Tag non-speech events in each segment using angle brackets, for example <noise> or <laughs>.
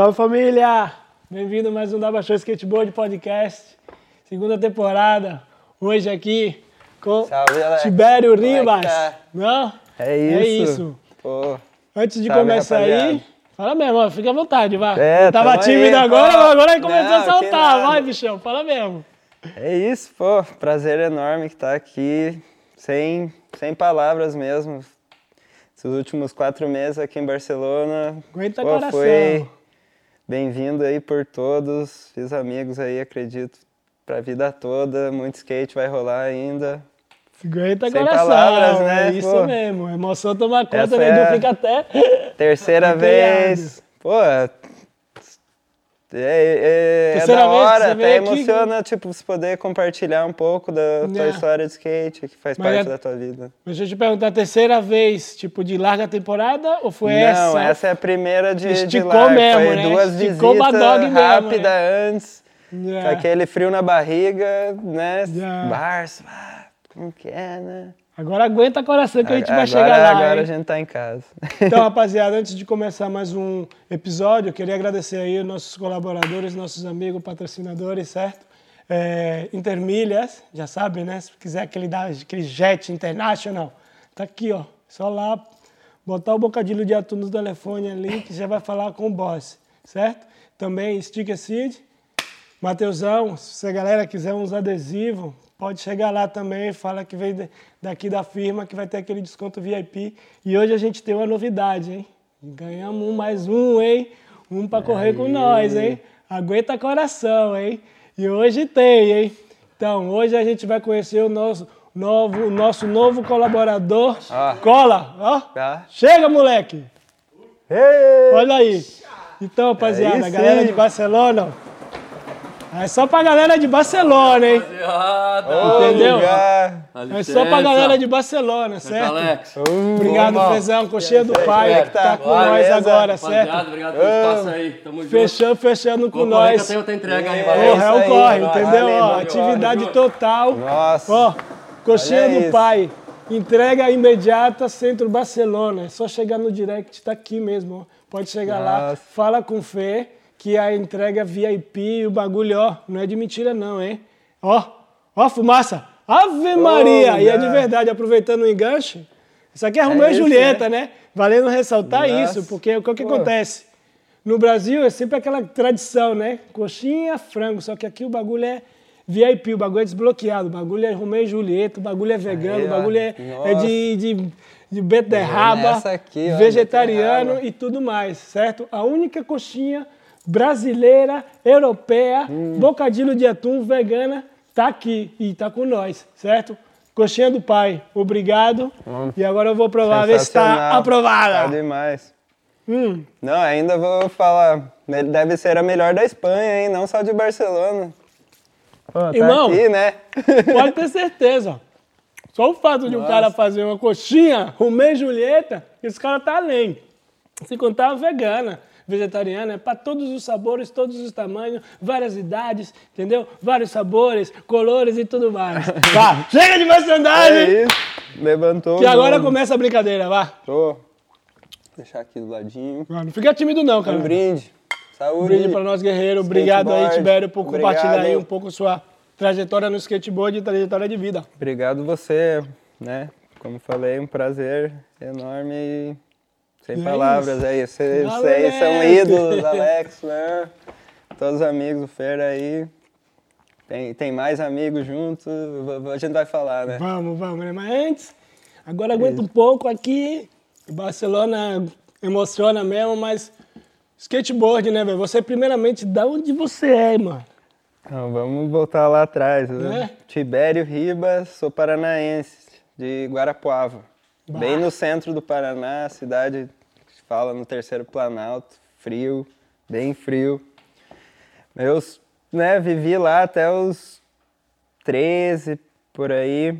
Salve família! Bem-vindo a mais um Daba Show Skateboard Podcast, segunda temporada. Hoje aqui com Salve, Alex. Tibério é Ribas. tá? Não? É isso. É isso. Pô, Antes de Salve, começar aí, rapaziada. fala mesmo, ó, fica à vontade, vai. É, Tava tamo aí, tímido pô. agora, mas agora aí começou a saltar. Vai, bichão, fala mesmo. é isso, pô. Prazer enorme que tá aqui. Sem, sem palavras mesmo. Esses últimos quatro meses aqui em Barcelona. Aguenta pô, coração. foi bem-vindo aí por todos. Fiz amigos aí, acredito, pra vida toda. Muito skate vai rolar ainda. Aguenta Sem coração. palavras, né, É isso pô? mesmo. Emoção toma conta, né? é- fica até. Terceira vez. Pô, é, é, é Terceira da hora, até emociona, tipo, você poder compartilhar um pouco da tua É. história de skate, que faz Mas parte é- da tua vida. Deixa eu te perguntar, a terceira vez, tipo, de larga temporada ou foi Não, essa? essa é a primeira de, de Esticou lá. mesmo, Foi né? duas Esticou visitas dog mesmo, rápida antes, É. com aquele frio na barriga, né? Já. Barça, ah, como que é, né? Agora aguenta coração que a gente vai agora, chegar lá. Agora hein? a gente tá em casa. Então, rapaziada, antes de começar mais um episódio, eu queria agradecer aí os nossos colaboradores, nossos amigos, patrocinadores, certo? É, Intermilhas, já sabe, né? Se quiser aquele, aquele jet international, tá aqui, ó. Só lá botar o bocadilho de atum no telefone ali que já vai falar com o boss, certo? Também Sticker Seed, Mateusão, se a galera quiser uns adesivos, pode chegar lá também, fala que veio daqui da firma que vai ter aquele desconto VIP. E hoje a gente tem uma novidade, hein? Ganhamos um mais um, hein? Um para correr com nós, hein? Aguenta coração, hein? E hoje tem, hein? Então, hoje a gente vai conhecer o nosso novo, o nosso novo colaborador. Ó. Cola, ó. Tá? Chega, moleque! Ei! Olha aí. Então, rapaziada, Aí a galera de Barcelona. É só pra galera de Barcelona, hein? Entendeu? Lugar. É só pra galera de Barcelona, certo? Alex. Obrigado, Fezão, coxinha do pai, que tá com nós Beleza? agora, Rapaziada, certo? obrigado pelo espaço aí. Tamo junto. Fechando, fechando com Vou correr que nós. eu tenho outra entrega aí, É, valeu. Porra, é o isso aí, corre, entendeu? valeu, Ó, valeu, atividade valeu. total. Nossa. Ó, coxinha Olha do isso. pai. Entrega imediata, Centro Barcelona. É só chegar no direct, tá aqui mesmo. ó. Pode chegar lá, Nossa. fala com o Fê, que a entrega VIP, o bagulho, ó, não é de mentira não, hein? Ó, ó fumaça. Ave Maria! e é de verdade, aproveitando o enganche. Isso aqui é Romeu e isso, Julieta, né? né? Valendo ressaltar Nossa. isso, porque o que, que acontece? No Brasil é sempre aquela tradição, né? Coxinha, frango, só que aqui o bagulho é VIP, o bagulho é desbloqueado, o bagulho é Romeu e Julieta, o bagulho é vegano, Aí, o bagulho é, é de, de, de beterraba, aqui, ó, vegetariano beterraba. e tudo mais, certo? A única coxinha brasileira, europeia, Hum. bocadilho de atum, vegana, tá aqui e tá com nós, certo? Coxinha do pai, obrigado. E agora eu vou provar, ver se tá aprovada. Tá demais. Hum. Não, ainda vou falar. Deve ser a melhor da Espanha, hein? Não só de Barcelona. Pô, tá Irmão. aqui, né? <laughs> Pode ter certeza. Só o fato de um cara fazer uma coxinha, Romeu e Julieta, esse cara tá além. Se contar a vegana, vegetariana, é para todos os sabores, todos os tamanhos, várias idades, entendeu? Vários sabores, colores e tudo mais. <laughs> Vá, chega de merchandising! É isso. Levantou. que agora mundo. começa a brincadeira, vá. Tô. Deixar aqui do ladinho. Vá, Não fica tímido não, cara. Um brinde. Saúde. Um brinde para nós, guerreiro. Obrigado aí. Tibério, por compartilhar aí Obrigado. um pouco sua trajetória no skateboard e trajetória de vida. Obrigado você, né? Como falei, um prazer enorme e sem E é palavras isso. aí. Vocês Ah, vocês são ídolos, Alex, né? Todos os amigos do Fer aí. Tem, tem mais amigos juntos, a gente vai falar, né? Vamos, vamos, né? Mas antes, agora aguenta um pouco aqui. Barcelona emociona mesmo, mas skateboard, né, velho? Você, primeiramente, da onde você é, mano? Então, vamos voltar lá atrás. né? É? Tibério Ribas, sou paranaense, de Guarapuava. Bem no centro do Paraná, cidade fala no terceiro planalto, frio, bem frio. Eu né, vivi lá até os 13, por aí.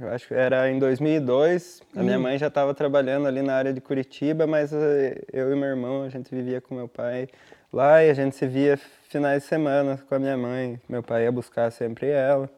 Eu acho que era em 2002. A minha mãe já estava trabalhando ali na área de Curitiba, mas eh, eu e meu irmão, a gente vivia com meu pai lá e a gente se via finais de semana com a minha mãe. Meu pai ia buscar sempre ela.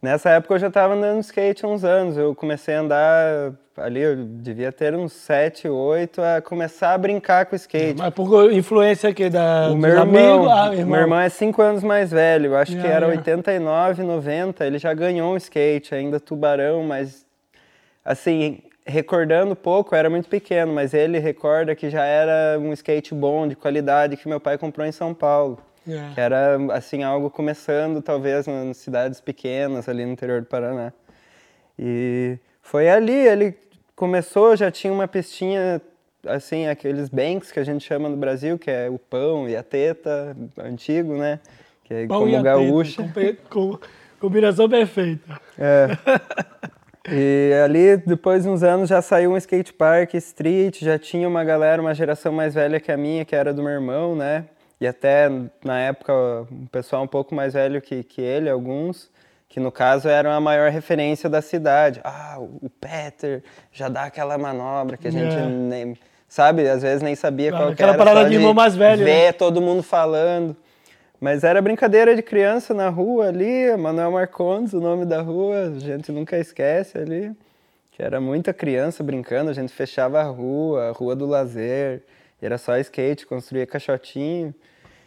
Nessa época eu já estava andando skate há uns anos. Eu comecei a andar ali, eu devia ter uns 7, 8, a começar a brincar com skate. Mas por influência aqui da, o meu irmão, ah, irmão. Meu irmão é 5 anos mais velho, acho yeah, que era yeah. 89, 90. Ele já ganhou um skate, ainda tubarão, mas assim, recordando pouco, era muito pequeno, mas ele recorda que já era um skate bom, de qualidade, que meu pai comprou em São Paulo. Yeah. Que era, assim, algo começando, talvez, nas cidades pequenas, ali no interior do Paraná. E foi ali, ele começou, já tinha uma pistinha, assim, aqueles banks que a gente chama no Brasil, que é o pão e a teta, antigo, né? Que é pão como gaúcha. Teta, com, combinação perfeita. É. E ali, depois de uns anos, já saiu um skate park street, já tinha uma galera, uma geração mais velha que a minha, que era do meu irmão, né? E até, na época, um pessoal um pouco mais velho que, que ele, alguns, que no caso eram a maior referência da cidade. Ah, o Peter já dá aquela manobra que a gente é. nem... Sabe? Às vezes nem sabia claro, qual aquela era. Aquela parada de irmão mais velho, Ver né? todo mundo falando. Mas era brincadeira de criança na rua ali, Manuel Marcondes, o nome da rua, a gente nunca esquece ali. Que era muita criança brincando, a gente fechava a rua, a rua do lazer, era só skate, construía caixotinho.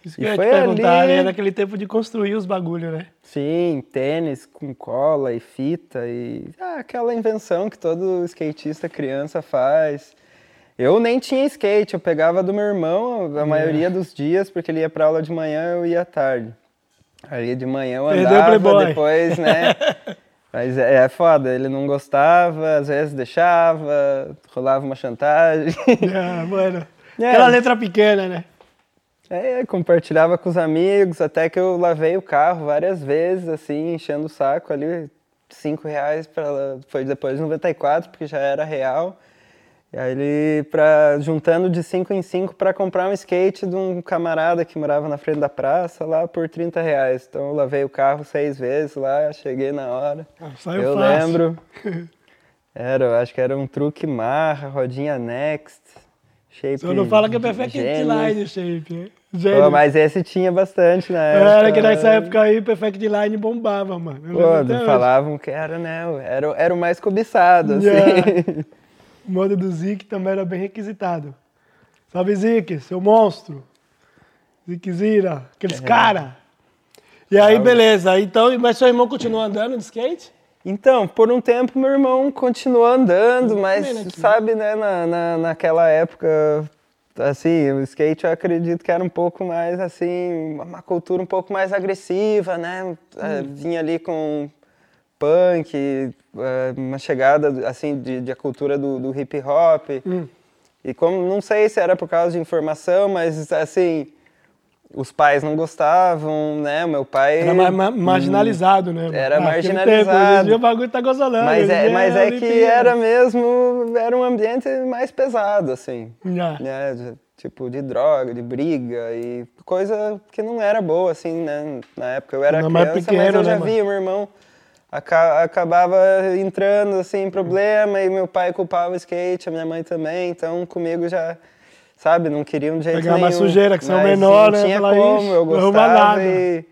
Isso que e eu foi te perguntar, ali... era naquele tempo de construir os bagulhos, né? Sim, tênis com cola e fita e ah, aquela invenção que todo skatista criança faz. Eu nem tinha skate, eu pegava do meu irmão a maioria dos dias, porque ele ia pra aula de manhã, eu ia à tarde. Aí de manhã eu andava, depois, né? <laughs> Mas é, é foda, ele não gostava, às vezes deixava, rolava uma chantagem. <laughs> Ah, mano. É. Aquela letra pequena, né? É, compartilhava com os amigos, até que eu lavei o carro várias vezes, assim, enchendo o saco ali, cinco reais, pra, foi depois de 94, porque já era real. E aí ele, pra, juntando de 5 em 5 para comprar um skate de um camarada que morava na frente da praça lá por 30 reais. Então eu lavei o carro seis vezes lá, cheguei na hora. Ah, saiu eu fácil. lembro. <laughs> Era, eu acho que era um truque marra, rodinha next. Shape Só não fala que é Perfect Line Shape. Pô, mas esse tinha bastante na época. Era que nessa época aí Perfect Line bombava, mano. Pô, falavam que era, né? Era, era o mais cobiçado, assim. Yeah. <laughs> O modo do Zik também era bem requisitado. Salve, Zik, seu monstro. Zikzira, aqueles é. cara. E aí, beleza. Então, mas seu irmão continuou andando de skate? Então, por um tempo meu irmão continuou andando, mas sabe, né, na, na, naquela época, assim, o skate eu acredito que era um pouco mais, assim, uma cultura um pouco mais agressiva, né? Hum. Vinha ali com punk, eh, uma chegada assim de, de a cultura do, do hip hop. Hum. E como não sei se era por causa de informação, mas assim os pais não gostavam, né? Meu pai era ma ma marginalizado, né? Era ah, marginalizado. Tempo, o bagulho tá gozolando. Mas é, mas é que era mesmo, era um ambiente mais pesado, assim. Yeah. Né? Tipo de droga, de briga e coisa que não era boa, assim, né? Na época eu era não, criança, pequeno, mas eu já né, via meu irmão acabava entrando assim em problema e meu pai culpava o skate, a minha mãe também, então comigo já, sabe, não queriam de jeito Pegar nenhum. uma sujeira que são menor, não né? tinha Falar, como, eu gostava e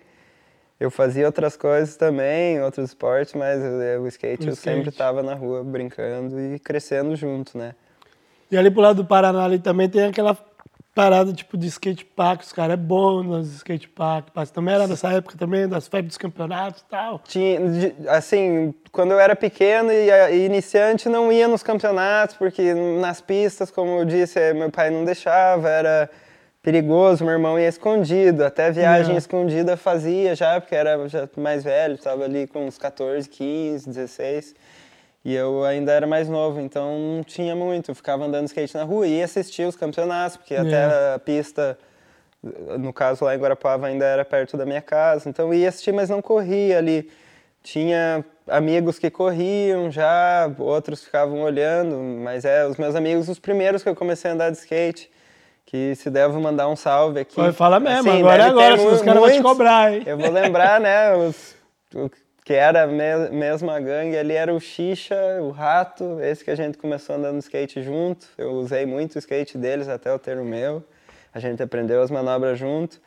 eu fazia outras coisas também, outros esportes, mas o skate o eu skate. sempre estava na rua brincando e crescendo junto, né? E ali pro lado do Paraná ali também tem aquela parada tipo de skate park, os caras é bom nos skate park. Também era nessa época também, das febres dos campeonatos e tal. Tinha, assim, quando eu era pequeno e, iniciante, não ia nos campeonatos, porque nas pistas, como eu disse, meu pai não deixava, era perigoso, meu irmão ia escondido, até viagem é. escondida fazia já, porque era já mais velho, estava ali com uns 14, 15, 16. E eu ainda era mais novo, então não tinha muito. Eu ficava andando skate na rua e assistia os campeonatos, porque é. até a pista, no caso lá em Guarapava, ainda era perto da minha casa. Então eu ia assistir, mas não corria ali. Tinha amigos que corriam já, outros ficavam olhando, mas é, os meus amigos, os primeiros que eu comecei a andar de skate, que se devo mandar um salve aqui. fala mesmo, assim, agora é agora, senão os caras vão te cobrar, hein? Eu vou lembrar, né, os, que era a me mesma gangue, ali era o Xixa, o Rato, esse que a gente começou andando no skate junto. Eu usei muito o skate deles até eu ter o meu. A gente aprendeu as manobras junto.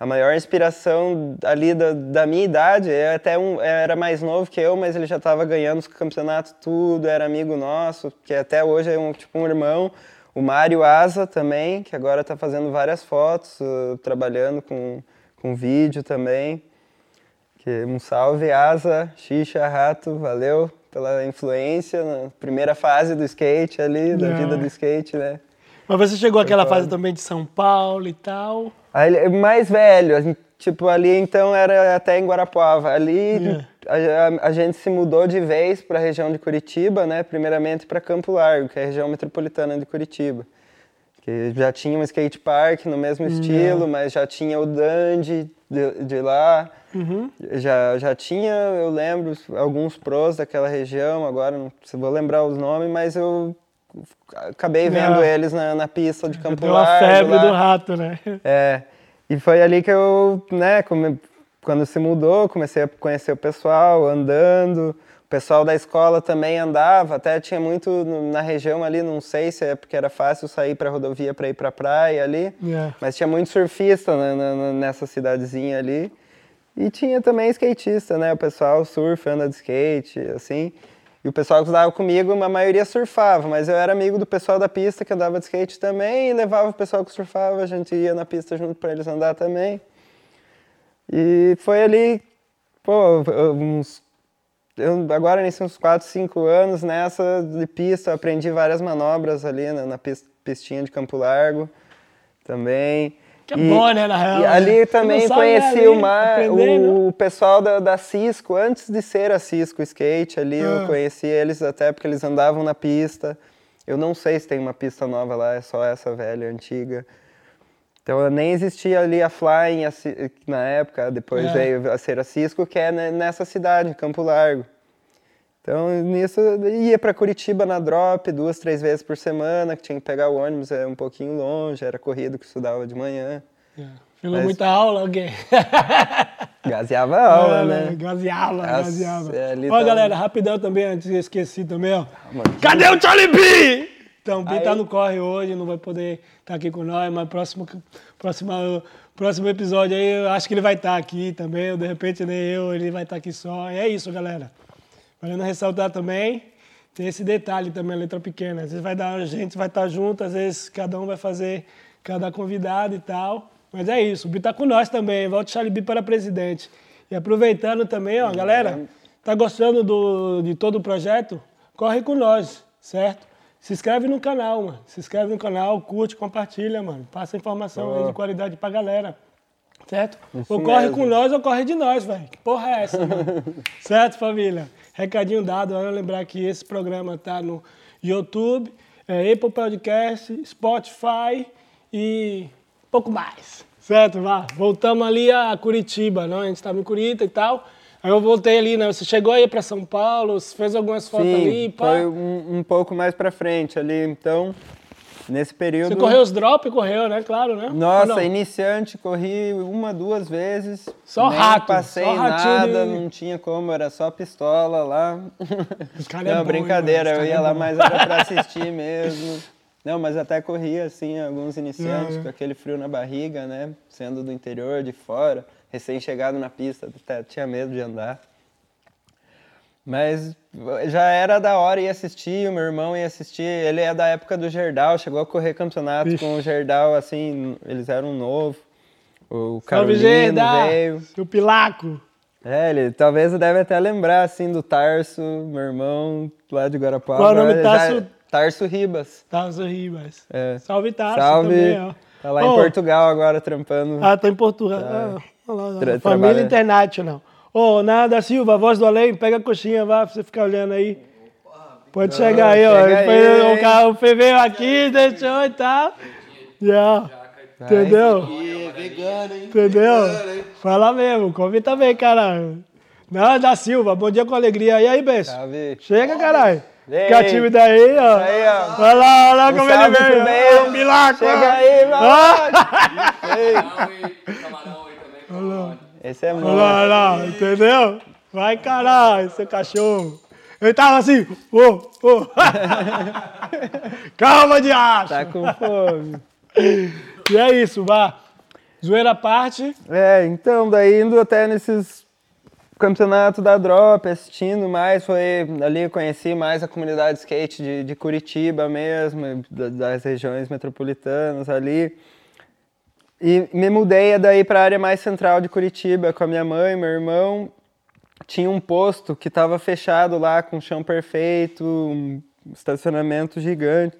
a maior inspiração ali da, da minha idade, é até um, era mais novo que eu, mas ele já estava ganhando os campeonatos tudo, era amigo nosso, que até hoje é um, tipo um irmão. O Mário Asa também, que agora está fazendo várias fotos, uh, trabalhando com, com vídeo também. Que, um salve, Asa, Xixa, Rato, valeu pela influência na primeira fase do skate ali, da vida do skate, né? Mas você chegou àquela fase também de São Paulo e tal? Aí, mais velho, tipo, ali então era até em Guarapuava. Ali yeah. a, a, gente se mudou de vez para a região de Curitiba, né? Primeiramente para Campo Largo, que é a região metropolitana de Curitiba. Que já tinha um skate park no mesmo estilo, mas já tinha o Dandy de, de lá. Uhum. Já, já tinha, eu lembro, alguns pros daquela região, agora não vou lembrar os nomes, mas eu acabei vendo é. eles na, na, pista de Campo Deu Largo. a febre lá. do rato, né? É. E foi ali que eu, né, come, quando se mudou, comecei a conhecer o pessoal, andando. O pessoal da escola também andava, até tinha muito na região ali, não sei se é porque era fácil sair para a rodovia para ir para a praia ali, yeah. mas tinha muito surfista né, nessa cidadezinha ali. E tinha também skatista, né? O pessoal surfa, anda de skate, assim. E o pessoal que estudava comigo, a maioria surfava, mas eu era amigo do pessoal da pista que andava de skate também e levava o pessoal que surfava, a gente ia na pista junto para eles andar também. E foi ali, pô, uns. Eu, agora, nesses uns 4, 5 anos nessa de pista, aprendi várias manobras ali na, na pistinha de Campo Largo também. Que é e, bom, né, na real. E ali né? também conheci ali, uma, aprender, o, o, pessoal da, da Cisco, antes de ser a Cisco Skate ali, ah. eu conheci eles até porque eles andavam na pista. Eu não sei se tem uma pista nova lá, é só essa velha, antiga. Então nem existia ali a Flying na época, depois é. veio a ser a Cisco, que é nessa cidade, Campo Largo. Então, nisso, ia para Curitiba na drop duas, três vezes por semana, que tinha que pegar o ônibus, é um pouquinho longe, era corrido que estudava de manhã. É. Mas... muita aula, alguém? <laughs> Gaseava a aula, é, né? Gaseava, As... gaseava. É, ó, tá... galera, rapidão também, antes de esqueci também, ó. Cadê o Charlie B? Então, o B tá no corre hoje, não vai poder estar tá aqui com nós, mas próximo, próximo, próximo episódio aí, eu acho que ele vai estar tá aqui também, ou de repente nem eu, ele vai estar tá aqui só. E é isso, galera. Valendo ressaltar também, tem esse detalhe também, a letra pequena. Às vezes vai dar, a gente vai estar junto, às vezes cada um vai fazer cada convidado e tal. Mas é isso, o Bi tá com nós também. Volta o Charlie B para presidente. E aproveitando também, ó, galera, tá gostando do, de todo o projeto? Corre com nós, certo? Se inscreve no canal, mano. Se inscreve no canal, curte, compartilha, mano. Passa informação oh. de qualidade pra galera. Certo? Isso ou corre mesmo. com nós ou corre de nós, velho. Que porra é essa, mano? <laughs> certo, família? Recadinho dado, eu lembrar que esse programa está no YouTube, é, Apple Podcast, Spotify e pouco mais. Certo? Vá. Voltamos ali a Curitiba, não? A gente estava em Curitiba e tal. Aí eu voltei ali, né? Você chegou aí para São Paulo, fez algumas fotos Sim, ali, pá. Foi um, um pouco mais para frente ali, então. Nesse período. Você correu os drop? Correu, né? Claro, né? Nossa, iniciante, corri uma, duas vezes. Só nem rato. Passei só nada, de... não tinha como, era só pistola lá. Os <laughs> caras é Não, é brincadeira, eu ia é lá mais era pra <laughs> assistir mesmo. Não, mas até corria, assim, alguns iniciantes é. com aquele frio na barriga, né? Sendo do interior, de fora, recém-chegado na pista, até tinha medo de andar. Mas já era da hora ir assistir, o meu irmão ia assistir. Ele é da época do Gerdau, chegou a correr campeonato Ixi. com o Gerdau, assim, eles eram novo. O Carolino veio. O Pilaco. É, ele talvez deve até lembrar, assim, do Tarso, meu irmão, lá de Guarapuava. Qual é o nome Tarso? Tarso Ribas. Tarso Ribas. É. Salve Tarso Salve. também, ó. Tá lá oh. em Portugal agora, trampando. Ah, tá em Portugal. Tá. Ah, lá, Tra Família International. Ô, oh, Nada Silva, voz do além, pega a coxinha, vá, pra você ficar olhando aí. Pode chegar aí, ó. Aí. O, cara, o Fê veio aqui, deixou e tal. Já. Entendeu? Entendeu? Fala mesmo, come também, caralho. Nada Silva, bom dia com alegria. E aí, Bess? Chega, caralho. Fica time daí, ó. Aí, ó. Olha lá, olha lá como ele veio. Milagre. Chega aí, <laughs> mano. Esse é muito. Olha lá, olha lá, entendeu? Vai caralho, seu cachorro. Ele tava assim, ô, oh, ô. Oh. <laughs> Calma de acho. Tá com fome. E é isso, vá. Zoeira à parte. É, então, daí indo até nesses campeonatos da Drop, assistindo mais, foi ali conheci mais a comunidade de skate de, de Curitiba mesmo, das regiões metropolitanas ali. E me mudei daí para a área mais central de Curitiba com a minha mãe, meu irmão. Tinha um posto que estava fechado lá com chão perfeito, um estacionamento gigante.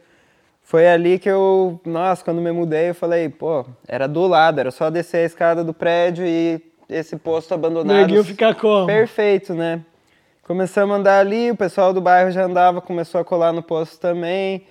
Foi ali que eu, nossa, quando me mudei, eu falei, pô, era do lado, era só descer a escada do prédio e esse posto abandonado. Neguinho ficar como? Perfeito, né? Começamos a andar ali, o pessoal do bairro já andava, começou a colar no posto também.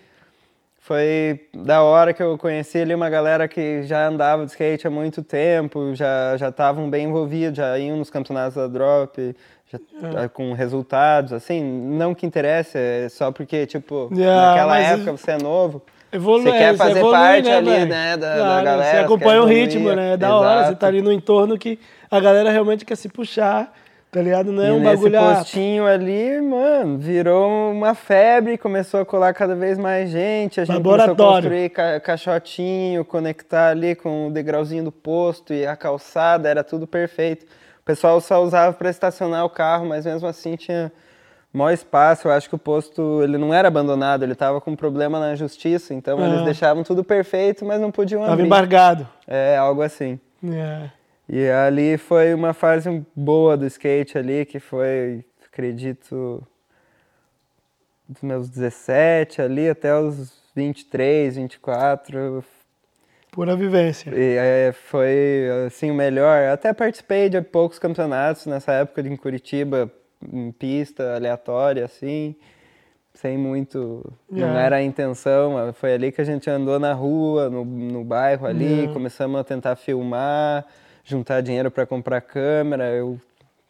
Foi da hora que eu conheci ali uma galera que já andava de skate há muito tempo, já já estavam bem envolvidos, já iam nos campeonatos da Drop, já, é. com resultados, assim, não que interesse, é só porque, tipo, yeah, naquela época você é novo. Você quer fazer evolui, parte né, ali, né, da, claro, da galera. Você acompanha o ritmo, né? É da Exato. hora, você tá ali no entorno que a galera realmente quer se puxar Tá ligado? Não é um bagulho. postinho ali, mano, virou uma febre, começou a colar cada vez mais gente. A gente começou a construir ca caixotinho, conectar ali com o degrauzinho do posto e a calçada, era tudo perfeito. O pessoal só usava para estacionar o carro, mas mesmo assim tinha maior espaço. Eu acho que o posto ele não era abandonado, ele estava com problema na justiça, então eles deixavam tudo perfeito, mas não podiam tava abrir. embargado. É, algo assim. É. E ali foi uma fase boa do skate ali, que foi, acredito, dos meus 17 ali até os 23, 24. Pura vivência. E é, foi, assim, o melhor. Até participei de poucos campeonatos nessa época em Curitiba, em pista aleatória, assim, sem muito... Yeah. Não era a intenção. Foi ali que a gente andou na rua, no, no bairro ali, yeah. começamos a tentar filmar juntar dinheiro para comprar câmera. Eu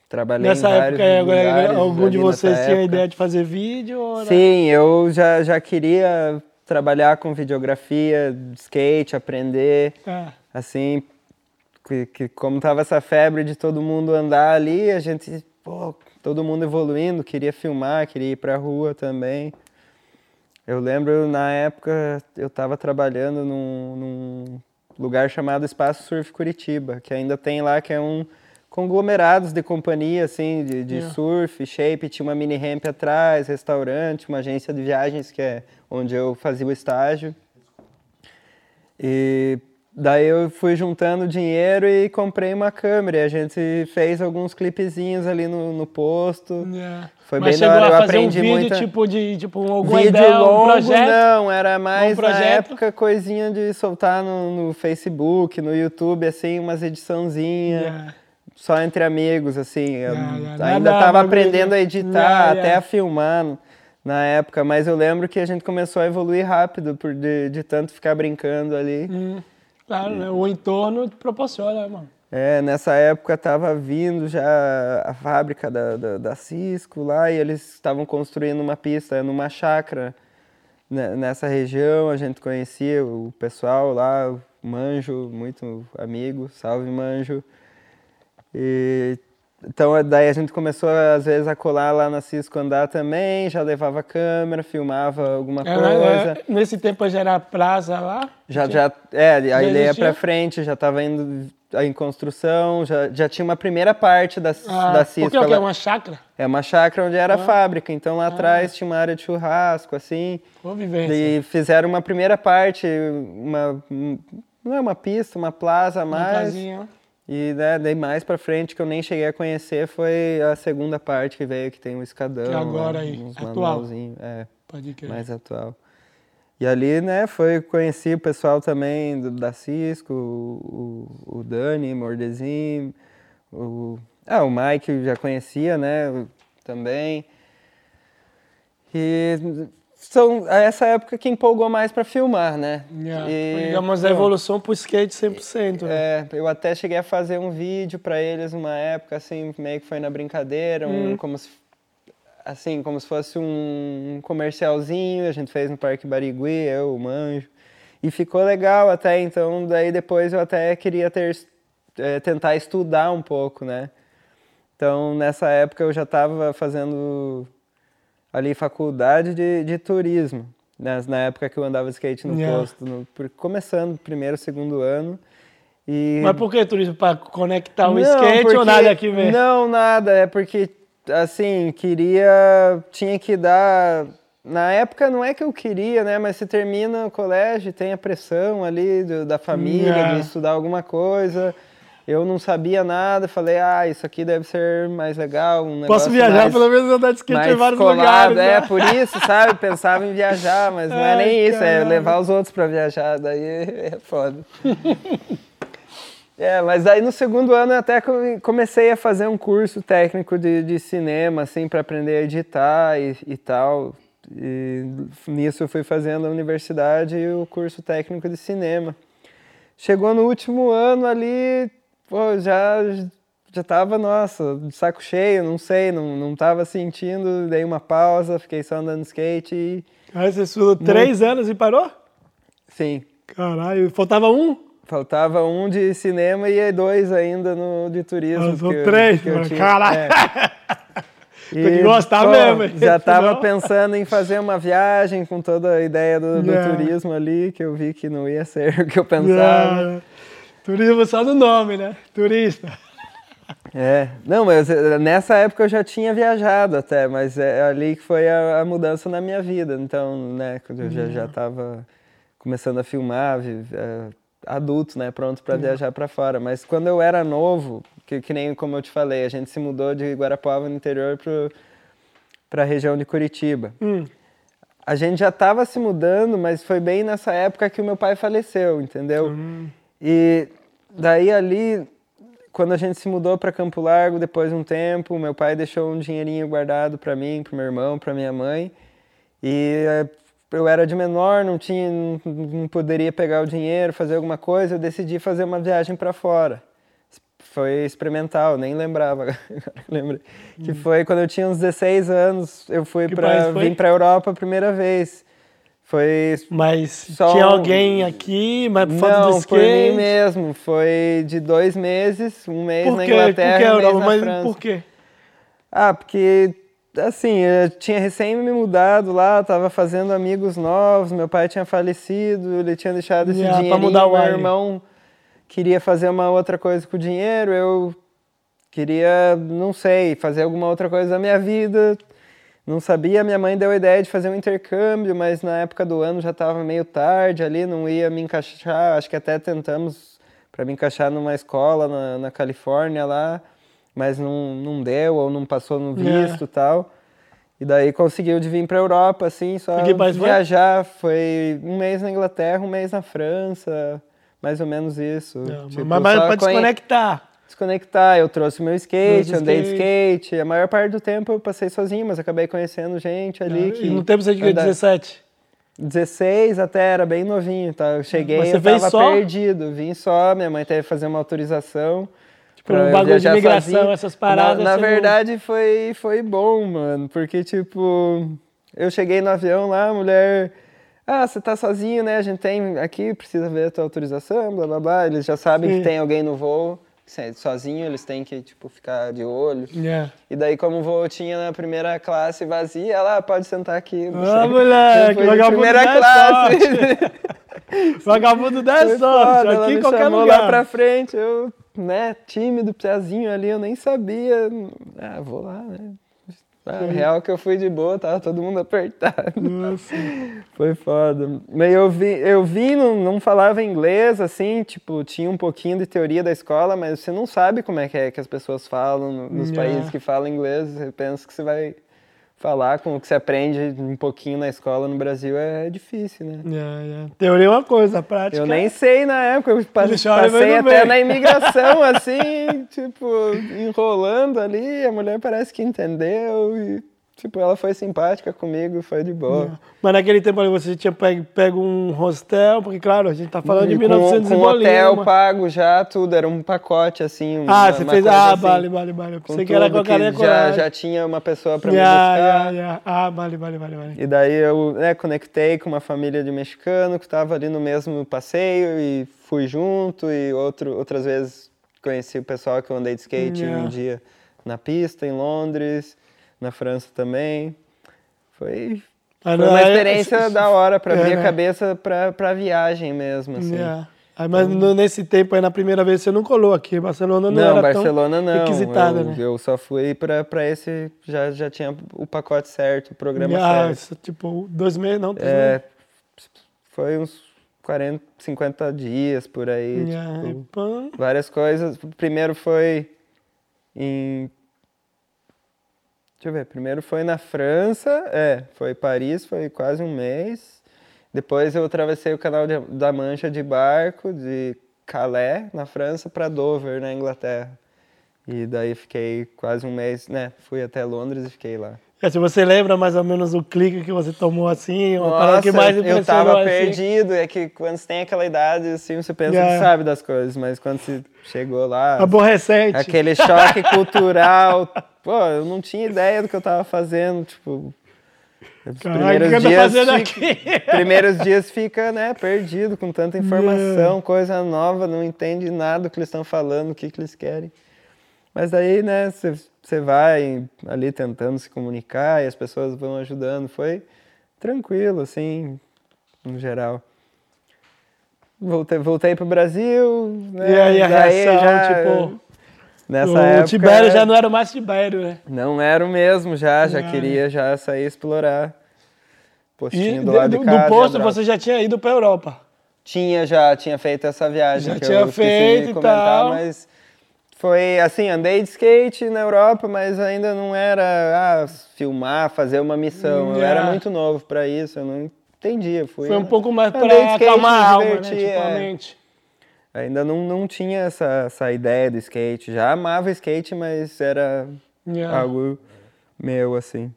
trabalhei Nessa época, lugares. Algum de vocês tinha a ideia de fazer vídeo? Sim, eu já, já queria trabalhar com videografia, skate, aprender. Ah. Assim, que, que como tava essa febre de todo mundo andar ali, a gente, pô, todo mundo evoluindo, queria filmar, queria ir pra rua também. Eu lembro, na época, eu estava trabalhando num, num lugar chamado Espaço Surf Curitiba, que ainda tem lá, que é um conglomerados de companhia, assim, de, de yeah. surf, shape, tinha uma mini ramp atrás, restaurante, uma agência de viagens, que é onde eu fazia o estágio. E daí eu fui juntando dinheiro e comprei uma câmera, e a gente fez alguns clipezinhos ali no, no posto. Yeah. Foi Mas bem da hora, eu aprendi um vídeo, muita... tipo de tipo alguma vídeo ideia, longo, um projeto? não, era mais um na época coisinha de soltar no, no, Facebook, no YouTube, assim, umas ediçãozinhas. Yeah. Só entre amigos, assim. Yeah, ainda estava aprendendo a editar, até a filmar na época, mas eu lembro que a gente começou a evoluir rápido por de, de tanto ficar brincando ali. Hum, claro, né? O entorno proporciona, mano. É, nessa época estava vindo já a fábrica da, da, da, Cisco lá e eles estavam construindo uma pista numa chácara né, nessa região. A gente conhecia o pessoal lá, o Manjo, muito amigo, salve Manjo. E, então daí a gente começou às vezes a colar lá na Cisco andar também, já levava câmera, filmava alguma é, coisa. É, nesse tempo já era praça lá? Já, já, é, a ilha ia para frente, já estava indo em construção, já, já tinha uma primeira parte da, ah, da Cisco. Porque é uma chácara? É uma chácara onde era ah. a fábrica, então lá ah. atrás tinha uma área de churrasco, assim. Boa vivência. E fizeram uma primeira parte, uma, não é uma pista, uma plaza a mais. Uma e né, daí mais pra frente, que eu nem cheguei a conhecer, foi a segunda parte que veio, que tem um escadão. Que agora lá, aí, atual. É, Pode crer. mais atual. E ali, né, foi, conheci o pessoal também do, da Cisco, o, o, o Dani, Mordezinho, o, ah, o Mike já conhecia, né, também. E são essa época que empolgou mais para filmar, né? Yeah. E, digamos, a evolução pro skate 100%. Né? É, eu até cheguei a fazer um vídeo para eles uma época, assim, meio que foi na brincadeira, um, hum. como se assim, como se fosse um comercialzinho, a gente fez no Parque Barigui, eu, o Manjo, e ficou legal até, então daí depois eu até queria ter, é, tentar estudar um pouco, né? Então nessa época eu já estava fazendo ali faculdade de, de turismo, né? na época que eu andava skate no yeah. posto, no, começando primeiro, segundo ano, E... Mas por que turismo? Para conectar o não, skate porque... ou nada aqui mesmo? Não, nada. É porque, assim, queria... Tinha que dar... Na época não é que eu queria, né? Mas você termina o colégio, tem a pressão ali do, da família, yeah. de estudar alguma coisa eu não sabia nada, falei, ah, isso aqui deve ser mais legal. Um Posso viajar, mais, pelo menos andar de skate em vários colado. lugares. É, né? por isso, sabe? <laughs> Pensava em viajar, mas não é nem isso, é levar os outros para viajar, daí <laughs> é foda. é, mas aí no segundo ano eu até comecei a fazer um curso técnico de, de cinema, assim, para aprender a editar e, e tal. E nisso eu fui fazendo a universidade e o curso técnico de cinema. Chegou no último ano ali, pô, já já tava, nossa, de saco cheio, não sei, não, não tava sentindo, dei uma pausa, fiquei só andando skate e... Aí você estudou três anos e parou? Sim. Caralho, faltava um? Faltava um de cinema e dois ainda no de turismo. Ah, são três, caralho. É. E, <laughs> Tem que gostar pô, mesmo. Já estava pensando em fazer uma viagem com toda a ideia do, do yeah. turismo ali, que eu vi que não ia ser <laughs> o que eu pensava. Yeah. Turismo só no nome, né? Turista. É, não, mas eh, nessa época eu já tinha viajado até, mas é ali que foi a, a mudança na minha vida. Então, né, quando eu já já estava começando a filmar, é, adulto, né, pronto para viajar para fora. Mas quando eu era novo, que, que, nem como eu te falei, a gente se mudou de Guarapuava no interior para a região de Curitiba. Hum. A gente já estava se mudando, mas foi bem nessa época que o meu pai faleceu, entendeu? Hum. E daí ali, quando a gente se mudou para Campo Largo, depois de um tempo, meu pai deixou um dinheirinho guardado para mim, para meu irmão, para minha mãe. E eh, eu era de menor, não tinha, não poderia pegar o dinheiro, fazer alguma coisa. Eu decidi fazer uma viagem para fora. Foi experimental, nem lembrava. <laughs> Lembrei. Hum. Que foi quando eu tinha uns 16 anos, eu fui para vim para Europa a primeira vez. Foi. Mas só tinha um... alguém aqui, mas por falta do skate? por mim mesmo. Foi de dois meses, um mês na Inglaterra, por que, um na mas França. Por quê? Ah, porque assim, eu tinha recém me mudado lá, tava fazendo amigos novos, meu pai tinha falecido, ele tinha deixado esse yeah, dinheiro. Meu irmão queria fazer uma outra coisa com o dinheiro, eu queria, não sei, fazer alguma outra coisa da minha vida não sabia, minha mãe deu a ideia de fazer um intercâmbio, mas na época do ano já estava meio tarde ali, não ia me encaixar. Acho que até tentamos para me encaixar numa escola na, na Califórnia lá, mas não, não deu ou não passou no visto e é. tal. E daí conseguiu de vir para a Europa, assim, só viajar. Foi? foi? um mês na Inglaterra, um mês na França, mais ou menos isso. Não, tipo, mas para desconectar desconectar. Eu trouxe meu skate, andei de skate. A maior parte do tempo eu passei sozinho, mas acabei conhecendo gente ali. Ah, que e no tempo você tinha 17? 16 até, era bem novinho, tá? Eu cheguei e tava só? perdido. Vim só, minha mãe teve que fazer uma autorização. Tipo, um bagulho de migração, sozinho. essas paradas. Na, na verdade, não... foi, foi bom, mano. Porque, tipo, eu cheguei no avião lá, a mulher... Ah, você tá sozinho, né? A gente tem aqui, precisa ver a tua autorização, blá, blá, blá. Eles já sabem Sim. que tem alguém no voo sozinho, eles têm que, tipo, ficar de olho. Yeah. E daí, como o voo tinha na primeira classe vazia, ela ah, pode sentar aqui. Ah, moleque, vagabundo primeira classe. <laughs> vagabundo da sorte, aqui em qualquer lugar. lá pra frente, eu, né, tímido, pezinho ali, eu nem sabia. Ah, vou lá, né. Ah, real que eu fui de boa, tava todo mundo apertado. Nossa. <laughs> Foi foda. Mas eu vi, eu vi não, não falava inglês, assim, tipo, tinha um pouquinho de teoria da escola, mas você não sabe como é que é que as pessoas falam nos yeah. países que falam inglês. Você pensa que você vai falar com o que você aprende um pouquinho na escola no Brasil é difícil, né? Yeah, yeah. Teoria é uma coisa, prática. Eu nem sei na época, eu passei até bem. na <laughs> imigração, assim, tipo, enrolando ali, a mulher parece que entendeu e Tipo, ela foi simpática comigo, foi de boa. Mas naquele tempo ali você tinha pego, pego um hostel, porque claro, a gente tá falando de com, 1900 com e bolinha, hotel pago já, tudo, era um pacote assim. Ah, uma, você fez, ah, assim, vale, vale, vale. Você que era com a carinha já, já tinha uma pessoa pra yeah, me buscar. Yeah, yeah. Ah, vale, vale, vale, vale. E daí eu né, conectei com uma família de mexicano que estava ali no mesmo passeio e fui junto e outro, outras vezes conheci o pessoal que eu andei de skate um dia na pista em Londres na França também. Foi, ah, foi uma experiência é, da hora para abrir é, a né? cabeça para a viagem mesmo, assim. Yeah. Ah, mas no- nesse tempo aí, na primeira vez, você não colou aqui. Barcelona não, Não, era Barcelona tão não. requisitada, eu, né? eu só fui pra esse, já, já tinha o pacote certo, o programa Ah, certo. isso, tipo, dois meses, não, três É, foi uns 40, 50 dias por aí. meses. Ah, tipo, várias coisas. O Primeiro foi em. Deixa eu ver. Primeiro foi na França, é, foi Paris, foi quase um mês. Depois eu atravessei o canal de- da Mancha de barco, de Calais, na França, para Dover, na Inglaterra. E daí fiquei quase um mês, né? Fui até Londres e fiquei lá. É, se você lembra mais ou menos o clique que você tomou assim, uma parada que Nossa, mais eu tava assim. perdido. É que quando você tem aquela idade, assim, você pensa Yeah. que sabe das coisas, mas quando você chegou lá, Aborrecente. aquele choque cultural, <laughs> pô, eu não tinha ideia do que eu tava fazendo, tipo. Os Caralho, o que eu tô fazendo fica- aqui? <laughs> primeiros dias fica, né, perdido com tanta informação, coisa nova, não entende nada do que eles estão falando, o que, que eles querem. Mas daí, né, você vai ali tentando se comunicar e as pessoas vão ajudando. Foi tranquilo, assim, no geral. Voltei, voltei pro Brasil, né? E aí a daí reação, já, tipo, nessa o época, Tibério já não era mais Tibério, né? não era o mesmo já, já Ah. queria já sair explorar. E Postinho do do, lado de do casa. de posto você já tinha ido pra Europa. Tinha já, tinha feito essa viagem Já que tinha feito de e comentar, tal. mas foi assim, andei de skate na Europa, mas ainda não era ah, filmar, fazer uma missão. Eu era Yeah. muito novo para isso, eu não entendia. Fui, Foi um pouco mais skate, acalmar a alma, né? Tipo, a é. mente. Ainda não, não tinha essa, essa ideia do skate. Já amava skate, mas era Yeah. algo meu, assim.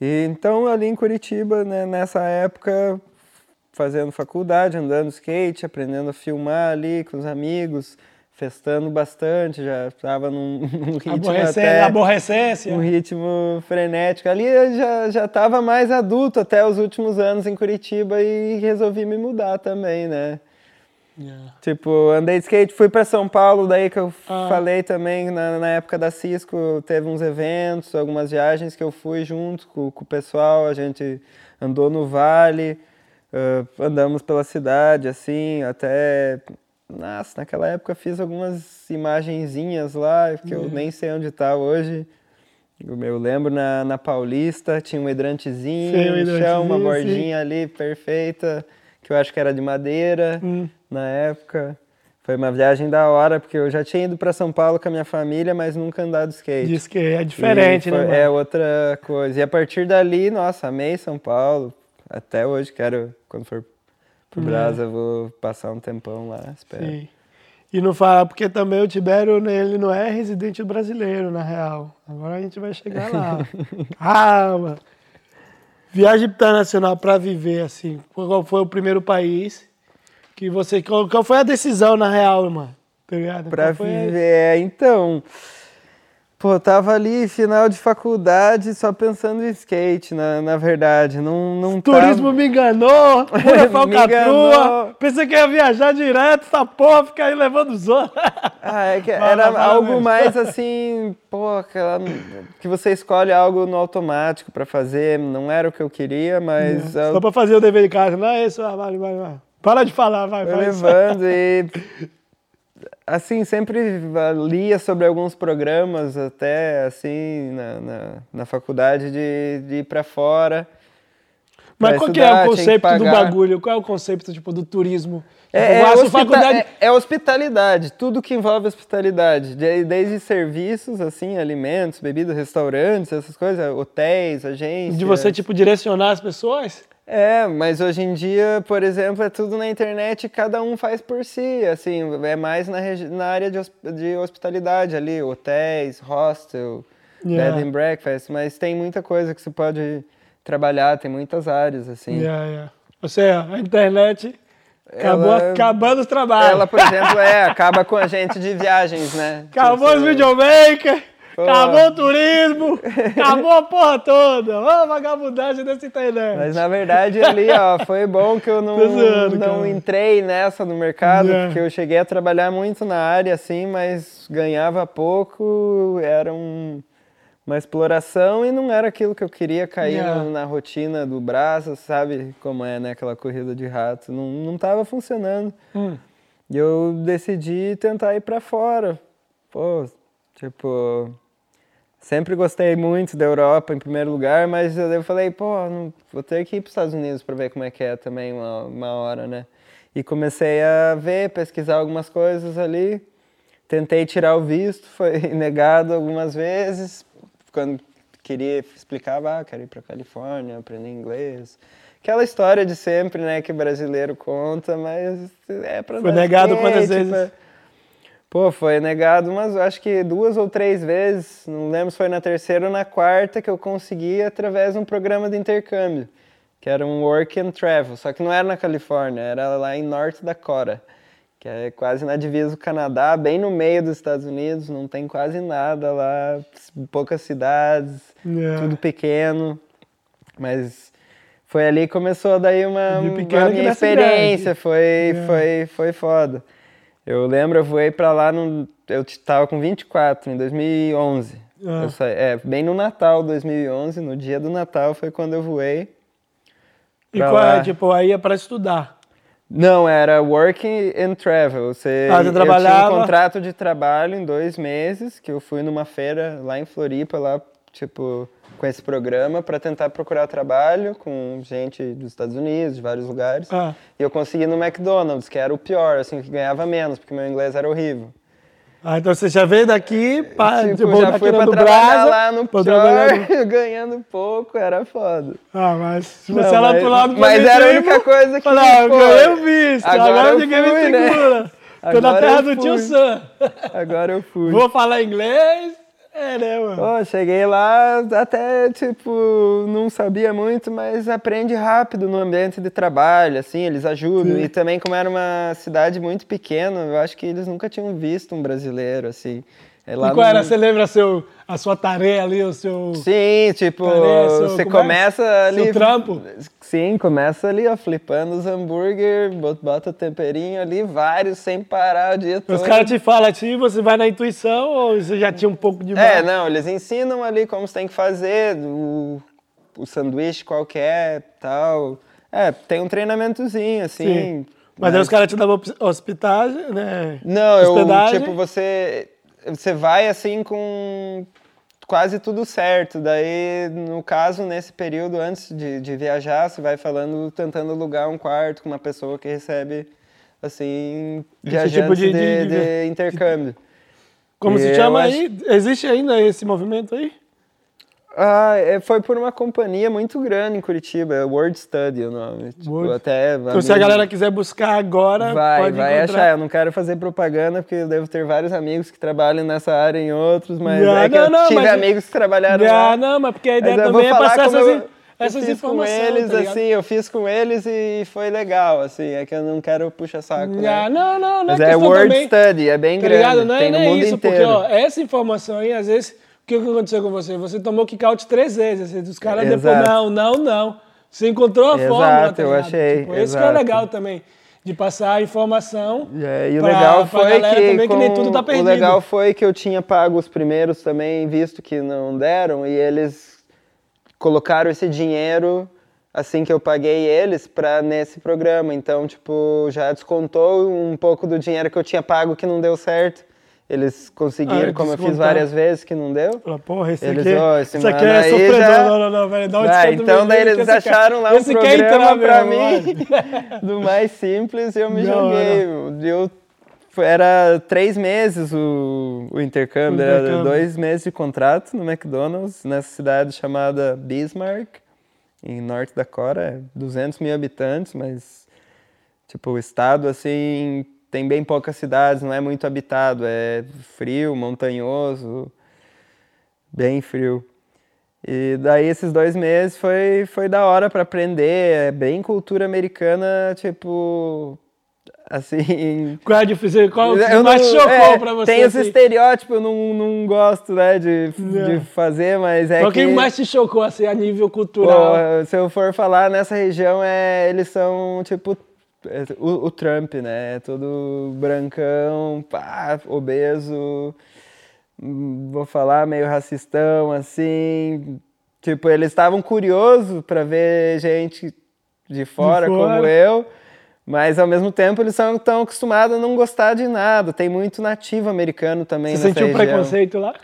E então ali em Curitiba, né, nessa época, fazendo faculdade, andando skate, aprendendo a filmar ali com os amigos, festando bastante, já estava num, <laughs> num ritmo até aborrecência. um ritmo frenético. Ali eu já já estava mais adulto até os últimos anos em Curitiba e resolvi me mudar também, né? Yeah. Tipo, andei de skate, fui para São Paulo, daí que eu Ah. falei também, na, na época da Cisco, teve uns eventos, algumas viagens que eu fui junto com, com o pessoal, a gente andou no vale, ah, andamos pela cidade, assim, até... Nossa, naquela época fiz algumas imagenzinhas lá, que eu nem sei onde tá hoje. Eu lembro na, na Paulista, tinha um hidrantezinho Sei, um no chão, uma hidrantezinho, sim. bordinha ali perfeita, que eu acho que era de madeira Hum. na época. Foi uma viagem da hora, porque eu já tinha ido para São Paulo com a minha família, mas nunca andado de skate. Diz que é diferente, né? foi- mano? É outra coisa. E a partir dali, nossa, amei São Paulo. Até hoje quero, quando for pro É. Brasa, vou passar um tempão lá, espero. Sim. E não fala, porque também o Tibério, né, ele não é residente brasileiro, na real. Agora a gente vai chegar lá. <laughs> Calma. Viagem internacional para viver, assim. Qual foi o primeiro país que você. Qual, foi a decisão, na real, mano? Tá ligado? Pra foi a- viver, é, então. Pô, tava ali, final de faculdade, só pensando em skate, na, na verdade. Não, não Turismo tava... me enganou, pura <laughs> falcatrua. Pensei que ia viajar direto, essa porra, ficar aí levando os outros. <laughs> Ah, é que era algo mais <laughs> assim, pô, aquela, que você escolhe algo no automático pra fazer, não era o que eu queria, mas eu Só pra fazer o dever de casa. Não é isso, vai, vai, vai. Para de falar, vai, vai. levando e assim, sempre lia sobre alguns programas até assim na, na, na faculdade de, de ir pra fora. Mas qual que estudar, é o conceito do bagulho? Qual é o conceito, tipo, do turismo? É, Tipo, é, hospita- faculdade... é- é hospitalidade, tudo que envolve hospitalidade, de- desde serviços, assim, alimentos, bebidas, restaurantes, essas coisas, hotéis, agências. De você, tipo, direcionar as pessoas? É, mas hoje em dia, por exemplo, é tudo na internet e cada um faz por si, assim, é mais na, na área de, de hospitalidade ali, hotéis, hostel, Yeah. bed and breakfast, mas tem muita coisa que você pode trabalhar, tem muitas áreas, assim. Yeah, yeah. Ou seja, a internet acabou Ela- acabando os trabalhos. Ela, por exemplo, é, acaba com a gente de viagens, né? <laughs> Acabou Tipo, os videomakers. Acabou o turismo, acabou a porra toda. Ó, a vagabundagem dessa internet. Mas na verdade ali, ó, foi bom que eu não, zoando, não cara. entrei nessa no mercado, Yeah. porque eu cheguei a trabalhar muito na área, assim, mas ganhava pouco, era um, uma exploração e não era aquilo que eu queria cair Yeah. no- na rotina do braço, sabe como é, né? Aquela corrida de rato. Não, não tava funcionando. Hum. E eu decidi tentar ir pra fora. Pô, tipo, sempre gostei muito da Europa em primeiro lugar, mas eu falei, pô, não, vou ter que ir para os Estados Unidos para ver como é que é também uma, uma hora, né? E comecei a ver, pesquisar algumas coisas ali. Tentei tirar o visto, foi <laughs> negado algumas vezes. Quando queria explicar, ah, quero ir para Califórnia, aprender inglês. Aquela história de sempre, né, que brasileiro conta, mas é para Foi negado quantas vezes? Pô, foi negado umas, acho que duas ou três vezes, não lembro se foi na terceira ou na quarta que eu consegui através de um programa de intercâmbio, que era um work and travel, só que não era na Califórnia, era lá em North Dakota, que é quase na divisa do Canadá, bem no meio dos Estados Unidos, não tem quase nada lá, poucas cidades, Yeah. tudo pequeno, mas foi ali que começou daí uma, uma minha experiência, foi, Yeah. foi, foi foda. Eu lembro, eu voei pra lá, no, eu tava com 24, em 2011. Ah. Saí- é, bem no Natal 2011, no dia do Natal foi quando eu voei. E pra qual é, lá. tipo, aí é para estudar. Não, era working and travel. Você, Ah, você Eu tinha trabalhava? um contrato de trabalho em dois meses, que eu fui numa feira lá em Floripa, lá, tipo, com esse programa, para tentar procurar trabalho com gente dos Estados Unidos, de vários lugares. Ah. E eu consegui no McDonald's, que era o pior, assim, que ganhava menos, porque meu inglês era horrível. Ah, então você já veio daqui, pá, tipo, tipo, já fui pra trabalhar Brasa, lá no pior, trabalhar <laughs> ganhando pouco, era foda. Ah, mas se Não, você é lá mas- pro lado mas era a única coisa que, Fala, ah, ganhei o visto, agora, agora eu ninguém fui, me né? segura. Tô na Agora terra eu do tio fui. Sam. Agora eu <laughs> fui. Vou falar inglês? É, né, mano? Pô, cheguei lá, até, tipo, não sabia muito, mas aprende rápido no ambiente de trabalho, assim, eles ajudam. E também, como era uma cidade muito pequena, eu acho que eles nunca tinham visto um brasileiro, assim. É lá e qual no- era, você lembra seu, a sua tarefa ali, o seu... Sim, tipo, Tarefa, você como é? começa ali... Seu trampo? Sim, começa ali, ó, flipando os hambúrguer, bot- bota temperinho ali, vários, sem parar o dia todo. Os caras te falam assim, você vai na intuição ou você já tinha um pouco de... É, não, eles ensinam ali como você tem que fazer, o, o sanduíche qualquer, tal. É, tem um treinamentozinho, assim. Sim. Mas aí os caras te davam hosp- hospitagem, né? Não, eu, Hospedagem. tipo, você, você vai assim com quase tudo certo. Daí, no caso, nesse período, antes de, de viajar, você vai falando, tentando alugar um quarto com uma pessoa que recebe, assim, Esse viajantes tipo de- de, de- intercâmbio. Como se Eu chama acho- aí? Existe ainda esse movimento aí? Ah, é, foi por uma companhia muito grande em Curitiba, é World Study o nome. Tipo, World- até Então se a galera quiser buscar agora, vai, pode vai encontrar. achar. Eu não quero fazer propaganda porque eu devo ter vários amigos que trabalham nessa área em outros, mas Não, é que não, eu não, tive mas- amigos que trabalharam Ah, lá. não, mas porque a ideia Mas também é passar essas, eu- in- eu essas fiz informações. com eles, tá assim, eu fiz com eles e foi legal, assim, é que eu não quero puxar saco, Ah, né? não, não, não Mas é é questão Word também, Study, é bem tá grande, ligado? Não é, tem no não é mundo isso, inteiro. porque ó, essa informação aí, às vezes, o que aconteceu com você? Você tomou kick-out três vezes, assim, os caras depois, não, não, não. Você encontrou a Exato, fórmula, tá eu ligado? achei, Tipo, esse que é legal também, de passar a informação É, e o pra- legal pra foi que, também, que nem com- tudo tá o perdido. legal foi que eu tinha pago os primeiros também, visto que não deram, e eles colocaram esse dinheiro assim que eu paguei eles para nesse programa. Então, tipo, já descontou um pouco do dinheiro que eu tinha pago que não deu certo. Eles conseguiram, Ah, como eu fiz várias vezes que não deu. Fala, porra, esse Eles, aqui, ó, esse aqui é sofredor. já- Não, não, não, velho. Dá um Ah, então daí eles cara- acharam lá um entrar programa pra mesmo, mim <laughs> do mais simples e eu me Da joguei. Eu, foi- era três meses o, o intercâmbio, O era intercâmbio. dois meses de contrato no McDonald's, nessa cidade chamada Bismarck, em Norte Dakota, é 200 mil habitantes, mas tipo, o estado assim tem bem poucas cidades, não é muito habitado, é frio, montanhoso, bem frio. E daí esses dois meses foi, foi da hora para aprender, é bem cultura americana, tipo, assim... <laughs> Qual é difícil? Qual o que Eu mais não- chocou é, pra você? Tem esse assim? estereótipo, eu não, não gosto, né, de, Não. de fazer, mas é Qual que que... mais te chocou, assim, a nível Pô, cultural? se eu for falar nessa região, é, eles são tipo é, o, o Trump, né? É Todo brancão, pá, obeso. vou falar, meio racistão, assim. Tipo, eles estavam curiosos para ver gente de fora, De fora. como eu, mas ao mesmo tempo eles são tão acostumados a não gostar de nada. Tem muito nativo americano também Você sentiu região. preconceito lá?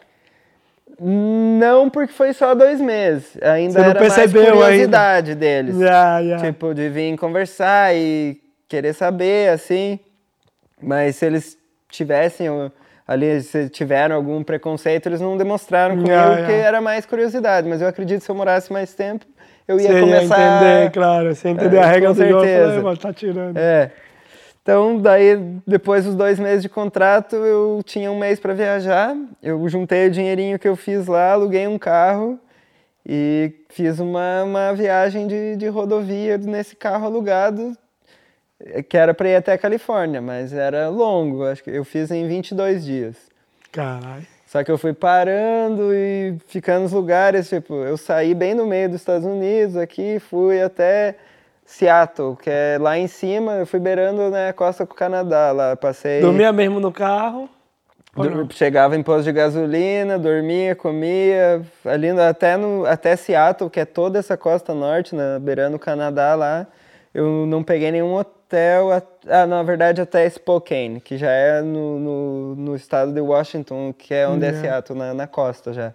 Não, porque foi só dois meses. Ainda Você não era percebeu mais ainda? curiosidade deles. Já, já. Tipo, de vir conversar e querer saber, assim. Mas se eles tivessem ali, se tiveram algum preconceito, eles não demonstraram comigo, Yeah, porque yeah. era mais curiosidade. Mas eu acredito que se eu morasse mais tempo, eu ia Você ia começar... entender, claro. Você ia entender É, a regra do jogo. Falei, mano, tá tirando. É. Então, daí, depois dos dois meses de contrato, eu tinha um mês para viajar. Eu juntei o dinheirinho que eu fiz lá, aluguei um carro e fiz uma, uma viagem de, de rodovia nesse carro alugado, que era para ir até a Califórnia, mas era longo. Acho que eu fiz em 22 dias. Caralho. Só que eu fui parando e ficando nos lugares, tipo, eu saí bem no meio dos Estados Unidos aqui, fui até Seattle, que é lá em cima, eu fui beirando né, a costa com o Canadá, lá passei... Dormia mesmo no carro? dur-? Chegava em posto de gasolina, dormia, comia, ali no- até, no, até Seattle, que é toda essa costa norte, né, beirando o Canadá lá, eu não peguei nenhum hotel, a- ah, na verdade até Spokane, que já é no, no, no estado de Washington, que é onde é Yeah. Seattle, na, na costa já.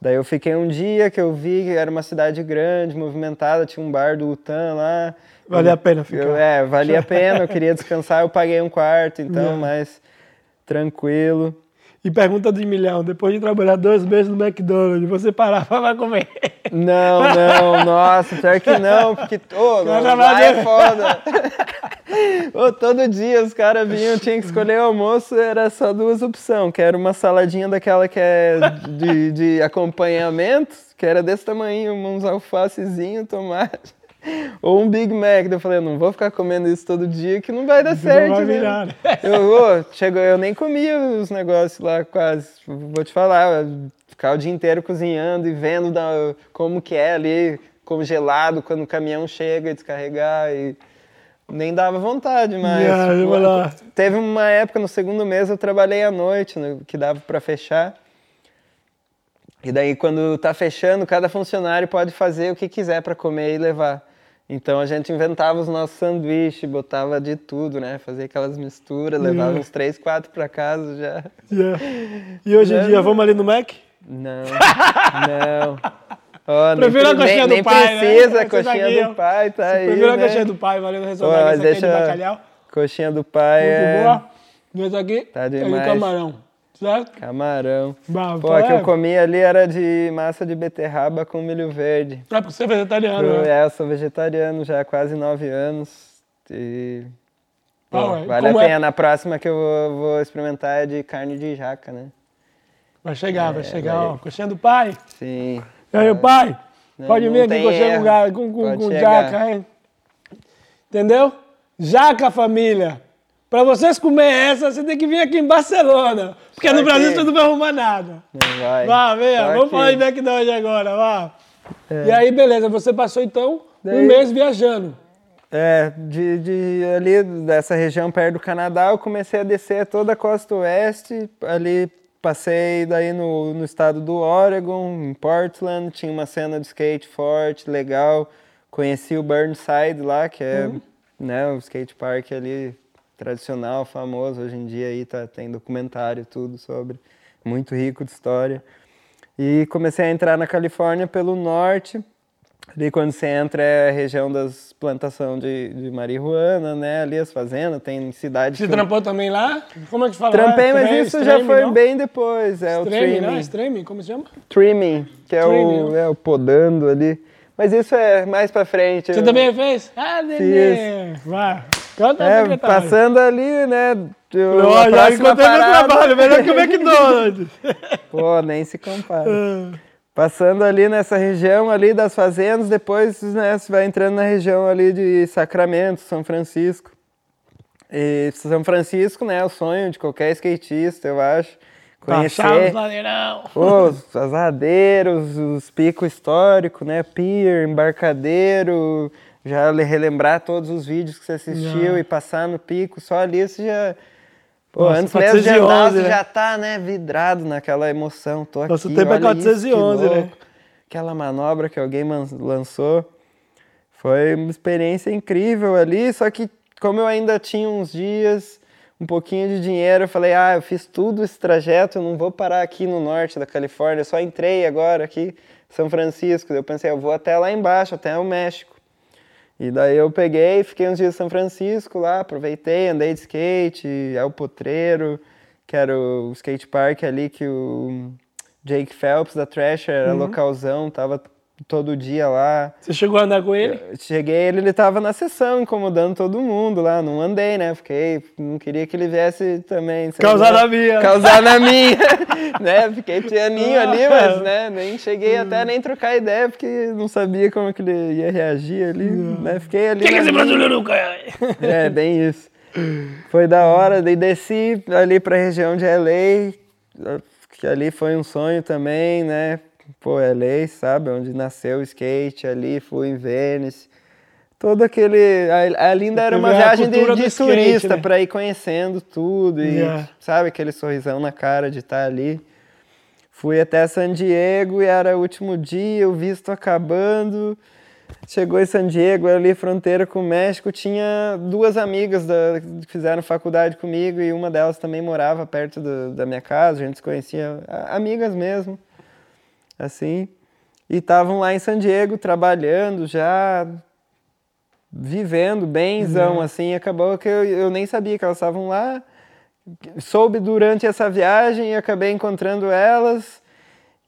Daí eu fiquei um dia que eu vi que era uma cidade grande, movimentada, tinha um bar do Utan lá. Valia Eu- a pena ficar. eu- é, valia a pena, eu queria descansar, eu paguei um quarto, então, Yeah. mais tranquilo. E pergunta de milhão, depois de trabalhar dois meses no McDonald's, você parava pra comer. Não, não, <laughs> nossa, pior que não, porque ô, Cara, lá é foda. Ô, todo dia os caras vinham, tinha que escolher o almoço, era só duas opções, que era uma saladinha daquela que é de, de acompanhamento, que era desse tamanho, uns alfacezinhos, tomate, ou um Big Mac. Eu falei, eu não vou ficar comendo isso todo dia, que não vai dar não certo, vai né? virar. Eu, ô, chegou, eu nem comia os negócios lá quase. Vou te falar, ficar o dia inteiro cozinhando e vendo da- como que é ali, congelado, quando o caminhão chega e descarregar. E nem dava vontade mais. Yeah. Teve uma época, no segundo mês, eu trabalhei à noite, né, que dava para fechar. E daí, quando tá fechando, cada funcionário pode fazer o que quiser para comer e levar. Então a gente inventava os nossos sanduíches, botava de tudo, né? Fazia aquelas misturas, levava Yeah. uns três, quatro para casa já. Yeah. E hoje em Né? dia, vamos ali no Mac? Não, não. <laughs> Nem, Prefiro a coxinha nem, do pai, né? precisa, a Essa coxinha do pai tá aí, Prefiro a né? coxinha do pai, valeu mas essa aqui é de deixa- bacalhau. Coxinha do pai Muito é boa. Essa aqui Tá é de demais. camarão. Certo? camarão. Bah, Pô, a que é. eu comi ali era de massa de beterraba com milho verde. É porque você é vegetariano, Eu, né? é, eu sou vegetariano já há quase nove anos. E. pô, Ah, vale a como é? pena. Na próxima que eu vou, vou experimentar é de carne de jaca, né? Vai chegar, vai chegar, vai. ó. Coxinha do pai. Sim. E aí, pai? Não, Pode vir aqui, coxinha com, com, com, com jaca, hein? Entendeu? Jaca, família. Pra vocês comer essa, você tem que vir aqui em Barcelona. Porque Só no Brasil que- você não vai arrumar nada. Não vai. Vá, Só vamos que- falar de McDonald's agora, vá. E aí, beleza, você passou então Daí- um mês viajando. É, de, de ali dessa região perto do Canadá, eu comecei a descer toda a costa oeste. Ali passei daí no, no estado do Oregon, em Portland, tinha uma cena de skate forte, legal. Conheci o Burnside lá, que é né, o skate park ali tradicional, famoso. Hoje em dia aí tá, tem documentário tudo sobre. Muito rico de história. E comecei a entrar na Califórnia pelo norte. Ali quando você entra é a região das plantações de, de marihuana, né? Ali as fazendas, tem cidades... Você que- trampou também lá? Como é que fala? Trampei, mas Tre- isso já foi não? bem depois. É o Streaming, não? trimming. Streaming, como se chama? Trimming, que é o, é o podando ali. Mas isso é mais pra frente. Você eu- também fez? Ah, neném. Vai. Canta É, passando ali, né? Eu, a Olha, já encontrei meu trabalho, melhor que o <laughs> McDonald's. Pô, nem se compara. Passando ali nessa região ali das fazendas, depois né, você vai entrando na região ali de Sacramento, São Francisco. E São Francisco, né, é o sonho de qualquer skatista, eu acho. Conhecer Baixar os ladeirão. os asadeiros, os picos históricos, né, pier, embarcadeiro, já le- relembrar todos os vídeos que você assistiu e passar no pico, só ali você já... Pô, Nossa, antes mesmo de 411, andar, você né? já tá, né, vidrado naquela emoção. Tô aqui, Nosso tempo é olha isso, que 411, né? Aquela manobra que alguém lançou. Foi uma experiência incrível ali, só que como eu ainda tinha uns dias, um pouquinho de dinheiro, eu falei, ah, eu fiz tudo esse trajeto, eu não vou parar aqui no norte da Califórnia, eu só entrei agora aqui São Francisco. Eu pensei, eu vou até lá embaixo, até o México. E daí eu peguei, fiquei uns dias em São Francisco lá, aproveitei, andei de skate, El Potreiro, que era o skate park ali que o Jake Phelps da Thrasher era localzão, tava todo dia lá. Você chegou a andar com ele? Eu Cheguei, ele, ele tava na sessão, incomodando todo mundo lá, não andei, né? Fiquei, não queria que ele viesse também. Causar na minha. Causar na <laughs> minha, né? Fiquei pianinho ali, Ah. mas né, nem cheguei até nem trocar ideia, porque não sabia como que ele ia reagir ali, né? Fiquei ali Quem esse minha. brasileiro? É, bem isso. Foi da hora, daí desci ali pra região de LA, que ali foi um sonho também, né? Pô, LA, sabe? Onde nasceu o skate ali, fui em Venice. Todo aquele. a- Ali ainda era uma viagem de, de skate, turista né? pra ir conhecendo tudo e, Yeah. sabe, aquele sorrisão na cara de estar ali. Fui até San Diego e era o último dia, o visto acabando. Chegou em San Diego, ali fronteira com o México, tinha duas amigas da, que fizeram faculdade comigo e uma delas também morava perto do- da minha casa, a gente se conhecia, amigas mesmo, assim. E estavam lá em San Diego trabalhando já, vivendo benzão, assim. Acabou que eu, eu nem sabia que elas estavam lá. Soube durante essa viagem e acabei encontrando elas.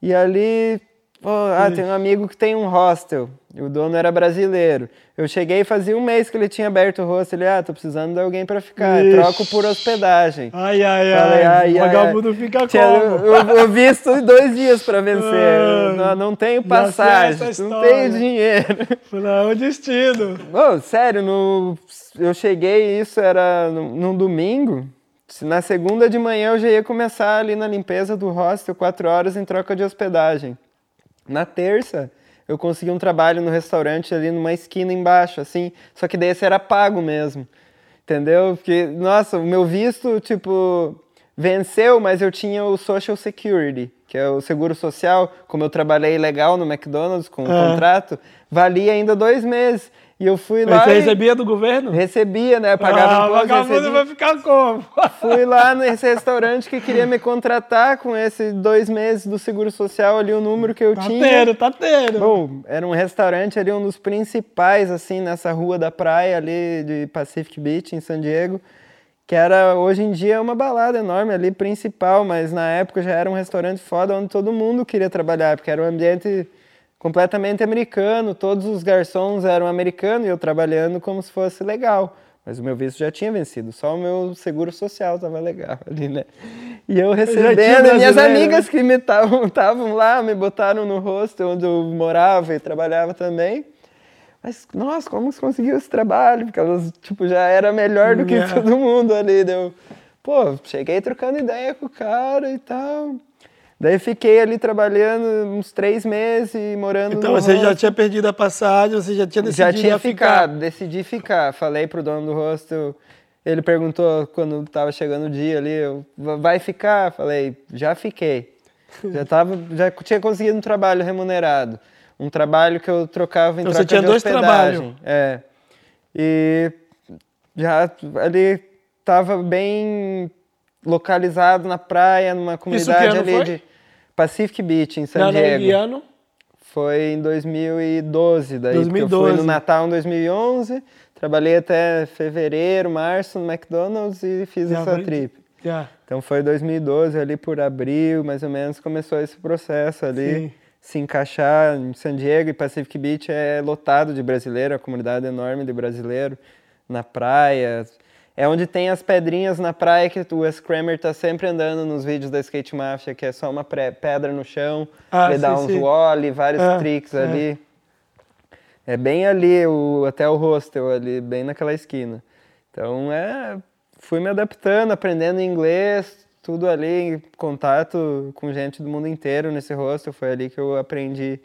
E ali, pô, ah, tem um amigo que tem um hostel. e O dono era brasileiro. Eu cheguei fazia um mês que ele tinha aberto o hostel. Ele, ah, tô precisando de alguém para ficar. Ixi. Troco por hospedagem. Ai, ai, Falei, ai. ai, o ai, vagabundo fica Tinha- como? eu, eu visto em dois dias para vencer. Ah, não, não tenho passagem, não tenho dinheiro. Não, o destino. Ô, sério, no, eu cheguei, isso era num, num domingo. Na segunda de manhã eu já ia começar ali na limpeza do hostel, quatro horas em troca de hospedagem. Na terça, eu consegui um trabalho no restaurante ali numa esquina embaixo, assim. Só que desse era pago mesmo. Entendeu? Porque, nossa, o meu visto, tipo, venceu, mas eu tinha o Social Security, que é o seguro social. Como eu trabalhei legal no McDonald's com um Ah. contrato, valia ainda dois meses. E eu fui Mas lá. você e recebia do governo? Recebia, né? Pagava ah, o imposto, vagabundo recebia. vai ficar como? <laughs> Fui lá nesse restaurante que queria me contratar com esses dois meses do seguro social ali, o número que eu Tá tinha. tendo, tá tendo. Bom, era um restaurante ali, um dos principais, assim, nessa rua da praia ali de Pacific Beach, em San Diego, que era, hoje em dia, uma balada enorme ali, principal, mas na época já era um restaurante foda onde todo mundo queria trabalhar, porque era um ambiente completamente americano, todos os garçons eram americanos e eu trabalhando como se fosse legal. Mas o meu visto já tinha vencido, só o meu seguro social estava legal <laughs> ali, né? E eu recebendo, minhas brasileiro, amigas né? que me estavam <laughs> lá, me botaram no hostel onde eu morava e trabalhava também. Mas, nossa, como você conseguiu esse trabalho? Porque elas, tipo, já era melhor do que Yeah. todo mundo ali. Deu, pô, cheguei trocando ideia com o cara e tal. Daí fiquei ali trabalhando uns três meses e morando Então no você já hostel. tinha perdido a passagem, você já tinha decidido Já tinha ficar. ficado, decidi ficar. Falei pro dono do hostel, ele perguntou quando tava chegando o dia ali, eu, "Va- vai ficar? Falei, já fiquei. Já tava, já tinha conseguido um trabalho remunerado, um trabalho que eu trocava em Então troca você tinha dois trabalhos. É. E já ali tava bem localizado na praia, numa comunidade ali de Pacific Beach em San Não, não, Diego. e ano? Foi em 2012, daí porque eu fui 2012. no Natal em 2011, trabalhei até fevereiro, março no McDonald's e fiz Já essa foi- trip. Já. Então foi 2012, ali por abril, mais ou menos, começou esse processo ali, Sim. se encaixar em San Diego e Pacific Beach é lotado de brasileiro, a comunidade é enorme de brasileiro na praia. É onde tem as pedrinhas na praia que o Wes Kramer tá sempre andando nos vídeos da Skate Mafia, que é só uma pedra no chão, Ah, ele dá sim, uns sim. wall, vários É, tricks é. ali. É bem ali, o, até o hostel ali, bem naquela esquina. Então, é, fui me adaptando, aprendendo inglês, tudo ali, em contato com gente do mundo inteiro nesse hostel. Foi ali que eu aprendi,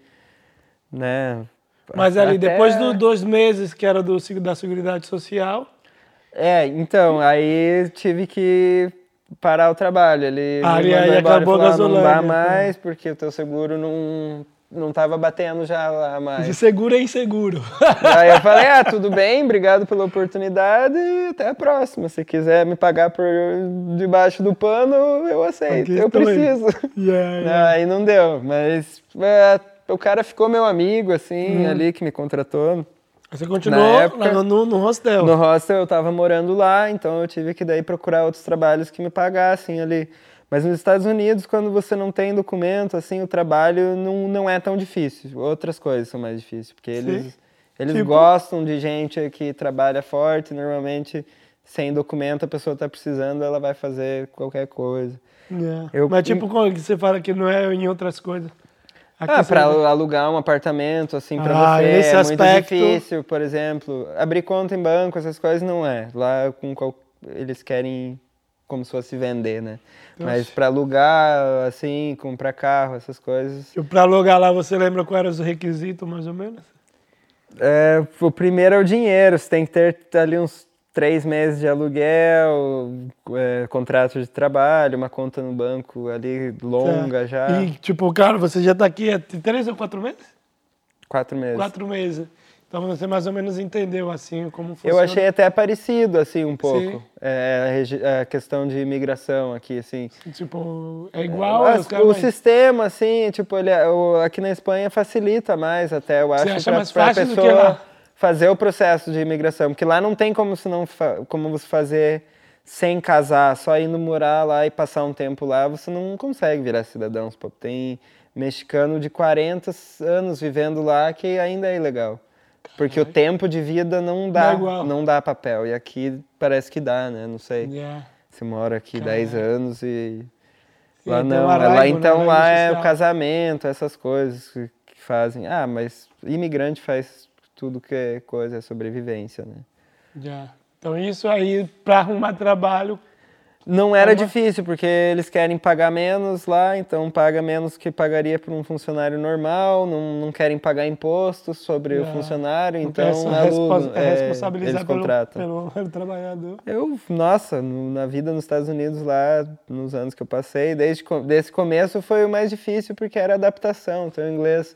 né? Mas ali, até- depois dos dois meses que era do, da Seguridade Social, É, então, aí tive que parar o trabalho. Ele Ah, me aí acabou a falou, "Ah, Não Gasolândia." dá mais, porque o teu seguro não, não tava batendo já lá mais. De seguro é inseguro. Aí eu <laughs> falei, ah, tudo bem, obrigado pela oportunidade e até a próxima. Se quiser me pagar por debaixo do pano, eu aceito, eu preciso. Yeah, yeah. Aí não deu, mas é, o cara ficou meu amigo, assim, ali que me contratou. Você continuou época- lá no, no hostel. No hostel eu tava morando lá, então eu tive que daí procurar outros trabalhos que me pagassem ali. Mas nos Estados Unidos, quando você não tem documento, assim, o trabalho não, não é tão difícil. Outras coisas são mais difíceis, porque eles, eles Tipo? gostam de gente que trabalha forte, normalmente sem documento a pessoa tá precisando, ela vai fazer qualquer coisa. Yeah. Eu- Mas tipo, quando que você fala que não é em outras coisas? Aqui Ah, para alugar um apartamento, assim, para Ah, você é aspecto- muito difícil, por exemplo. Abrir conta em banco, essas coisas não é. Lá com qual- eles querem como se fosse vender, né? Mas para alugar, assim, comprar carro, essas coisas. Tipo, Pra alugar lá, você lembra quais eram os requisitos, mais ou menos? É, o primeiro é o dinheiro, você tem que ter ali uns três meses de aluguel, é, contrato de trabalho, uma conta no banco ali longa já. E, tipo, cara, você já tá aqui há três ou quatro meses? Quatro meses. Quatro meses. Então você mais ou menos entendeu, assim, como Eu funciona. achei até parecido, assim, um pouco. É, a, a questão de imigração aqui, assim. Tipo, é igual... As- os caras o mais- sistema, assim, tipo, ele, é- o- aqui na Espanha facilita mais até, eu acho, do que pessoa? Fazer o processo de imigração. Porque lá não tem como, se não como você fazer sem casar, só indo morar lá e passar um tempo lá, você não consegue virar cidadão. Tem mexicano de 40 anos vivendo lá que ainda é ilegal. Porque o tempo de vida não Não é dá, não dá papel. E aqui parece que dá, né? Não sei. Yeah. Você mora aqui Caralho. 10 anos e. Sim, Lá não, um lá arraigo, então né, lá arraigo é o social. casamento, essas coisas que, que fazem. Ah, mas imigrante faz tudo que é coisa, é sobrevivência, né? Yeah. Então isso aí, pra arrumar trabalho, Não era difícil, porque eles querem pagar menos lá, então paga menos que pagaria para um funcionário normal, não, não querem pagar impostos sobre o Ah, funcionário, não então essa aluno, respo- é, responsabilizar eles pelo, contratam. pelo, <laughs> pelo trabalhador. Eu, nossa, no- na vida nos Estados Unidos lá, nos anos que eu passei, desde desse começo foi o mais difícil porque era adaptação. Então, o inglês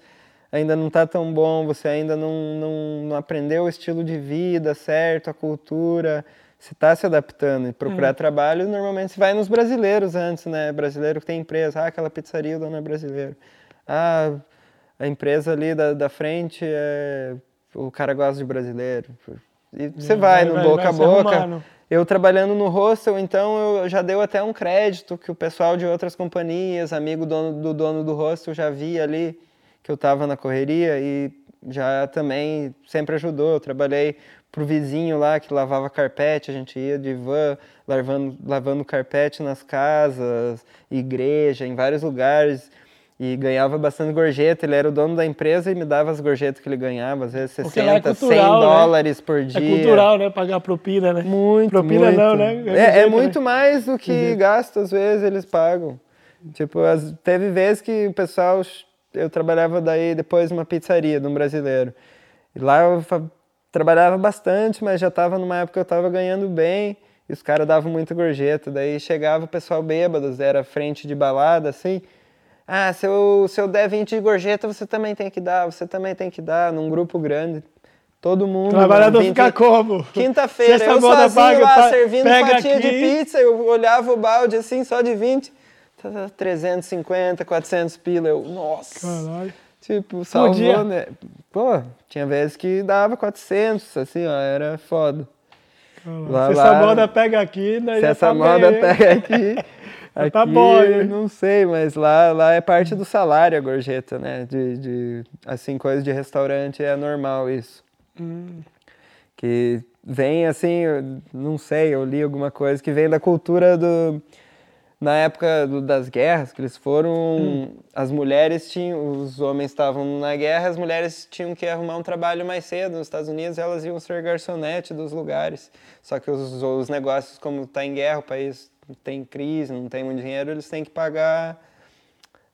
ainda não está tão bom, você ainda não, não, não aprendeu o estilo de vida certo, a cultura. Você está se adaptando e procurar trabalho, normalmente você vai nos brasileiros antes, né? Brasileiro que tem empresa, ah, aquela pizzaria o dono é brasileiro. Ah, a empresa ali da, da frente, é... o cara gosta de brasileiro. E você vai, no boca a se boca. Eu trabalhando no hostel, então eu já deu até um crédito que o pessoal de outras companhias, amigo dono, do dono do hostel, já via ali que eu estava na correria e já também sempre ajudou. Eu trabalhei pro vizinho lá que lavava carpete, a gente ia de van lavando, lavando carpete nas casas, igreja, em vários lugares. E ganhava bastante gorjeta, ele era o dono da empresa e me dava as gorjetas que ele ganhava, às vezes Porque lá é 60, 100 cultural, né? dólares por É dia. cultural, né? Pagar propina, né? Muito, Propina muito. não, né? É, é muito né? mais do que gasta, às vezes eles pagam. Tipo, as- teve vezes que o pessoal, eu trabalhava daí depois numa pizzaria de um brasileiro. E lá eu trabalhava bastante, mas já estava numa época que eu estava ganhando bem. E os caras davam muita gorjeta. Daí chegava o pessoal bêbado, era frente de balada, assim. Ah, se eu, se eu der 20 de gorjeta, você também tem que dar, você também tem que dar, num grupo grande. Todo mundo. Trabalhador 20 fica como? Quinta-feira, eu sozinho paga, lá, servindo fatia de aqui. pizza, eu olhava o balde assim, só de 20, tá, tá, 350, 400 pila, eu, nossa, Caralho. tipo, salvou, dia? né? Pô, tinha vezes que dava 400, assim, ó, era foda. Lá- Se lá- essa moda pega aqui, daí Se essa tá moda bem. pega aqui, <laughs> aqui tá bom, hein? não sei, mas lá, lá é parte do salário a gorjeta, né? De, de, assim, coisa de restaurante é normal isso. Hum. Que vem assim, não sei, eu li alguma coisa que vem da cultura do. Na época do- das guerras, que eles foram. Hum. As mulheres tinham. Os homens estavam na guerra, as mulheres tinham que arrumar um trabalho mais cedo. Nos Estados Unidos, elas iam ser garçonete dos lugares. Só que os, os negócios, como está em guerra, o país tem crise, não tem muito dinheiro, eles têm que pagar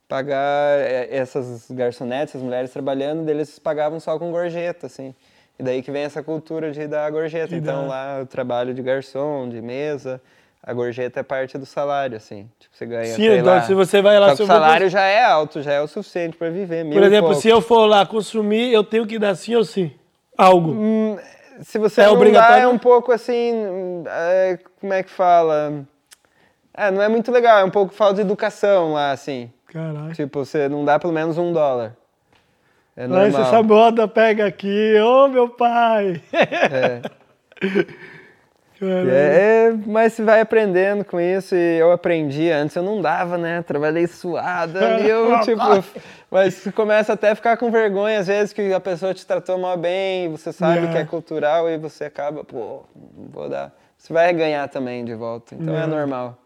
pagar é, essas garçonetes, essas mulheres trabalhando, deles pagavam só com gorjeta, assim. E daí que vem essa cultura de dar gorjeta. Então dar. lá o trabalho de garçom, de mesa, a gorjeta é parte do salário, assim. Tipo, você ganha, Sim, então lá. se você vai lá... Se o salário já é alto, já é o suficiente para viver. mil Por exemplo, se eu for lá consumir, eu tenho que dar sim ou sim? Algo. Hum, se você É não dá, obrigatório? é um pouco assim, é, como é que fala? É, não é muito legal, é um pouco falta de educação lá, assim. Caralho. Tipo, você não dá pelo menos um dólar. É normal. você essa moda pega aqui, ô meu pai! É. <laughs> Caralho. É, mas você vai aprendendo com isso e eu aprendi. Antes eu não dava, né? Trabalhei suada <laughs> ali, eu, tipo... Mas você começa até a ficar com vergonha, às vezes, que a pessoa te tratou mal bem, você sabe Yeah. que é cultural e você acaba, pô, não vou dar. Você vai ganhar também de volta, então é Yeah. normal.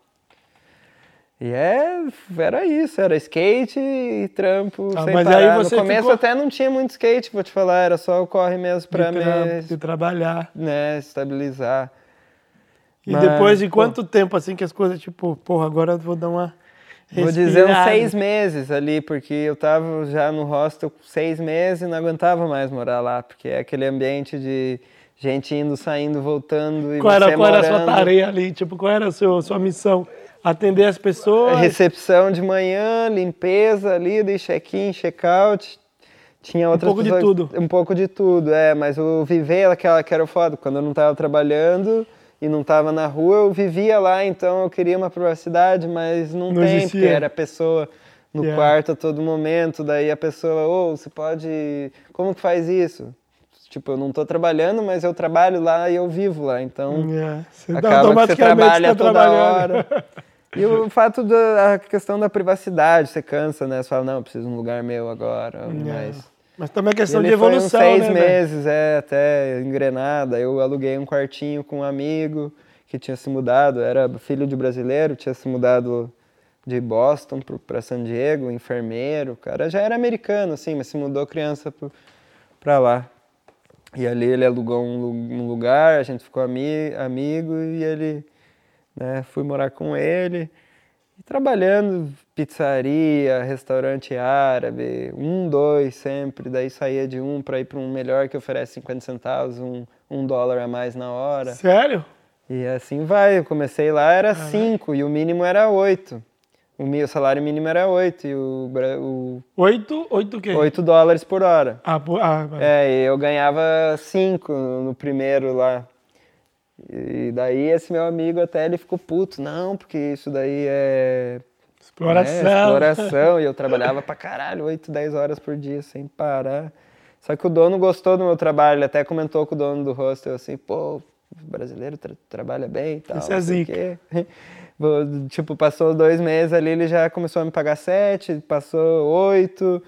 E é, era isso, era skate e trampo Ah, sem mas aí parar. você no começo ficou- até não tinha muito skate, vou te falar, era só o corre mesmo pra de, me de trabalhar. né, estabilizar. E Mas, depois de pô. quanto tempo assim que as coisas, tipo, porra, agora eu vou dar uma. Vou dizer uns respirada. seis meses ali, porque eu tava já no hostel seis meses e não aguentava mais morar lá, porque é aquele ambiente de gente indo, saindo, voltando e Qual era, qual era a sua tarefa ali? Tipo, qual era a sua, sua missão? Atender as pessoas? Recepção de manhã, limpeza ali, de check-in, check-out. Tinha outras pouco de pessoas- tudo. Um pouco de tudo, é. Mas o viver, aquela que era foda. Quando eu não tava trabalhando e não tava na rua, eu vivia lá, então eu queria uma privacidade, mas não, Não tem, existia. porque era a pessoa no Yeah. quarto a todo momento. Daí a pessoa, ô, você pode. Como que faz isso? Tipo, eu não tô trabalhando, mas eu trabalho lá e eu vivo lá, então É, você acaba que você trabalha tá toda hora. <laughs> E o fato da questão da privacidade, você cansa, né? Você fala, não, eu preciso de um lugar meu agora, mas... Mas também é questão de ele foi uns evolução, seis né? meses, é, até engrenada. Eu aluguei um quartinho com um amigo que tinha se mudado, era filho de brasileiro, tinha se mudado de Boston para San Diego, enfermeiro, o cara já era americano, assim, mas se mudou criança para lá. E ali ele alugou um, um lugar, a gente ficou ami amigo e ele, né, fui morar com ele. E trabalhando, pizzaria, restaurante árabe, um, dois sempre, daí saía de um para ir para um melhor que oferece 50 centavos, um, um dólar a mais na hora. Sério? E assim vai, eu comecei lá era cinco e o mínimo era oito. O o salário mínimo era oito e o, o Oito? Oito o quê? 8 dólares por hora. Ah, pô, ah, vai. É, e eu ganhava cinco no no primeiro lá. E daí esse meu amigo até ele ficou puto, não, porque isso daí é exploração. né, exploração. e eu trabalhava pra caralho, 8, 10 horas por dia, sem parar. Só que o dono gostou do meu trabalho, ele até comentou com o dono do hostel assim, pô, brasileiro tra- trabalha bem e tal. Isso é zica. <laughs> Tipo, passou dois meses ali, ele já começou a me pagar sete, passou oito.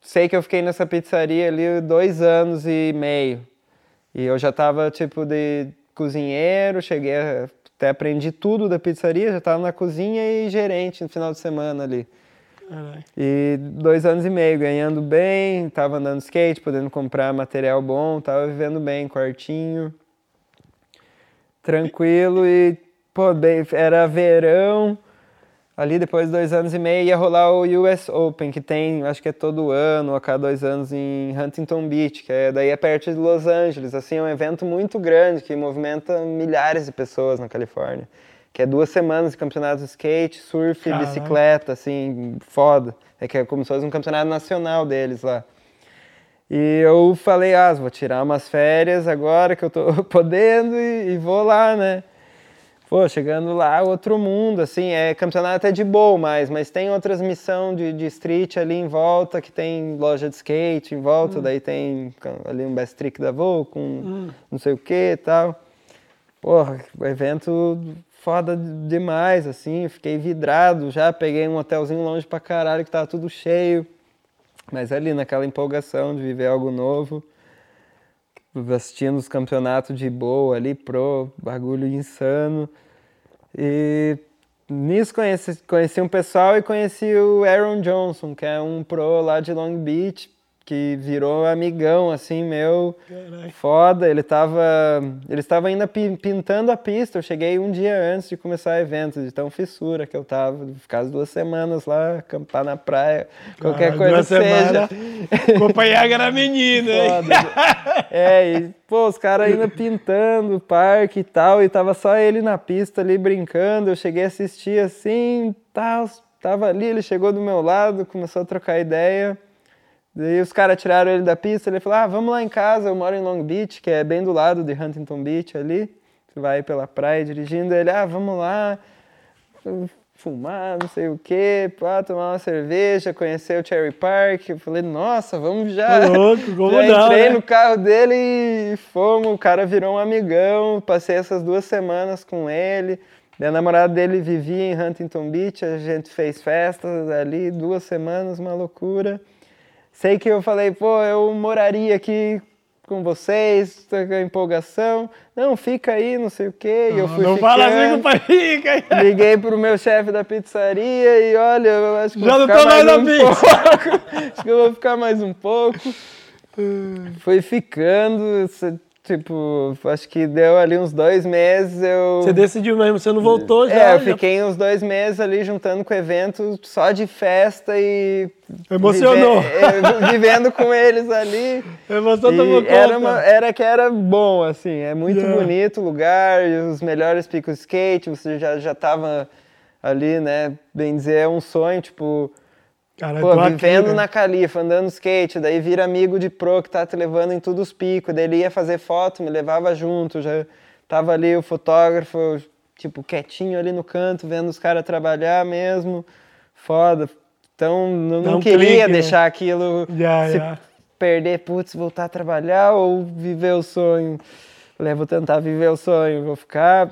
Sei que eu fiquei nessa pizzaria ali dois anos e meio. E eu já tava, tipo, de cozinheiro, cheguei, a- até aprendi tudo da pizzaria, já tava na cozinha e gerente no final de semana ali. Caralho. E dois anos e meio, ganhando bem, tava andando skate, podendo comprar material bom, tava vivendo bem, quartinho, tranquilo e, pô, bem, era verão, ali depois de dois anos e meio ia rolar o US Open, que tem, acho que é todo ano, a cada dois anos em Huntington Beach, que é, daí é perto de Los Angeles, assim, é um evento muito grande que movimenta milhares de pessoas na Califórnia. Que é duas semanas de campeonato de skate, surf, Caralho. bicicleta, assim, foda. É que é como se fosse um campeonato nacional deles lá. E eu falei, ah, vou tirar umas férias agora que eu tô <laughs> podendo e, e vou lá, né? Pô, chegando lá, outro mundo, assim, é campeonato é de boa mais, mas tem outras missões de, de street ali em volta, que tem loja de skate em volta, daí tem ali um best trick da Voo com não sei o que e tal. Porra, evento foda demais, assim, fiquei vidrado já, peguei um hotelzinho longe pra caralho que tava tudo cheio. Mas ali naquela empolgação de viver algo novo, assistindo os campeonatos de boa ali, pro, bagulho insano. E nisso conheci, conheci um pessoal e conheci o Aaron Johnson, que é um pro lá de Long Beach. Que virou amigão, assim, meu. Foda, ele tava. Ele estava ainda pi- pintando a pista. Eu cheguei um dia antes de começar o evento, de tão fissura que eu tava. Ficar as duas semanas lá, acampar na praia, qualquer Caralho, coisa seja. semanas, Acompanhar a menina, é, e, pô, os caras ainda pintando o parque e tal, e tava só ele na pista ali brincando. Eu cheguei a assistir assim, tal, tava ali, ele chegou do meu lado, começou a trocar ideia. Daí os caras tiraram ele da pista, ele falou: "Ah, vamos lá em casa, eu moro em Long Beach, que é bem do lado de Huntington Beach ali. Você vai pela praia dirigindo, ele: "Ah, vamos lá." fumar, não sei o quê, pá, tomar uma cerveja, conhecer o Cherry Park. Eu falei, nossa, vamos já. Louco, <laughs> como já não, entrei né? no carro dele e fomos. O cara virou um amigão. Passei essas duas semanas com ele. Daí A namorada dele vivia em Huntington Beach, a gente fez festas ali, duas semanas, uma loucura. Sei que eu falei, pô, eu moraria aqui com vocês, tô com a empolgação. Não, fica aí, não sei o quê. E eu fui não ficando. fala assim com o Parica. <laughs> Liguei pro meu chefe da pizzaria e olha, eu acho que Já vou não ficar tô mais mais um pizza. pouco. <laughs> acho que eu vou ficar mais um pouco. <laughs> Foi ficando, tipo, acho que deu ali uns dois meses, eu... Você decidiu mesmo, você não voltou já. É, eu já- fiquei uns dois meses ali juntando com o evento só de festa e... Emocionou. vive- é, vivendo com eles ali. A emoção E tomou conta. era, uma- era que era bom, assim, é muito Yeah. bonito o lugar, os melhores picos skate, você já, já tava ali, né, bem dizer, é um sonho, tipo, Cara, pô, tô aqui, vivendo né? na Califa, andando skate, daí vira amigo de pro que tá te levando em todos os picos, daí ele ia fazer foto, me levava junto, já tava ali o fotógrafo, tipo, quietinho ali no canto, vendo os caras trabalhar mesmo, foda. Então, não, não queria clique, né? deixar aquilo Já, se já. perder, putz, voltar a trabalhar ou viver o sonho. Falei, vou tentar viver o sonho, vou ficar.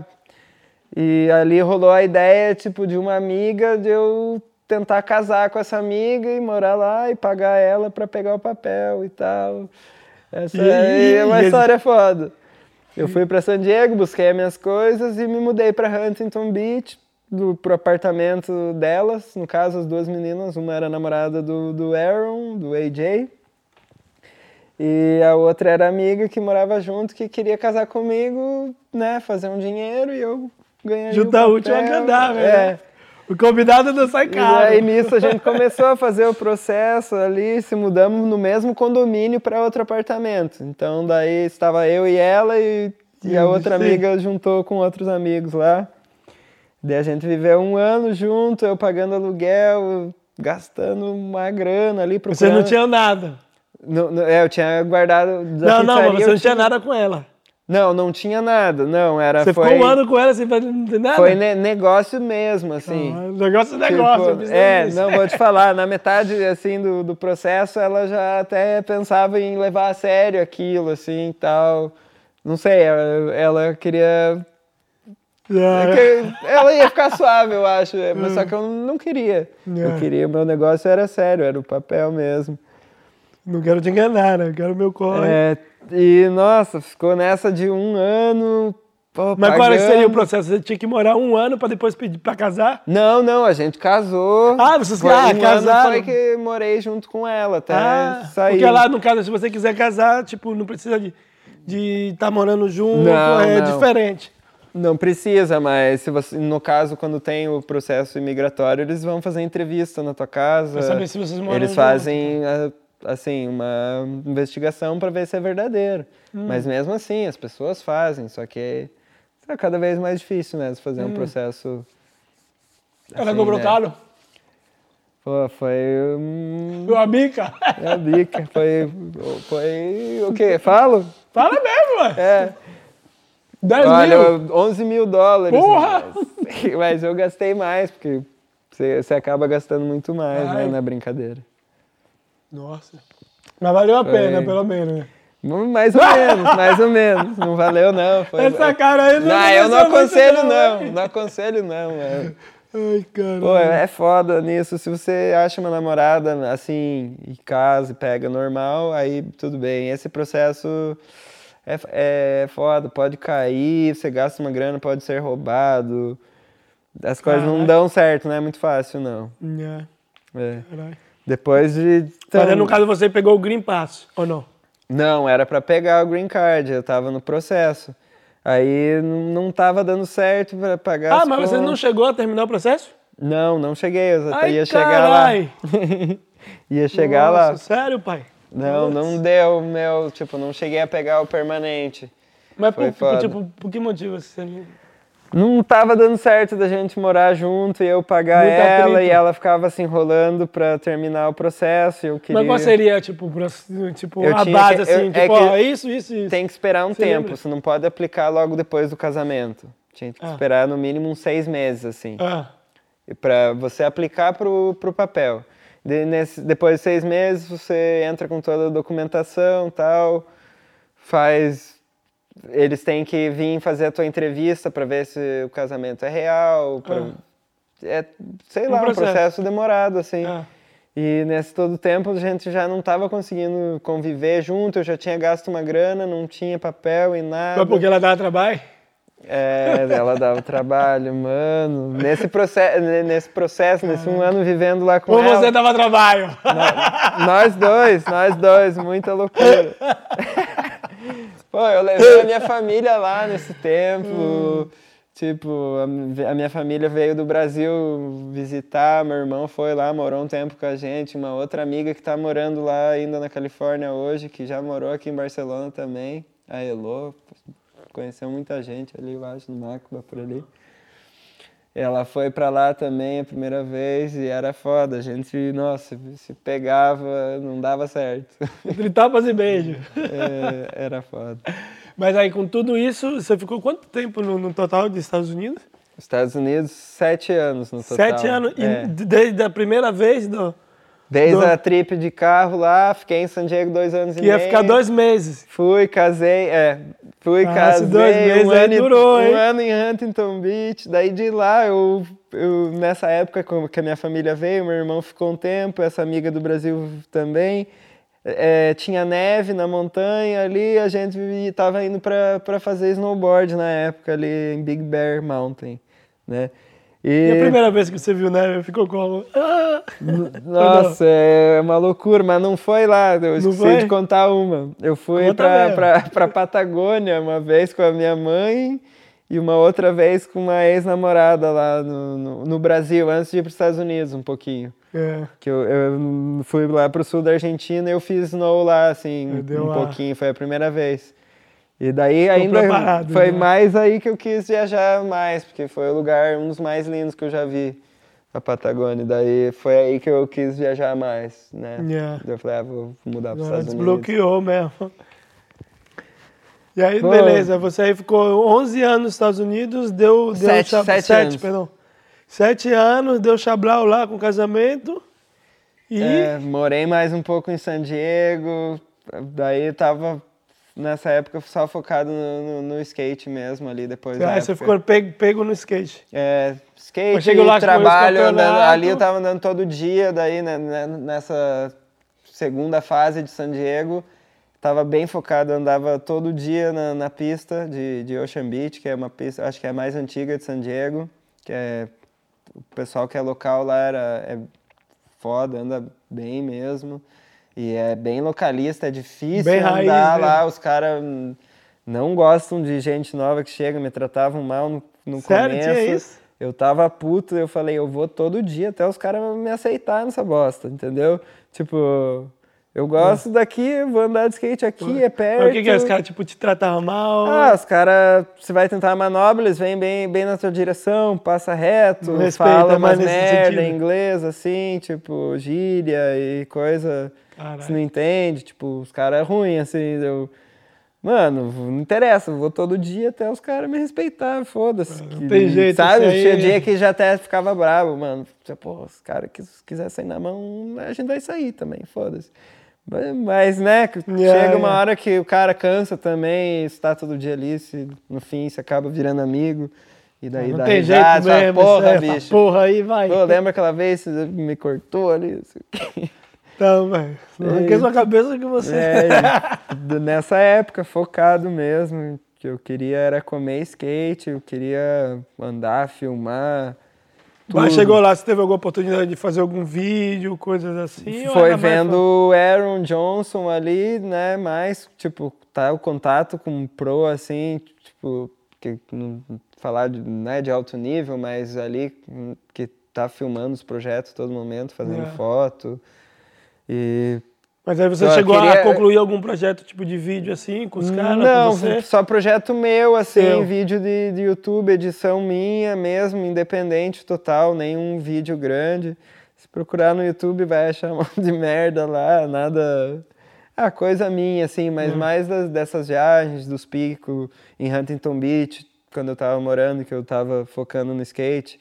E ali rolou a ideia, tipo, de uma amiga de eu tentar casar com essa amiga e morar lá e pagar ela para pegar o papel e tal. Essa E- é uma e- história foda. Eu fui para San Diego, busquei as minhas coisas e me mudei para Huntington Beach, do, pro apartamento delas, no caso as duas meninas, uma era namorada do, do Aaron, do AJ, e a outra era amiga que morava junto, que queria casar comigo, né, fazer um dinheiro e eu ganhei Juntar o papel. agradável, É. né? O convidado não sai E caro. aí nisso a gente começou a fazer o processo ali, se mudamos no mesmo condomínio para outro apartamento. Então daí estava eu e ela e, e a outra sim. amiga juntou com outros amigos lá. Daí a gente viveu um ano junto, eu pagando aluguel, gastando uma grana ali Você procurando. não tinha nada. Não, não, é, eu tinha guardado da Não, não, mas você não tinha- nada com ela. Não, não tinha nada. Não, era Você foi ficou um ano com ela sem fazer não tem nada? foi ne- negócio mesmo, assim. Ah, negócio é negócio. Tipo, preciso é, disso. não, vou te falar, na metade, assim, do, do processo, ela já até pensava em levar a sério aquilo, assim, tal. Não sei, ela, ela queria... É. Ela ia ficar suave, eu acho, mas só que eu não queria. É. Eu queria, meu negócio era sério, era o papel mesmo. Não quero te enganar, né? Eu quero meu corre. É, e, nossa, ficou nessa de um ano... pô, Mas qual seria o processo? Você tinha que morar um ano pra depois pedir pra casar? Não, não, a gente casou. Ah, vocês foi, ah, um casaram. Ano foi que morei junto com ela, até Ah, sair. porque lá, no caso, se você quiser casar, tipo, não precisa de de estar morando junto, Não, é não. diferente. Não precisa, mas se você, no caso, quando tem o processo imigratório, eles vão fazer entrevista na tua casa. Pra saber se vocês moram Eles junto. fazem, a- assim, uma investigação para ver se é verdadeiro. Hum. Mas mesmo assim, as pessoas fazem, só que é cada vez mais difícil, né? de Fazer Hum. um processo... Ela assim, cobrou né? caro? Pô, foi... hum, Deu a bica? É a bica, foi, foi o quê? Falo? Fala mesmo, ué. É. 10 Olha, mil? 11 mil dólares. Porra! Mas, mas eu gastei mais, porque você, acaba gastando muito mais, né, na brincadeira. Nossa. Mas valeu a pena, Foi. pelo menos. né? Mais ou menos, mais ou menos. Não valeu, não. <laughs> Foi, Essa cara aí não Não, eu não aconselho, não, não. Não aconselho, não. É. Ai, cara. Pô, é foda nisso. Se você acha uma namorada assim, e casa e pega normal, aí tudo bem. Esse processo é, é foda, pode cair, você gasta uma grana, pode ser roubado. As coisas não Caraca. dão certo, não é muito fácil, não. É, É. caralho. Depois de. Mas aí, no caso você pegou o Green Pass, ou não? Não, era para pegar o green card, eu tava no processo. Aí não tava dando certo para pagar Ah, as mas você não contas. chegou a terminar o processo? Não, não cheguei, eu até Ai, ia chegar carai. lá. <laughs> ia chegar Nossa, lá. Sério, pai? Não, não deu, meu, tipo, não cheguei a pegar o permanente. Mas por, tipo, por que motivo você não... Tava dando certo da gente morar junto e eu pagar ela atrito. e ela ficava se enrolando pra terminar o processo. e Eu queria... Mas qual seria, tipo, tipo Eu a base, que- assim, eu- é tipo, que ó, isso, isso, isso. Tem que esperar um Você tempo, lembra? você não pode aplicar logo depois do casamento. Tinha que Ah. esperar no mínimo uns seis meses, assim. Ah, para você aplicar pro, pro papel. De- nesse- depois de seis meses, você entra com toda a documentação tal, faz... Eles têm que vir fazer a tua entrevista para ver se o casamento é real, pra- Ah. é, sei Um lá, um processo. processo demorado, assim. ah. E nesse todo tempo a gente já não estava conseguindo conviver junto, eu já tinha gasto uma grana, não tinha papel e nada. Mas porque ela dava trabalho? É, ela dava trabalho, mano. Nesse processo, nesse processo, nesse um ano vivendo lá com Ou ela. você dava trabalho? Nós dois, nós dois, muita loucura. <laughs> Pô, eu levei a minha família lá nesse tempo. <laughs> Tipo, a mi- a minha família veio do Brasil visitar, meu irmão foi lá, morou um tempo com a gente, uma outra amiga que tá morando lá ainda na Califórnia hoje, que já morou aqui em Barcelona também, a Elô, conheceu muita gente ali, eu acho, no Macba, por ali. Ela foi pra lá também a primeira vez e era foda. A gente, nossa, se pegava, não dava certo. <laughs> Entre tapas e beijos. É, era foda. Mas aí, com tudo isso, você ficou quanto tempo no, no total dos Estados Unidos? Estados Unidos, sete anos no total. Sete anos. E É. desde a primeira vez, do, Desde do- a trip de carro lá, fiquei em San Diego dois anos e que ia meio. ficar dois meses. Fui, casei, é. Fui, Ah, casei. dois meses um ano, e- durou, um hein? ano em Huntington Beach. Daí de lá, eu, eu, nessa época que a minha família veio, meu irmão ficou um tempo, essa amiga do Brasil também. É, tinha neve na montanha ali, a gente estava indo para fazer snowboard na época ali em Big Bear Mountain, né? E a primeira vez que você viu neve, ficou como... Ah! Nossa, é uma loucura, mas não foi lá. Eu esqueci foi? de contar uma. Eu fui pra Patagônia uma vez com a minha mãe e uma outra vez com uma ex-namorada lá no, no, no Brasil, antes de ir para os Estados Unidos um pouquinho. É. Que eu, eu fui lá pro sul da Argentina e eu fiz snow lá, assim, um lá. pouquinho. Foi a primeira vez. E daí ainda preparado, foi né? mais aí que eu quis viajar mais, porque foi o lugar, um dos mais lindos que eu já vi, a Patagônia. Daí foi aí que eu quis viajar mais, né? Yeah. Eu falei, ah, vou mudar para os Estados Unidos. desbloqueou mesmo. E aí, Bom. beleza, você aí ficou 11 anos nos Estados Unidos, deu... deu Sete, cha- sete sete anos. perdão. Sete anos, deu chablau lá com casamento. E... É, morei mais um pouco em San Diego, daí tava nessa época só focado no, no- no skate mesmo ali depois da aí você ficou pego, pego no skate. É, Eu skate, chego lá, trabalho, andando, ali eu tava andando todo dia, daí né, né, nessa segunda fase de San Diego, tava bem focado, andava todo dia na, na pista de, de Ocean Beach, que é uma pista, acho que é a mais antiga de San Diego, que é, o pessoal que é local lá era, é foda, anda bem mesmo, e é bem localista, é difícil Bem andar raiz lá, os caras não gostam de gente nova que chega, me tratavam mal no, no Sério? começo. Tinha isso? Eu tava puto, eu falei, eu vou todo dia até os caras me aceitar nessa bosta, entendeu? Tipo, eu gosto daqui, eu vou andar de skate aqui, é perto. Mas o que que é? Os caras, tipo, te tratavam mal? Ah, os caras, você vai tentar a manobra, eles vêm bem, bem na tua direção, passa reto, Respeita fala mais umas merda em inglês, assim, tipo, gíria e coisa Você não entende, tipo, os caras é ruim, assim, eu... Mano, não interessa, vou todo dia até os caras me respeitar, foda-se. Não que- tem jeito, Sabe, isso aí- tinha dia que já até ficava bravo, mano. Tipo, Pô, os caras que quiser sair na mão, a gente vai sair também, foda-se. Mas, né, Yeah, chega uma yeah. hora que o cara cansa também, está todo dia ali, se, no fim você acaba virando amigo. E daí Não dá tem jeito risada, fala, mesmo, porra, isso fala, bicho. Porra, aí vai. Pô, lembra aquela vez que você me cortou ali? não sei o quê. Então, velho. Arranquei sua cabeça que você... É, <laughs> nessa época, focado mesmo, que eu queria era comer skate, eu queria andar, filmar. Mas chegou lá, você teve alguma oportunidade de fazer algum vídeo, coisas assim? Foi vendo o Aaron Johnson ali, né? Mais, tipo, tá o contato com o pro, assim, tipo, que não falar de, né, de alto nível, mas ali hum, que tá filmando os projetos todo momento, fazendo É. foto. E Mas aí você Eu chegou a queria- concluir algum projeto tipo de vídeo assim, com os caras? Não, só projeto meu, assim, vídeo de, de YouTube, edição minha mesmo, independente total, nenhum vídeo grande. Se procurar no YouTube vai achar um monte de merda lá, nada. Ah, coisa minha, assim, Hum. mas mais das, dessas viagens, dos picos em Huntington Beach, quando eu tava morando, que eu tava focando no skate.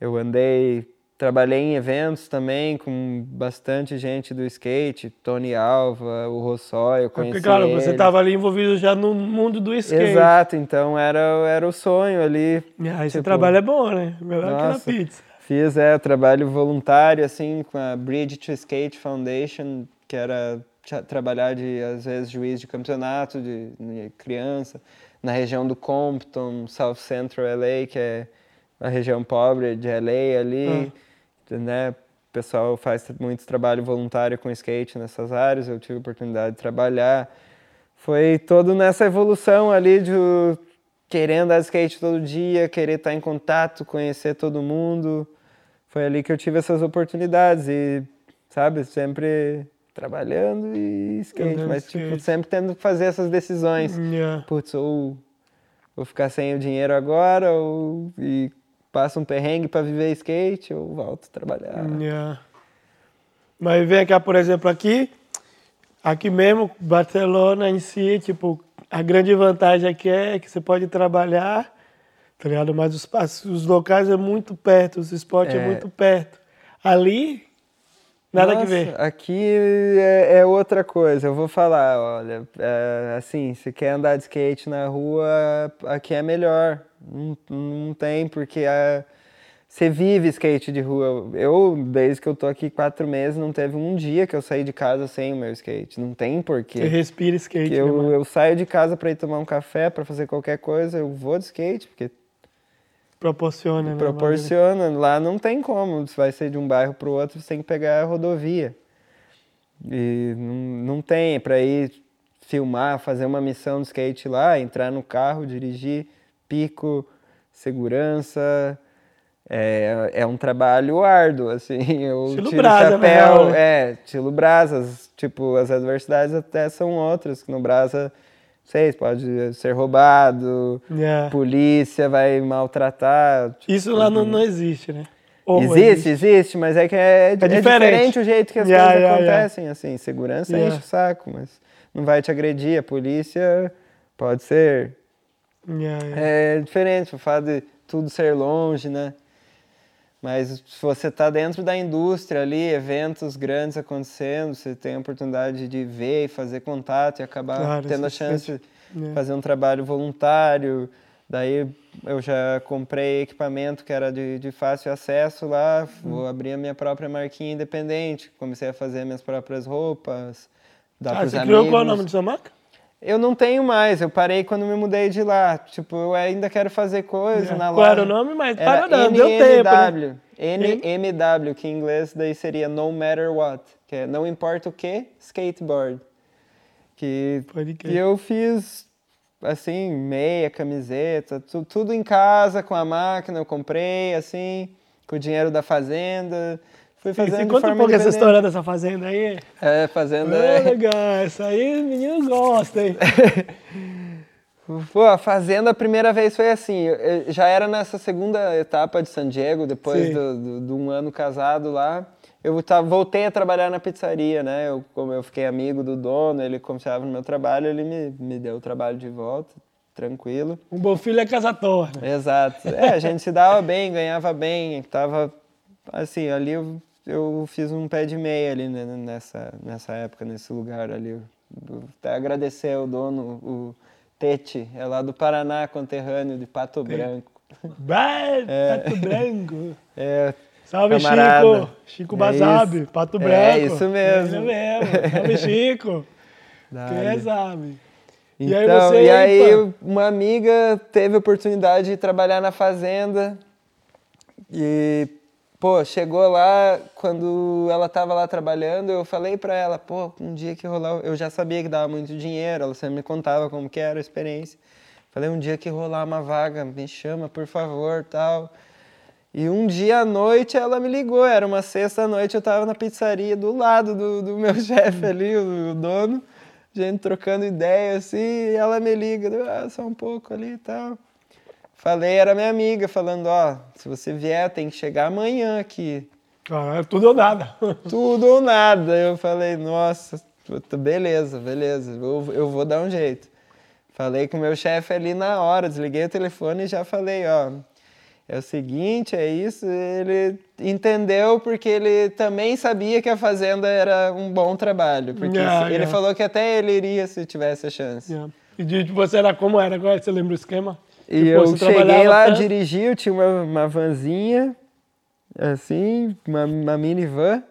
Eu andei, trabalhei em eventos também com bastante gente do skate, Tony Alva, o Rossói, eu conheci Porque, claro, você ele. estava ali envolvido já no mundo do skate. Exato, então era, era o sonho ali. E aí esse Tipo, trabalho é bom, né? Melhor que nossa. na pizza. Fiz é, trabalho voluntário assim com a Bridge to Skate Foundation, que era tra- trabalhar de às vezes juiz de campeonato de, de criança na região do Compton, South Central LA, que é a região pobre de LA ali, né? O pessoal faz muito trabalho voluntário com skate nessas áreas, eu tive a oportunidade de trabalhar. Foi todo nessa evolução ali de querer andar de skate todo dia, querer estar em contato, conhecer todo mundo. Foi ali que eu tive essas oportunidades e, sabe, sempre trabalhando e skate, Andando mas tipo, skate. sempre tendo que fazer essas decisões. Yeah. Putz, ou vou ficar sem o dinheiro agora, ou e passo um perrengue para viver skate, ou volto a trabalhar. Yeah. Mas vem cá, por exemplo, aqui, aqui mesmo, Barcelona em si, tipo, a grande vantagem aqui é que você pode trabalhar, tá ligado? Mas os, os locais é muito perto, os esportes é, É. muito perto. Ali, nada que Nossa, ver. Aqui é, é outra coisa. Eu vou falar, olha, é, assim, se quer andar de skate na rua, aqui é melhor. Não, não tem, porque é, você vive skate de rua. Eu, desde que eu tô aqui quatro meses, não teve um dia que eu saí de casa sem o meu skate. Não tem Você porquê. respira skate, Que né, eu, mano? eu saio de casa para ir tomar um café, para fazer qualquer coisa, eu vou de skate, porque Proporciona, né? proporciona. Lá não tem como. Você vai ser de um bairro para o outro, você tem que pegar a rodovia. E não, não tem para ir filmar, fazer uma missão de skate lá, entrar no carro, dirigir, pico, segurança. É, é um trabalho árduo, assim. <laughs> Eu Estilo tiro brasa, chapéu. né? É, estilo brasas. Tipo, as adversidades até são outras, que no brasa, sei, pode ser roubado, Yeah. polícia vai maltratar. Isso lá não, não existe, né? Ou existe, existe, mas é que é, é diferente. diferente. o jeito que as Yeah, coisas yeah, acontecem, assim. Segurança enche o saco, mas não vai te agredir. A polícia pode ser. É diferente, o fato de tudo ser longe, né? Mas se você está dentro da indústria ali, eventos grandes acontecendo, você tem a oportunidade de ver e fazer contato e acabar Claro, tendo a isso é chance de É. fazer um trabalho voluntário. Daí eu já comprei equipamento que era de, de fácil acesso lá, vou abrir a minha própria marquinha independente, comecei a fazer minhas próprias roupas, dar Ah, pros você amigos. criou qual é o nome da sua marca? Eu não tenho mais, eu parei quando me mudei de lá. Tipo, eu ainda quero fazer coisa É. na Qual loja. era o nome? Mas para não, deu tempo, né? NMW. Que em inglês daí seria No Matter What, que é não importa o que, skateboard. Que, Pode que eu fiz, assim, meia, camiseta, tu- tudo em casa, com a máquina, eu comprei, assim, com o dinheiro da fazenda. Fui Você fazendo de conta um pouco essa história dessa fazenda aí. É, fazenda... É legal, essa aí o menino gosta, hein? <laughs> Pô, a Fazenda, a primeira vez foi assim. já era nessa segunda etapa de San Diego, depois do- do- de um ano casado lá. Eu tava, voltei a trabalhar na pizzaria, né? Eu, como eu fiquei amigo do dono, ele confiava no meu trabalho, ele me, me deu o trabalho de volta, tranquilo. Um bom filho é casa torna. Exato. É, a gente se dava bem, ganhava bem, tava assim, ali eu, eu fiz um pé de meia ali né, nessa, nessa época, nesse lugar ali. Até agradecer ao dono, o Tete, é lá do Paraná, conterrâneo de Pato Branco. Vai, <laughs> Pato Branco. É, Salve, Camarada. Chico. Chico É Basabe, isso. Pato É Branco. isso mesmo. É isso mesmo. Salve, Chico. Quem é sabe? Então, E aí você, e aí uma amiga teve a oportunidade de trabalhar na fazenda e pô, chegou lá, quando ela tava lá trabalhando, eu falei pra ela, pô, um dia que rolar, eu já sabia que dava muito dinheiro, ela sempre me contava como que era a experiência. Falei, um dia que rolar uma vaga, me chama, por favor, tal. E um dia à noite ela me ligou, era uma sexta noite, eu estava na pizzaria do lado do, do meu <laughs> chefe ali, o, o, dono, gente trocando ideia assim, e ela me liga, ah, só um pouco ali e tal. Falei, era minha amiga, falando, ó, se você vier, tem que chegar amanhã aqui. Ah, tudo ou nada. <laughs> tudo ou nada. Eu falei, nossa, beleza, beleza, eu, eu vou dar um jeito. Falei com o meu chefe ali na hora, desliguei o telefone e já falei, ó, é o seguinte, é isso. Ele entendeu porque ele também sabia que a Fazenda era um bom trabalho. Porque yeah, ele yeah. falou que até ele iria se tivesse a chance. Yeah. E de, você era como era agora? Você lembra o esquema? E tipo, eu cheguei lá, tanto... dirigi, eu tinha uma, uma vanzinha, assim, uma, uma minivan.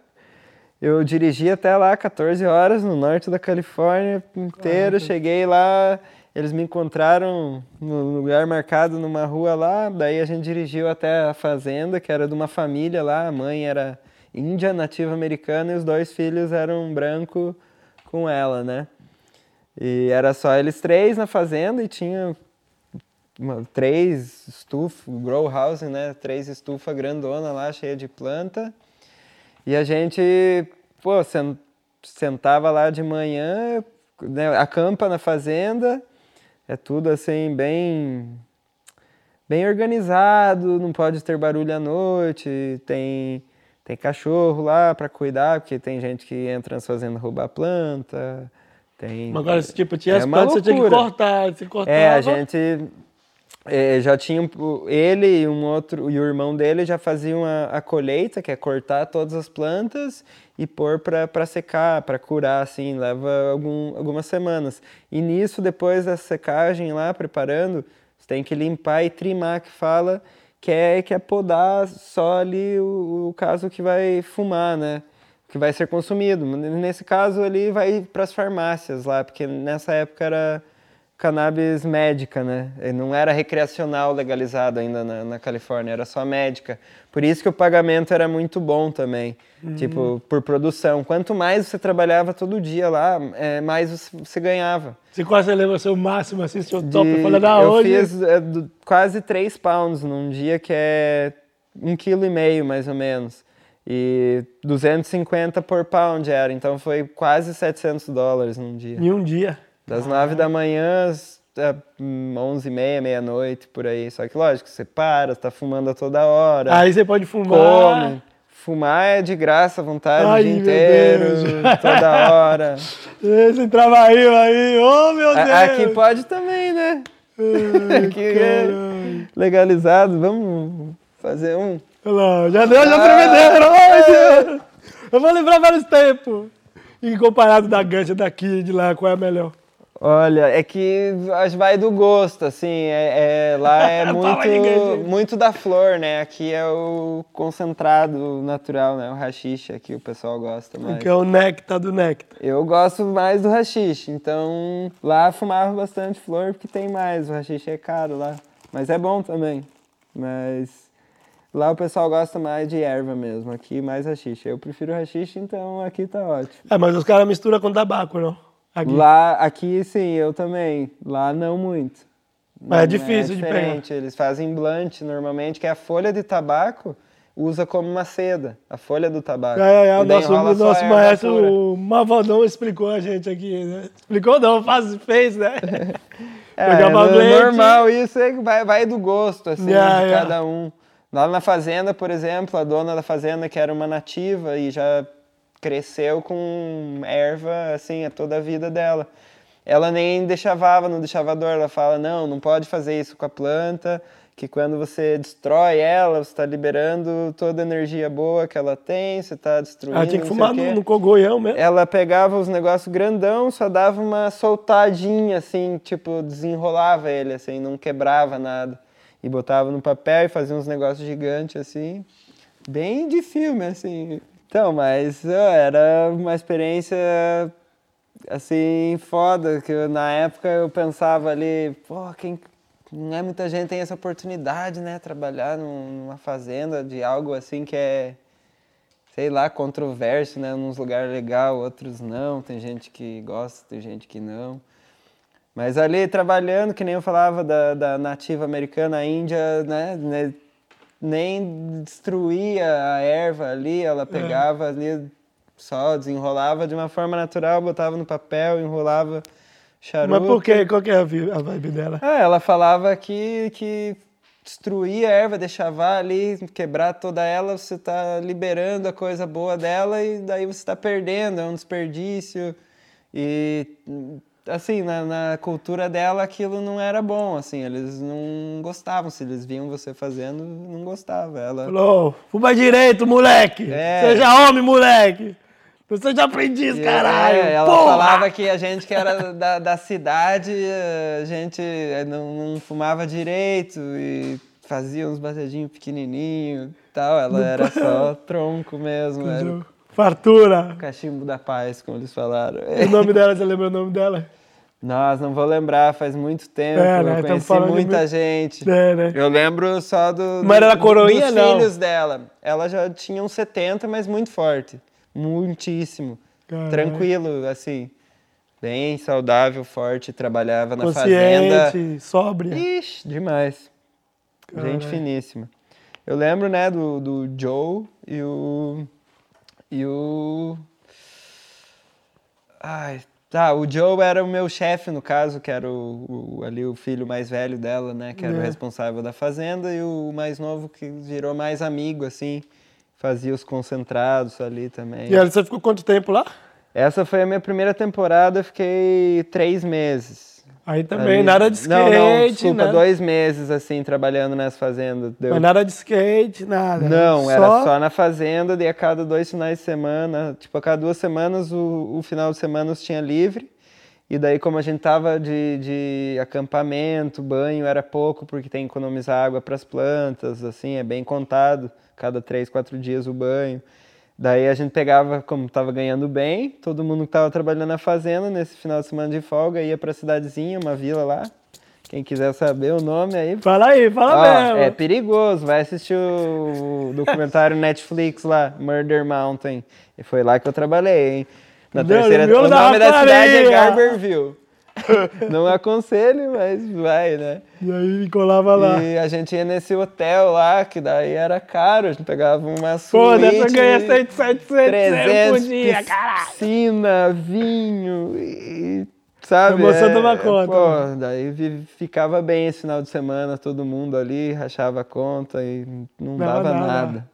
Eu dirigi até lá 14 horas no norte da Califórnia inteiro. Ah, cheguei lá, eles me encontraram no lugar marcado numa rua lá. Daí a gente dirigiu até a fazenda, que era de uma família lá. A mãe era índia, nativa americana, e os dois filhos eram branco com ela, né? E era só eles três na fazenda e tinha uma, três estufas, grow house, né? Três estufas grandona lá, cheia de planta. E a gente, pô, sentava lá de manhã, né, acampa na fazenda, é tudo assim bem bem organizado, não pode ter barulho à noite, tem tem cachorro lá para cuidar, porque tem gente que entra nas fazendas roubar planta. Tem, Mas agora, tipo, tinha é as plantas, você tinha que cortar, você cortava. É, a gente é, já tinha ele e um outro e o irmão dele já faziam a, a colheita, que é cortar todas as plantas e pôr para secar, para curar, assim, leva algum, algumas semanas. E nisso, depois da secagem lá, preparando, você tem que limpar e trimar, que fala, que é, que é podar só ali o, o caso que vai fumar, né? Que vai ser consumido. Nesse caso, ele vai para as farmácias lá, porque nessa época era cannabis médica, né? não era recreacional legalizado ainda na, na, Califórnia, era só médica. Por isso que o pagamento era muito bom também, uhum. tipo, por produção. Quanto mais você trabalhava todo dia lá, é, mais você ganhava. Você quase levou seu máximo, assim, seu top? De, Falando, ah, eu hoje... fiz é, do, quase 3 pounds num dia, que é um quilo e meio, mais ou menos. E 250 por pound era, então foi quase 700 dólares num dia. Em um dia? Das nove da manhã às onze e meia, meia-noite, por aí. Só que, lógico, você para, você tá fumando a toda hora. Aí você pode fumar. Come. Fumar é de graça, à vontade, Ai, o dia inteiro, toda hora. <laughs> Esse trabalho aí, oh meu Deus! Aqui pode também, né? Ai, <laughs> Aqui é legalizado, vamos fazer um. Não, já deu, já ah, tremederam! É. Eu vou lembrar vários tempos. E comparado da gancha daqui de lá, qual é a melhor? Olha, é que vai do gosto, assim, é, é lá é <laughs> muito, muito da flor, né? Aqui é o concentrado natural, né? O rachixe aqui o pessoal gosta mais. Que é o néctar do néctar. Eu gosto mais do rachixe, então lá fumava bastante flor porque tem mais, o rachixe é caro lá. Mas é bom também, mas lá o pessoal gosta mais de erva mesmo, aqui mais rachixe. Eu prefiro rachixe, então aqui tá ótimo. É, mas os caras misturam com tabaco, não? Aqui. Lá, aqui sim, eu também. Lá não muito. Mas é, é difícil é de pegar. Eles fazem blunt normalmente, que é a folha de tabaco usa como uma seda, a folha do tabaco. É, é, é o nosso, o nosso maestro, o Mavadão, explicou a gente aqui, né? Explicou não, faz, fez, né? <laughs> é, é normal, isso aí vai, vai do gosto, assim, yeah, de yeah. cada um. Lá na fazenda, por exemplo, a dona da fazenda, que era uma nativa e já cresceu com erva assim a toda a vida dela. Ela nem deixava no deixavador, ela fala: "Não, não pode fazer isso com a planta, que quando você destrói ela, você está liberando toda a energia boa que ela tem, você está destruindo. Ela tinha que fumar no, no cogoião mesmo. Ela pegava os negócios grandão, só dava uma soltadinha assim, tipo, desenrolava ele assim, não quebrava nada. E botava no papel e fazia uns negócios gigantes assim, bem de filme assim. Então, mas era uma experiência assim foda, que eu, na época eu pensava ali, pô, quem não é muita gente tem essa oportunidade, né? Trabalhar numa fazenda de algo assim que é, sei lá, controverso, né? Uns lugares legal, outros não. Tem gente que gosta, tem gente que não. Mas ali trabalhando, que nem eu falava da, da nativa americana, a Índia, né? Nem destruía a erva ali, ela pegava é. ali só, desenrolava de uma forma natural, botava no papel, enrolava charuto. Mas por quê? Qual que é a vibe dela? Ah, ela falava que, que destruir a erva, deixar ali, quebrar toda ela, você está liberando a coisa boa dela e daí você está perdendo, é um desperdício. E assim, na, na, cultura dela aquilo não era bom, assim, eles não gostavam, se eles viam você fazendo, não gostava. Ela falou, fuma direito, moleque! É. Seja homem, moleque! Você já aprendiz, é, caralho! É, ela Porra! falava que a gente que era da, da cidade, a gente não, não fumava direito e fazia uns batedinhos pequenininhos e tal. Ela era só tronco mesmo. Era Fartura! Cachimbo da paz, como eles falaram. O <laughs> nome dela, você lembra o nome dela? Nossa, não vou lembrar, faz muito tempo. É, né? Eu conheci muita de... gente. É, né? Eu lembro só do, mas era coroinha, dos não. filhos dela. Ela já tinha uns 70, mas muito forte. Muitíssimo. Caramba. Tranquilo, assim. Bem saudável, forte, trabalhava na Consciente, fazenda. sóbria. Ixi, demais. Caramba. Gente finíssima. Eu lembro, né, do, do Joe e o. E o. Ai, tá. O Joe era o meu chefe, no caso, que era o, o, ali o filho mais velho dela, né? Que era é. o responsável da fazenda, e o mais novo que virou mais amigo, assim fazia os concentrados ali também. E você ficou quanto tempo lá? Essa foi a minha primeira temporada, fiquei três meses. Aí também, ali... nada de skate, Não, não, desculpa, né? dois meses, assim, trabalhando nessa fazenda. Deu... Mas nada de skate, nada. Não, só... era só na fazenda, e a cada dois finais de semana, tipo, a cada duas semanas, o, o final de semana tinha livre. E daí, como a gente tava de, de acampamento, banho era pouco, porque tem que economizar água para as plantas, assim, é bem contado cada três, quatro dias o banho. Daí a gente pegava, como estava ganhando bem, todo mundo que estava trabalhando na fazenda, nesse final de semana de folga, ia para a cidadezinha, uma vila lá. Quem quiser saber o nome aí. Fala aí, fala ó, mesmo. É perigoso, vai assistir o documentário <laughs> Netflix lá, Murder Mountain. E foi lá que eu trabalhei, hein? Na Deus, terceira, o nome da cidade é Garberville. <laughs> não aconselho, mas vai, né? E aí colava lá. E a gente ia nesse hotel lá, que daí era caro, a gente pegava uma suíte... Pô, dessa ganha 700, 700 por dia, caralho! Piscina, vinho e... Sabe? A emoção é, toma conta. Pô, né? daí ficava bem esse final de semana, todo mundo ali, rachava a conta e não, não dava nada. nada.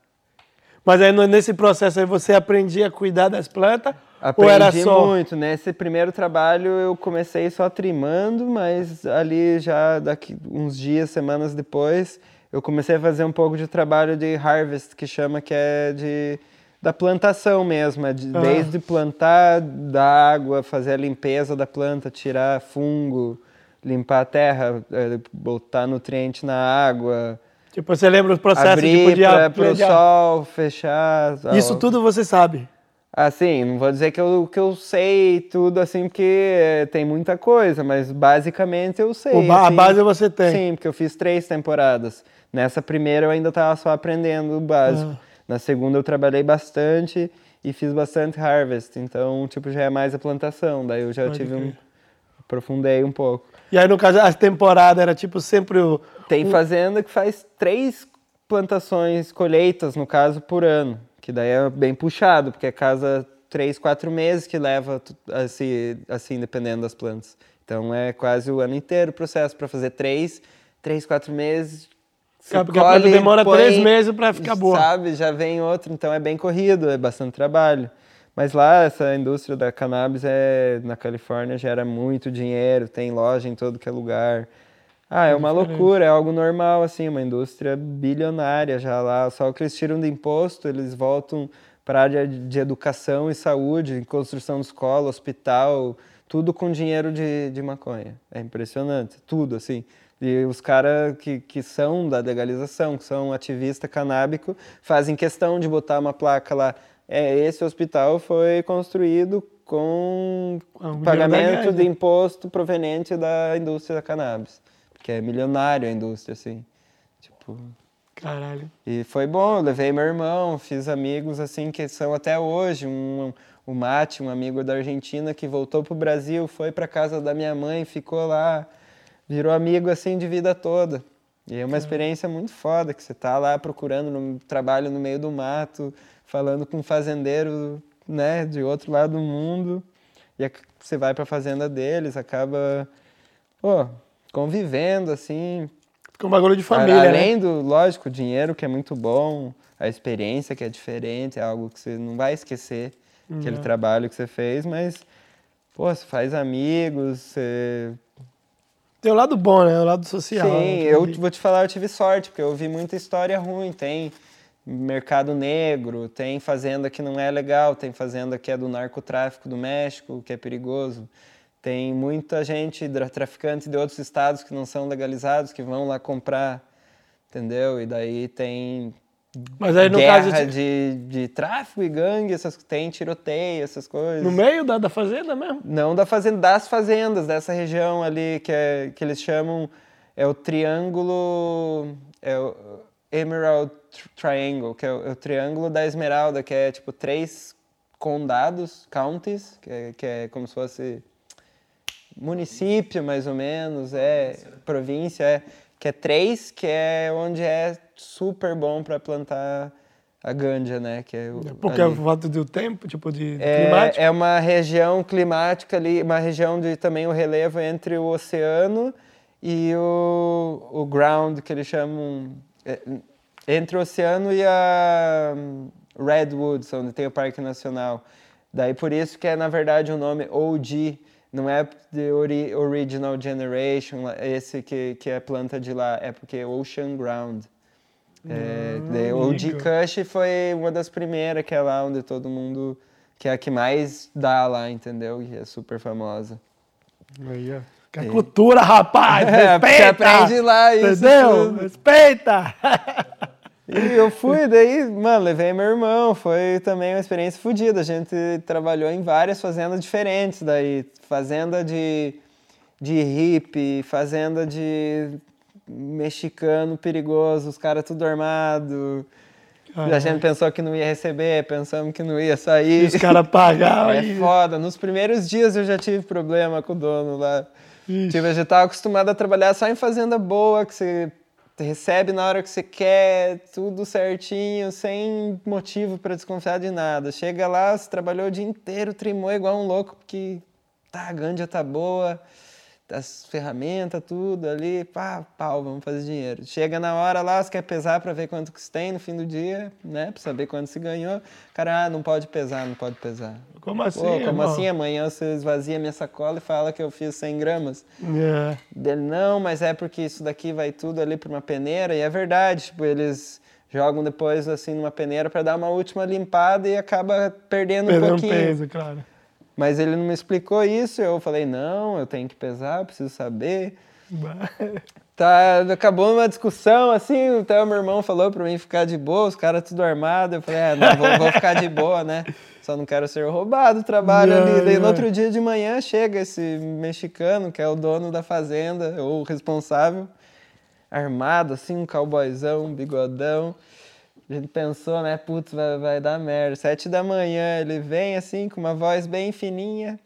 Mas aí nesse processo aí você aprendia a cuidar das plantas Aprendi Ou era só... muito. Nesse primeiro trabalho eu comecei só trimando, mas ali já daqui uns dias, semanas depois, eu comecei a fazer um pouco de trabalho de harvest, que chama que é de da plantação mesmo, é de, ah. desde plantar, da água, fazer a limpeza da planta, tirar fungo, limpar a terra, é, botar nutriente na água. Tipo, você lembra o processo abrir de para o sol, fechar. Isso tudo você sabe? Assim, não vou dizer que eu, que eu sei tudo, assim, porque tem muita coisa, mas basicamente eu sei. O, assim, a base você tem? Sim, porque eu fiz três temporadas. Nessa primeira eu ainda estava só aprendendo o básico. Ah. Na segunda eu trabalhei bastante e fiz bastante harvest, então, tipo, já é mais a plantação. Daí eu já Pode tive um... aprofundei um pouco. E aí, no caso, a temporada era, tipo, sempre o... Tem fazenda que faz três plantações, colheitas, no caso, por ano que daí é bem puxado, porque é casa três, quatro meses que leva assim, assim dependendo das plantas. Então é quase o ano inteiro o processo para fazer três, três, quatro meses. Porque colhe, a planta demora põe, três meses para ficar boa. Sabe, já vem outro, então é bem corrido, é bastante trabalho. Mas lá, essa indústria da cannabis é, na Califórnia gera muito dinheiro, tem loja em todo que é lugar. Ah, é, é uma loucura, é algo normal, assim, uma indústria bilionária já lá. Só que eles tiram de imposto, eles voltam para a área de educação e saúde, construção de escola, hospital, tudo com dinheiro de, de maconha. É impressionante, tudo, assim. E os caras que, que são da legalização, que são ativista canábico, fazem questão de botar uma placa lá. É, esse hospital foi construído com ah, pagamento de imposto proveniente da indústria da cannabis que é milionário a indústria, assim. Tipo, Caralho. e foi bom, eu levei meu irmão, fiz amigos assim que são até hoje, um, o Mate, um amigo da Argentina que voltou pro Brasil, foi para casa da minha mãe, ficou lá, virou amigo assim de vida toda. E é uma experiência muito foda que você tá lá procurando um trabalho no meio do mato, falando com um fazendeiro, né, de outro lado do mundo. E você vai para a fazenda deles, acaba, pô, convivendo assim, Fica um bagulho de família, né? Além do, lógico, o dinheiro que é muito bom, a experiência que é diferente, é algo que você não vai esquecer, aquele Não. trabalho que você fez, mas, pô, você faz amigos, você... Tem o lado bom, né? O lado social. Sim, né? eu vou te falar, eu tive sorte, porque eu vi muita história ruim, tem mercado negro, tem fazenda que não é legal, tem fazenda que é do narcotráfico do México, que é perigoso, tem muita gente, traficantes de outros estados que não são legalizados, que vão lá comprar, entendeu? E daí tem Mas aí no guerra caso. de, de tráfico e gangue, essas, tem tiroteio, essas coisas. No meio da, da fazenda mesmo? Não da fazenda, das fazendas dessa região ali que, é, que eles chamam é o triângulo é o Emerald Tri- Triangle, que é o, é o triângulo da Esmeralda, que é tipo três condados, counties, que é, que é como se fosse município mais ou menos, é província, é que é três, que é onde é super bom para plantar a ganja, né? Que é o, Porque ali. é por falta do tempo, tipo, de climático. É, é uma região climática ali, uma região de também o relevo entre o oceano e o, o ground, que eles chamam. é, entre o oceano e a hum, Redwoods, onde tem o Parque Nacional. Daí por isso que é, na verdade, o nome OG, não é ori Original Generation, esse que, que é planta de lá, é porque é Ocean Ground. É, daí o OG amigo. Kush foi uma das primeiras, que é lá onde todo mundo. que é a que mais dá lá, entendeu? E é super famosa. Aí, ó. Que é cultura, rapaz! <laughs> É, Respeita! aprende lá isso Entendeu? tudo. Respeita! <laughs> E eu fui, daí, mano, levei meu irmão, foi também uma experiência fodida. A gente trabalhou em várias fazendas diferentes, daí, fazenda de, de hippie, fazenda de mexicano perigoso, os caras tudo armado. A gente pensou que não ia receber, pensamos que não ia E sair. os caras pagavam. <laughs> É e- foda. Nos primeiros dias eu já tive problema com o dono lá. Ixi. Tipo, eu já estava acostumado a trabalhar só em fazenda boa, que você recebe na hora que você quer, tudo certinho, sem motivo para desconfiar de nada. Chega lá, você trabalhou o dia inteiro, trimou igual um louco, porque tá, a ganja tá boa, as ferramentas, tudo ali, pá, pau, vamos fazer dinheiro. Chega na hora lá, você quer pesar para ver quanto que você tem no fim do dia, né, para saber quanto se ganhou. Cara, ah, não pode pesar, não pode pesar. Como assim? Pô, como irmão? assim amanhã você esvazia minha sacola e fala que eu fiz 100 gramas? É. Dele, não, mas é porque isso daqui vai tudo ali para uma peneira, e é verdade, tipo, eles jogam depois assim numa peneira para dar uma última limpada e acaba perdendo um Perdeu um pouquinho. peso, claro. Mas ele não me explicou isso, eu falei, não, eu tenho que pesar, preciso saber. <laughs> Tá, acabou uma discussão, assim, até o meu irmão falou pra mim ficar de boa, os caras tudo armado. Eu falei, é, não, vou, vou ficar de boa, né? Só não quero ser roubado trabalho ali. Daí no outro dia de manhã chega esse mexicano, que é o dono da fazenda, ou o responsável, armado, assim, um cowboyzão, um bigodão. A gente pensou, né, putz, vai, vai dar merda. Sete da manhã, ele vem assim, com uma voz bem fininha.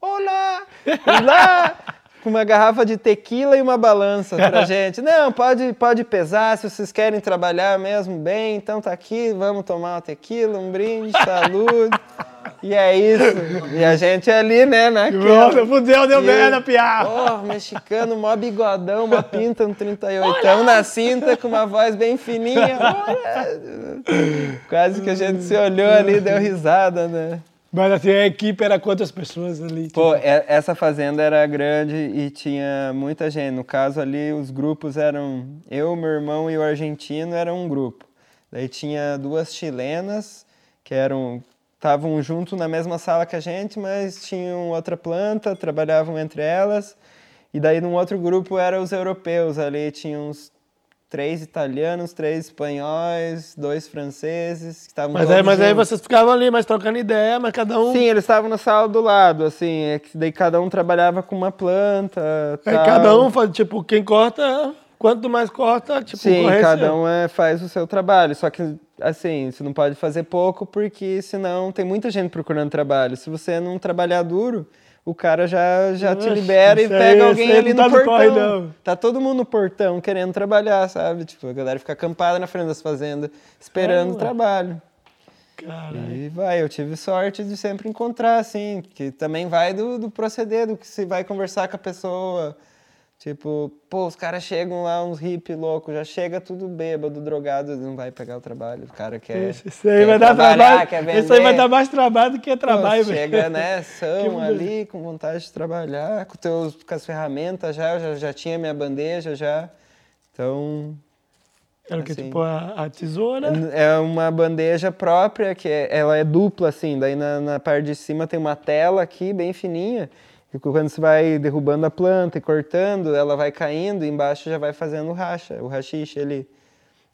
Olá! Olá! <laughs> com uma garrafa de tequila e uma balança pra <laughs> gente. Não, pode, pode pesar, se vocês querem trabalhar mesmo bem, então tá aqui, vamos tomar uma tequila, um brinde, saúde. <laughs> E é isso. E a gente ali, né, naquela. Nossa, fudeu, deu E merda, piá. Porra, mexicano, mó bigodão, uma pinta, um 38 na cinta, com uma voz bem fininha. Olha! <laughs> Quase que a gente se olhou ali e deu risada, né? Mas assim, a equipe era quantas pessoas ali? Pô, tipo? é- essa fazenda era grande e tinha muita gente. No caso ali, os grupos eram eu, meu irmão e o argentino eram um grupo. Daí tinha duas chilenas que eram estavam junto na mesma sala que a gente, mas tinham outra planta, trabalhavam entre elas. E daí num outro grupo eram os europeus ali, tinha uns três italianos, três espanhóis, dois franceses, que estavam Mas aí, mas aí vocês ficavam ali, mas trocando ideia, mas cada um. Sim, eles estavam na sala do lado, assim, é que daí cada um trabalhava com uma planta, Aí tal. cada um faz, tipo, quem corta, quanto mais corta, tipo, Sim, cada um é, faz o seu trabalho. Só que, assim, você não pode fazer pouco porque senão tem muita gente procurando trabalho. Se você não trabalhar duro, o cara já, já te Oxe, libera e aí- pega isso alguém aí ali tá no portão. corre, não. Tá todo mundo no portão querendo trabalhar, sabe? Tipo, a galera fica acampada na frente das fazendas esperando o Caramba. trabalho. Caralho. E vai, eu tive sorte de sempre encontrar, assim, que também vai do, do proceder, do que se vai conversar com a pessoa. Tipo, pô, os caras chegam lá, uns hippie loucos, já chega tudo bêbado, drogado, não vai pegar o trabalho. O cara quer. Isso, isso aí quer vai dar trabalho. Quer vender. Isso aí vai dar mais trabalho do que Pô, trabalho, velho. Chega, né, <laughs> Que são ali, com vontade de trabalhar, com, teus, com as ferramentas já, eu já, já tinha minha bandeja já. Então, Era o que, assim. tipo, a, a tesoura. é uma bandeja própria, que é- ela é dupla, assim. Daí na, na parte de cima tem uma tela aqui, bem fininha. E quando você vai derrubando a planta e cortando, ela vai caindo embaixo já vai fazendo racha, o rachixe ali.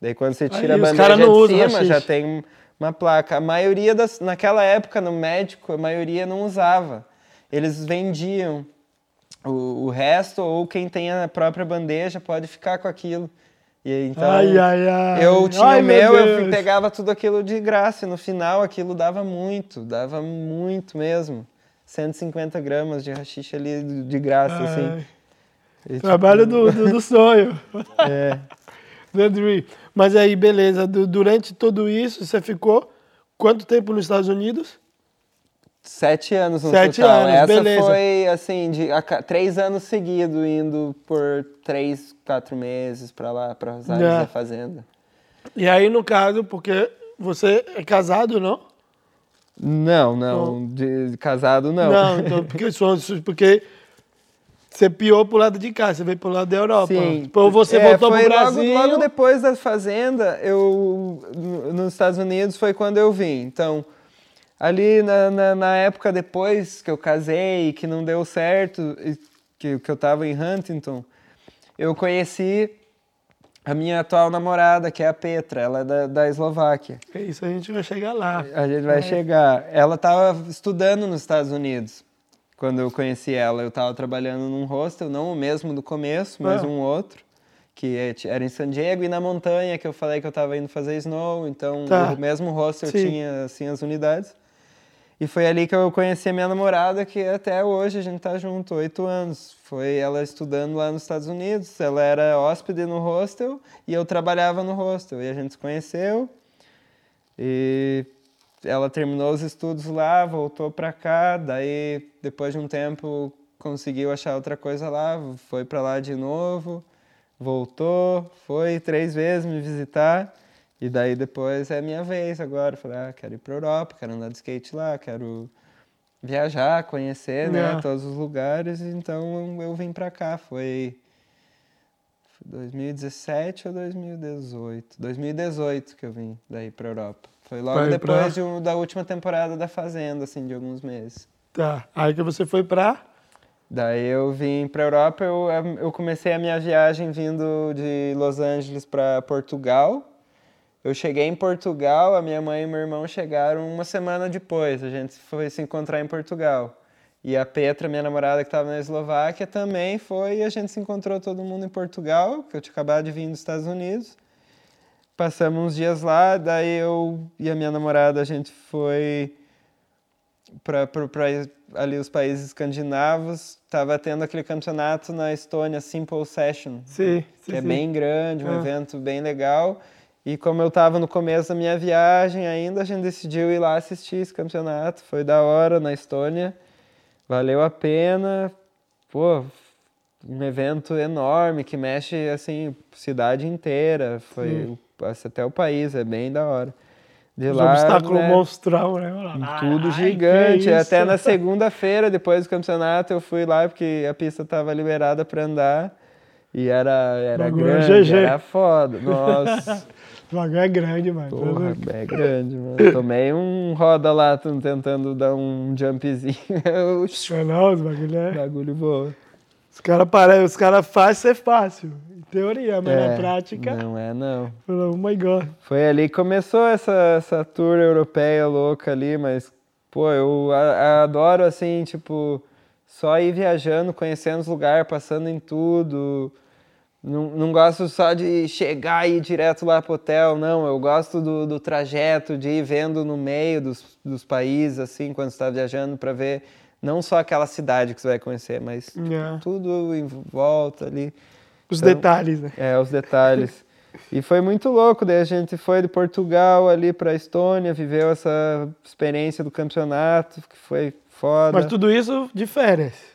Daí quando você tira Aí, a bandeja de cima, já tem uma placa. A maioria das... Naquela época, no médico, a maioria não usava. Eles vendiam o, o resto, ou quem tem a própria bandeja pode ficar com aquilo. E então, ai, ai, ai. eu tinha Ai, o meu, eu Deus. pegava tudo aquilo de graça e no final aquilo dava muito, dava muito mesmo. 150 gramas de rachixe ali de graça, assim. Ai, E, tipo, Trabalho do, do, do sonho. <laughs> é, The Dream. Mas aí, beleza. du- durante tudo isso, você ficou quanto tempo nos Estados Unidos? sete anos no Sete total. anos, Essa beleza. foi, assim, de a três anos seguidos, indo por três, quatro meses pra lá, para áreas É. da fazenda. E aí, no caso, porque você é casado, não? Não, não, de casado não. Não, <laughs> então, porque, só- porque você piou pro lado de cá, você veio pro lado da Europa. Sim. Depois você É, voltou pro Brasil. Logo, logo depois da fazenda, eu no- nos Estados Unidos foi quando eu vim. Então, ali na, na, na época depois que eu casei, que não deu certo, que, que eu estava em Huntington, eu conheci a minha atual namorada, que é a Petra, ela é da, da Eslováquia. É isso, a gente vai chegar lá. A gente vai chegar. Ela estava estudando nos Estados Unidos quando eu conheci ela. Eu estava trabalhando num hostel, não o mesmo do começo, mas Ah. um outro, que é- era em San Diego e na montanha, que eu falei que eu estava indo fazer snow. Então, Tá. o mesmo hostel Sim. tinha assim as unidades. E foi ali que eu conheci a minha namorada, que até hoje a gente tá junto, oito anos. Foi ela estudando lá nos Estados Unidos. Ela era hóspede no hostel e eu trabalhava no hostel. E a gente se conheceu. E ela terminou os estudos lá, voltou para cá. Daí, depois de um tempo, conseguiu achar outra coisa lá, foi para lá de novo, voltou, foi três vezes me visitar. E daí depois é minha vez agora. Falei, ah, quero ir para Europa, quero andar de skate lá, quero viajar, conhecer, né, todos os lugares. Então eu vim para cá. Foi foi 2017 ou 2018? 2018 que eu vim daí para Europa. Foi logo Vai pra- depois de um- da última temporada da Fazenda, assim, de alguns meses. Tá. Aí que você foi pra. Daí eu vim para Europa, eu, eu comecei a minha viagem vindo de Los Angeles para Portugal. Eu cheguei em Portugal, a minha mãe e meu irmão chegaram uma semana depois. A gente foi se encontrar em Portugal. E a Petra, minha namorada que estava na Eslováquia, também foi. E a gente se encontrou todo mundo em Portugal, que eu tinha acabado de vir dos Estados Unidos. Passamos uns dias lá, daí eu e a minha namorada, a gente foi para ali os países escandinavos. Tava tendo aquele campeonato na Estônia, Simple Session, Sim, sim, que é sim. bem grande, um Ah. evento bem legal. E como eu estava no começo da minha viagem ainda, a gente decidiu ir lá assistir esse campeonato. Foi da hora na Estônia, valeu a pena. Pô, um evento enorme que mexe assim cidade inteira. Foi até o país, é bem da hora. De Os lá, obstáculos né, monstrão, né? tudo Ai, gigante. Até na segunda-feira, depois do campeonato, eu fui lá porque a pista estava liberada para andar. E era, era Bagulho é grande, GG. era foda. Nossa, <laughs> O bagulho é grande, mano. porra, é grande, mano. Tomei um roda lá tentando dar um jumpzinho. <laughs> Oxi, Não, não, os bagulho o é... bagulho voa. Os caras parecem, os caras fazem ser fácil. teoria, mas É, na prática. Não é, não. Oh my God. Foi ali que começou essa, essa tour europeia louca ali, mas, pô, eu a- adoro, assim, tipo, só ir viajando, conhecendo os lugares, passando em tudo. Não, não gosto só de chegar e ir direto lá pro hotel, não. Eu gosto do, do trajeto, de ir vendo no meio dos, dos países, assim, quando você está viajando, para ver não só aquela cidade que você vai conhecer, mas É. tudo em volta ali. Os Então, detalhes, né? É, os detalhes. E foi muito louco, daí a gente foi de Portugal ali para Estônia, viveu essa experiência do campeonato, que foi foda. Mas tudo isso de férias.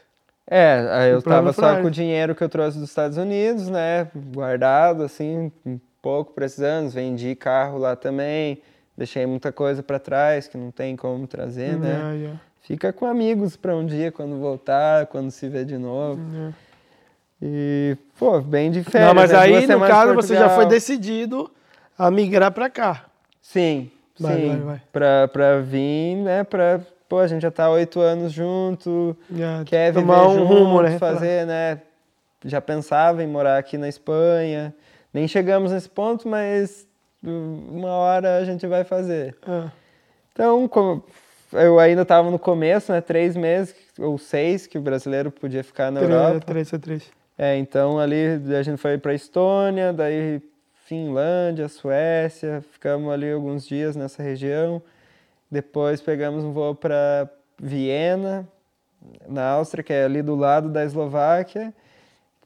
É, aí eu tava só com o dinheiro que eu trouxe dos Estados Unidos, né, guardado assim, um pouco para esses anos, vendi carro lá também, deixei muita coisa para trás que não tem como trazer, né? Yeah, yeah, Fica com amigos para um dia quando voltar, quando se vê de novo. yeah. E, pô, bem. Não, mas né, aí, no caso, você já foi decidido a migrar pra cá. Sim, Vai, sim. vai, vai. Pra, pra vir, né? Pra, pô, a gente já tá oito anos junto, Yeah, quer viver tomar um junto, rumo, né? fazer, né? Já pensava em morar aqui na Espanha. Nem chegamos nesse ponto, mas uma hora a gente vai fazer. Ah, Então, como eu ainda estava no começo, né? Três meses ou seis que o brasileiro podia ficar na Europa. três, três, três. É, então ali a gente foi para Estônia, daí Finlândia, Suécia, ficamos ali alguns dias nessa região. Depois pegamos um voo para Viena, na Áustria, que é ali do lado da Eslováquia.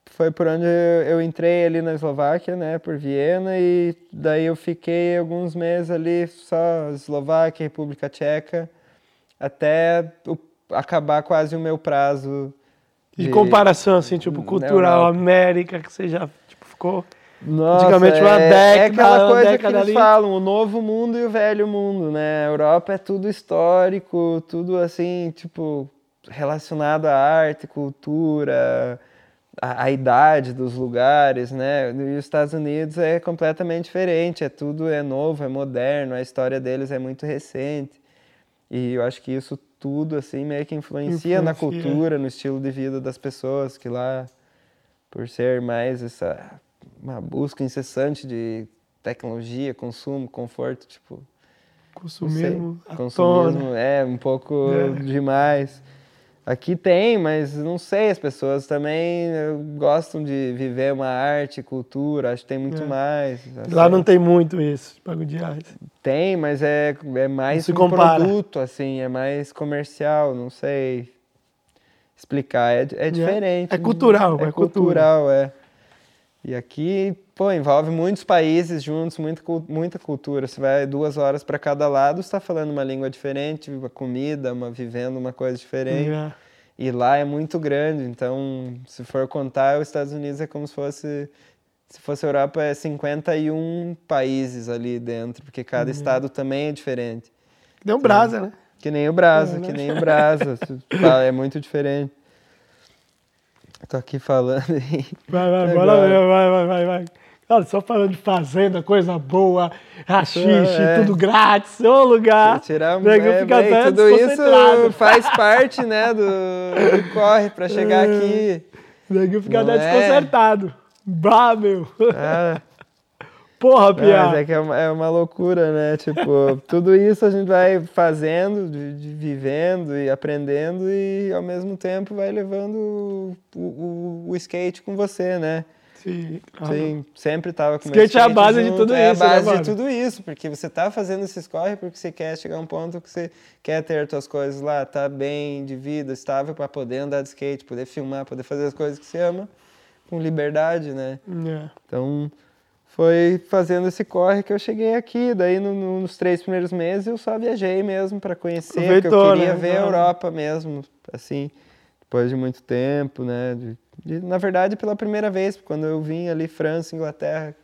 Foi por onde eu entrei ali na Eslováquia, né, por Viena, e daí eu fiquei alguns meses ali, só Eslováquia, República Tcheca, até o- acabar quase o meu prazo. De de- comparação, assim, tipo, cultural. América, que você já tipo, ficou. Nossa, Antigamente uma é, década, é aquela coisa década que eles ali. falam, o novo mundo e o velho mundo, né? A Europa é tudo histórico, tudo assim, tipo, relacionado à arte, cultura, à, à idade dos lugares, né? E os Estados Unidos é completamente diferente, é tudo é novo, é moderno, a história deles é muito recente. E eu acho que isso tudo, assim, meio que influencia, na Influencia. cultura, no estilo de vida das pessoas, que lá, por ser mais essa uma busca incessante de tecnologia, consumo, conforto, tipo, sei, Consumismo. tona. consumismo é um pouco É. demais. Aqui tem, mas não sei, as pessoas também gostam de viver uma arte, cultura, acho que tem muito É. mais. Lá assim. não tem muito isso, pago de arte. Tem, mas é, é mais um compara. produto, assim, é mais comercial, não sei explicar, é, é diferente. É cultural, é, é cultura. cultural, é. E aqui, pô, envolve muitos países juntos, muita, muita cultura. Você vai duas horas para cada lado, está falando uma língua diferente, uma comida, uma vivendo uma coisa diferente. Yeah. E lá é muito grande, então, se for contar, os Estados Unidos é como se fosse. Se fosse a Europa, é 51 países ali dentro, porque cada estado também é diferente. Deu um brasa, né? Que nem o Brasa, É, né? que nem o Brasa. <laughs> É muito diferente. Tô aqui falando <laughs> e. Vai, vai, Agora. bora ver, vai, vai, vai, vai. Só falando de fazenda, coisa boa, rachixe, É. tudo grátis, ô lugar. Tirar um é, fica bem, tudo isso faz parte, né, <laughs> do, do corre para chegar aqui. O nego fica até é? desconcertado. Bah, meu. Ah, Porra, Pia. mas é que é uma, é uma loucura, né? Tipo, <laughs> tudo isso a gente vai fazendo, de, de vivendo e aprendendo e ao mesmo tempo vai levando o, o, o skate com você, né? Sim, claro. Sim, sempre tava com o Skate meu é a base de junto, tudo é isso, a né, base mano? de tudo isso, porque você tá fazendo esses corre porque você quer chegar a um ponto que você quer ter suas coisas lá, tá bem de vida, estável para poder andar de skate, poder filmar, poder fazer as coisas que você ama com liberdade, né? É. Então, foi fazendo esse corre que eu cheguei aqui. Daí, no- no- nos três primeiros meses, eu só viajei mesmo para conhecer, porque eu Aproveitou, queria né? ver a. Europa mesmo, assim, depois de muito tempo, né? De- de- na verdade, pela primeira vez, quando eu vim ali, França, Inglaterra,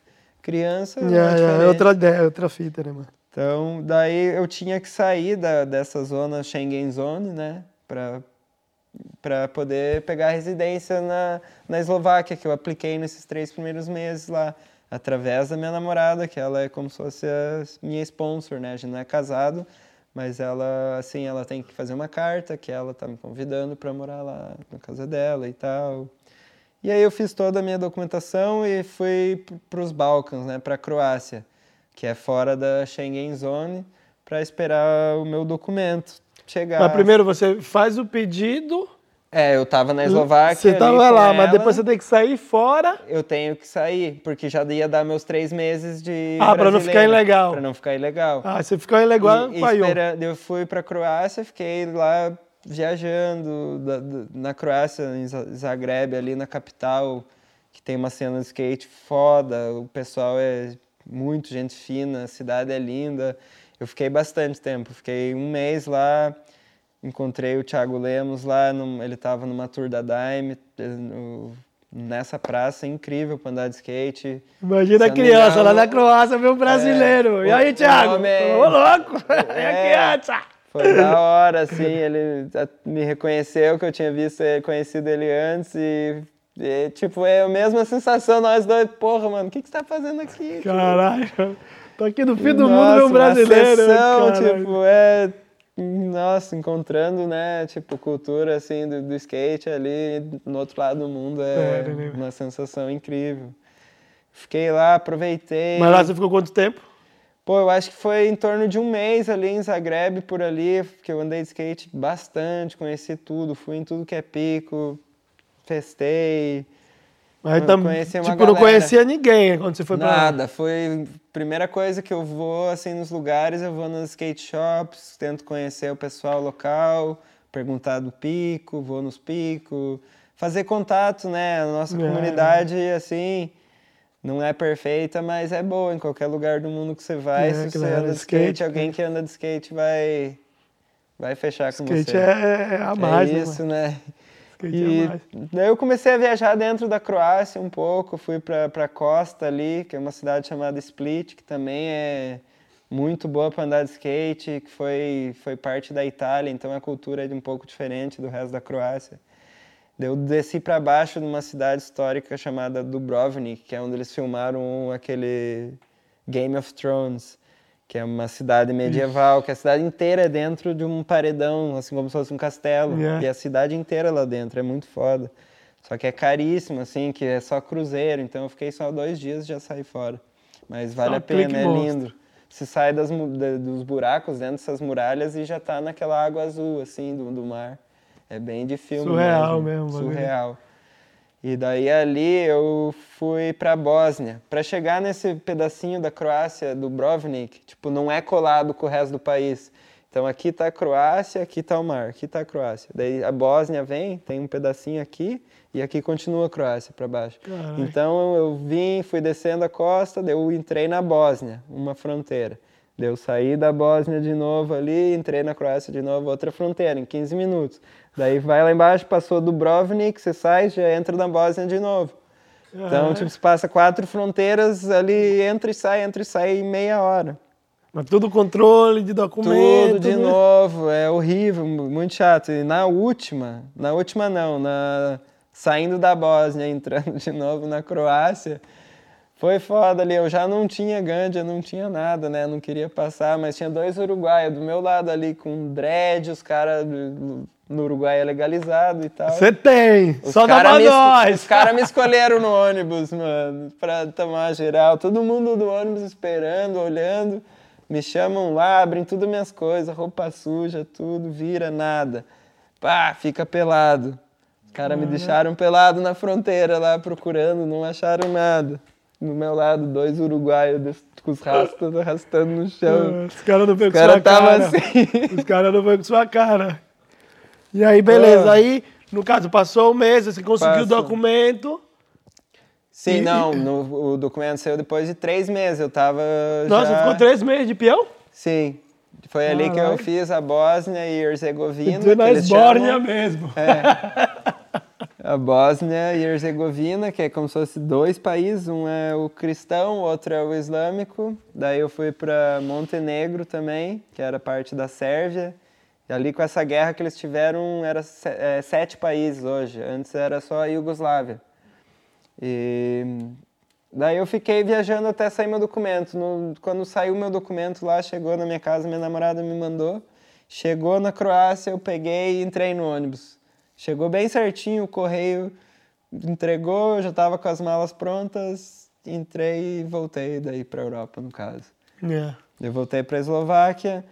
criança, É, era é, diferente. outra ideia, outra fita, né, mano? Então, daí eu tinha que sair da, dessa zona Schengen Zone, né? Pra, pra poder pegar residência na, na Eslováquia, que eu apliquei nesses três primeiros meses lá, através da minha namorada, que ela é como se fosse a minha sponsor, né? A gente não é casado, mas ela, assim, ela tem que fazer uma carta que ela tá me convidando para morar lá na casa dela e tal. E aí eu fiz toda a minha documentação e fui para os Balcãs, né, para a Croácia, que é fora da Schengen Zone, para esperar o meu documento chegar. Mas primeiro você faz o pedido. É, eu tava na Eslováquia. Você tava lá, ela, mas depois você tem que sair fora. Eu tenho que sair, porque já ia dar meus três meses de. Ah, para não ficar ilegal. Para não ficar ilegal. Ah, você ficou ilegal, e, espera, Eu fui para Croácia, fiquei lá viajando da, da, na Croácia, em Zagreb, ali na capital, que tem uma cena de skate foda, o pessoal é muito gente fina, a cidade é linda. Eu fiquei bastante tempo, fiquei um mês lá, encontrei o Thiago Lemos lá, ele estava numa tour da Daime, no, nessa praça incrível para andar de skate. Imagina a criança lá na Croácia, ver um brasileiro. É, e aí, Thiago? É, Ô, louco! <laughs> É, é a criança! Foi da hora, assim, ele me reconheceu que eu tinha visto, conhecido ele antes e, e tipo, é a mesma sensação, nós dois, porra, mano, o que, que você tá fazendo aqui? Caralho, tô aqui no fim do mundo, meu brasileiro. Uma sessão, tipo, é, nossa, encontrando, né, tipo, cultura, assim, do, do skate ali no outro lado do mundo, é, é uma sensação incrível. Fiquei lá, aproveitei. Mas lá você ficou quanto tempo? Pô, eu acho que foi em torno de um mês ali em Zagreb, por ali, que eu andei de skate bastante, conheci tudo, fui em tudo que é pico, festei. Mas tam, tipo, galera. não conhecia ninguém quando você foi Nada, pra Nada, foi a primeira coisa que eu vou, assim, nos lugares, eu vou nos skate shops, tento conhecer o pessoal local, perguntar do pico, vou nos picos, fazer contato, né? A nossa é. comunidade, assim, não é perfeita, mas é boa em qualquer lugar do mundo que você vai. É, se você anda de skate, skate, alguém que anda de skate vai, vai fechar com skate você. Skate é, é a mais, é né, isso, né? E daí eu comecei a viajar dentro da Croácia um pouco, fui para a costa ali, que é uma cidade chamada Split, que também é muito boa para andar de skate, que foi, foi parte da Itália, então a cultura é um pouco diferente do resto da Croácia. Eu desci para baixo numa cidade histórica chamada Dubrovnik, que é onde eles filmaram aquele Game of Thrones, que é uma cidade medieval, que a cidade inteira é dentro de um paredão, assim como se fosse um castelo. Yeah. E a cidade inteira lá dentro, é muito foda. Só que é caríssimo, assim, que é só cruzeiro, então eu fiquei só dois dias e já saí fora. Mas vale a pena, é lindo. Você sai das, dos buracos dentro dessas muralhas e já tá naquela água azul, assim, do, do mar. É bem de filme Surreal mesmo. mesmo Surreal. E daí ali eu fui para Bósnia. Para chegar nesse pedacinho da Croácia, do Brovnik, tipo, não é colado com o resto do país. Então aqui está a Croácia, aqui está o mar, aqui está a Croácia. Daí a Bósnia vem, tem um pedacinho aqui e aqui continua a Croácia para baixo. Caraca. Então eu vim, fui descendo a costa, daí eu entrei na Bósnia, uma fronteira. Daí eu saí da Bósnia de novo ali, entrei na Croácia de novo, outra fronteira, em 15 minutos. Daí vai lá embaixo, passou Dubrovnik, você sai, já entra na Bósnia de novo. Então, tipo, você passa quatro fronteiras ali, entra e sai, entra e sai em meia hora. Mas tudo controle de documento. Tudo de né? novo, é horrível, muito chato. E na última, na última não, na saindo da Bósnia, <laughs> entrando de novo na Croácia, foi foda ali. Eu já não tinha Gândia, não tinha nada, né? Não queria passar, mas tinha dois uruguaios do meu lado ali com dread, os caras no Uruguai é legalizado e tal. Você tem! Os só dá pra nós! Os caras me escolheram no ônibus, mano, pra tomar geral. Todo mundo do ônibus esperando, olhando. Me chamam lá, abrem tudo minhas coisas, roupa suja, tudo, vira nada. Pá, fica pelado. Os caras me deixaram pelado na fronteira lá procurando, não acharam nada. No meu lado, dois uruguaios com os rastros arrastando no chão. Os caras não veio com sua cara. Assim. <laughs> Os caras não veio com sua cara. E aí, beleza. Aí, no caso, passou um mês, você conseguiu o documento. Sim, e... não, no, o documento saiu depois de três meses. Eu tava. Nossa, já... ficou três meses de peão? Sim. Foi ali que eu fiz a Bósnia e Herzegovina. Você na Esbórnia mesmo. É. <laughs> A Bósnia e Herzegovina, que é como se fosse dois países, um é o cristão, o outro é o islâmico. Daí eu fui para Montenegro também, que era parte da Sérvia. E ali com essa guerra que eles tiveram, era é, sete países hoje. Antes era só a Iugoslávia. E daí eu fiquei viajando até sair meu documento. No, quando saiu meu documento lá, chegou na minha casa, minha namorada me mandou. Chegou na Croácia, eu peguei e entrei no ônibus. Chegou bem certinho o correio, entregou, já estava com as malas prontas, entrei e voltei daí para a Europa, no caso. Yeah. Eu voltei para a Eslováquia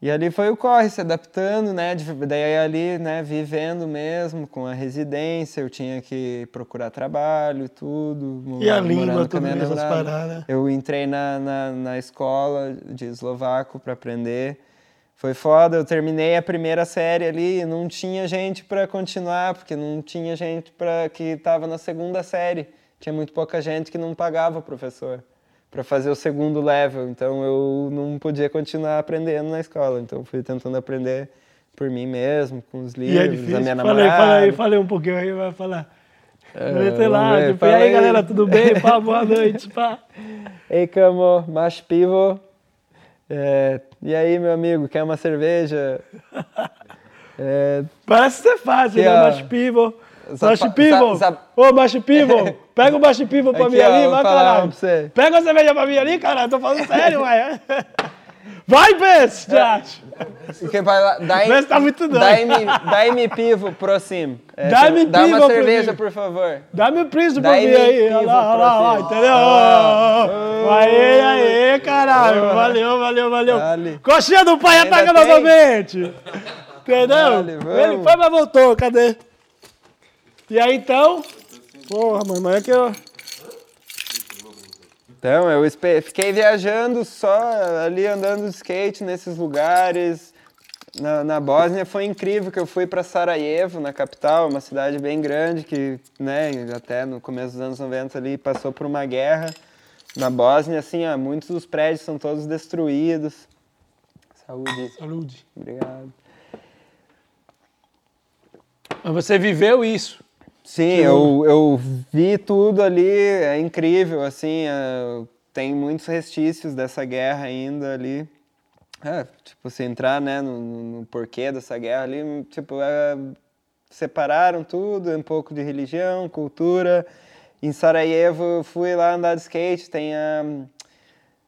e ali foi o corre, se adaptando, né? Daí ali, né, vivendo mesmo com a residência, eu tinha que procurar trabalho e tudo. E a língua também, essas namorada. paradas. Eu entrei na, na, na escola de eslovaco para aprender. Foi foda, eu terminei a primeira série ali e não tinha gente para continuar, porque não tinha gente para que estava na segunda série. Tinha muito pouca gente que não pagava o professor para fazer o segundo level, então eu não podia continuar aprendendo na escola. Então fui tentando aprender por mim mesmo, com os E livros, é a minha namorada. fala aí um pouquinho aí, vai falar. É, Sei lá, ver, tipo, e aí, galera, tudo bem? Pá, boa <laughs> noite, pá. Ei, Camo, macho pivo. É, e aí, meu amigo, quer uma cerveja? <laughs> É, Parece ser fácil, Aqui, né? Macho Pivo. Macho Pivo. Ô, Macho Pivo. Pega o Macho Pivo pra Aqui, mim ó, ali, vai, caralho. Pega a cerveja pra mim ali, caralho. Tô falando sério, <laughs> ué. Vai, Bess, Josh. Que vai Bess tá muito doido. dai-me pivo, proximo. É, Dai-me Dá uma pivo, cerveja, proximo. por favor. Dá-me o príncipe pra mim aí. Olha lá, olha lá, entendeu? Ó. Aê, aê, caralho. Valeu, valeu, valeu. Dale. Coxinha do pai Ainda ataca tem? novamente. Entendeu? Dale. Ele foi, mas voltou. Cadê? E aí, então... Porra, mano, mas é que eu... Então, eu fiquei viajando só ali andando de skate nesses lugares. Na, na Bósnia foi incrível que eu fui para Sarajevo, na capital, uma cidade bem grande que, né, até no começo dos anos 90 ali passou por uma guerra. Na Bósnia, assim, ó, muitos dos prédios são todos destruídos. Saúde. Saúde. Obrigado. Mas você viveu isso. Sim, eu, eu vi tudo ali, é incrível, assim, é, tem muitos restícios dessa guerra ainda ali. É, tipo, se entrar, né, no, no- porquê dessa guerra ali, tipo, é, separaram tudo, um pouco de religião, cultura. Em Sarajevo eu fui lá andar de skate, tem a,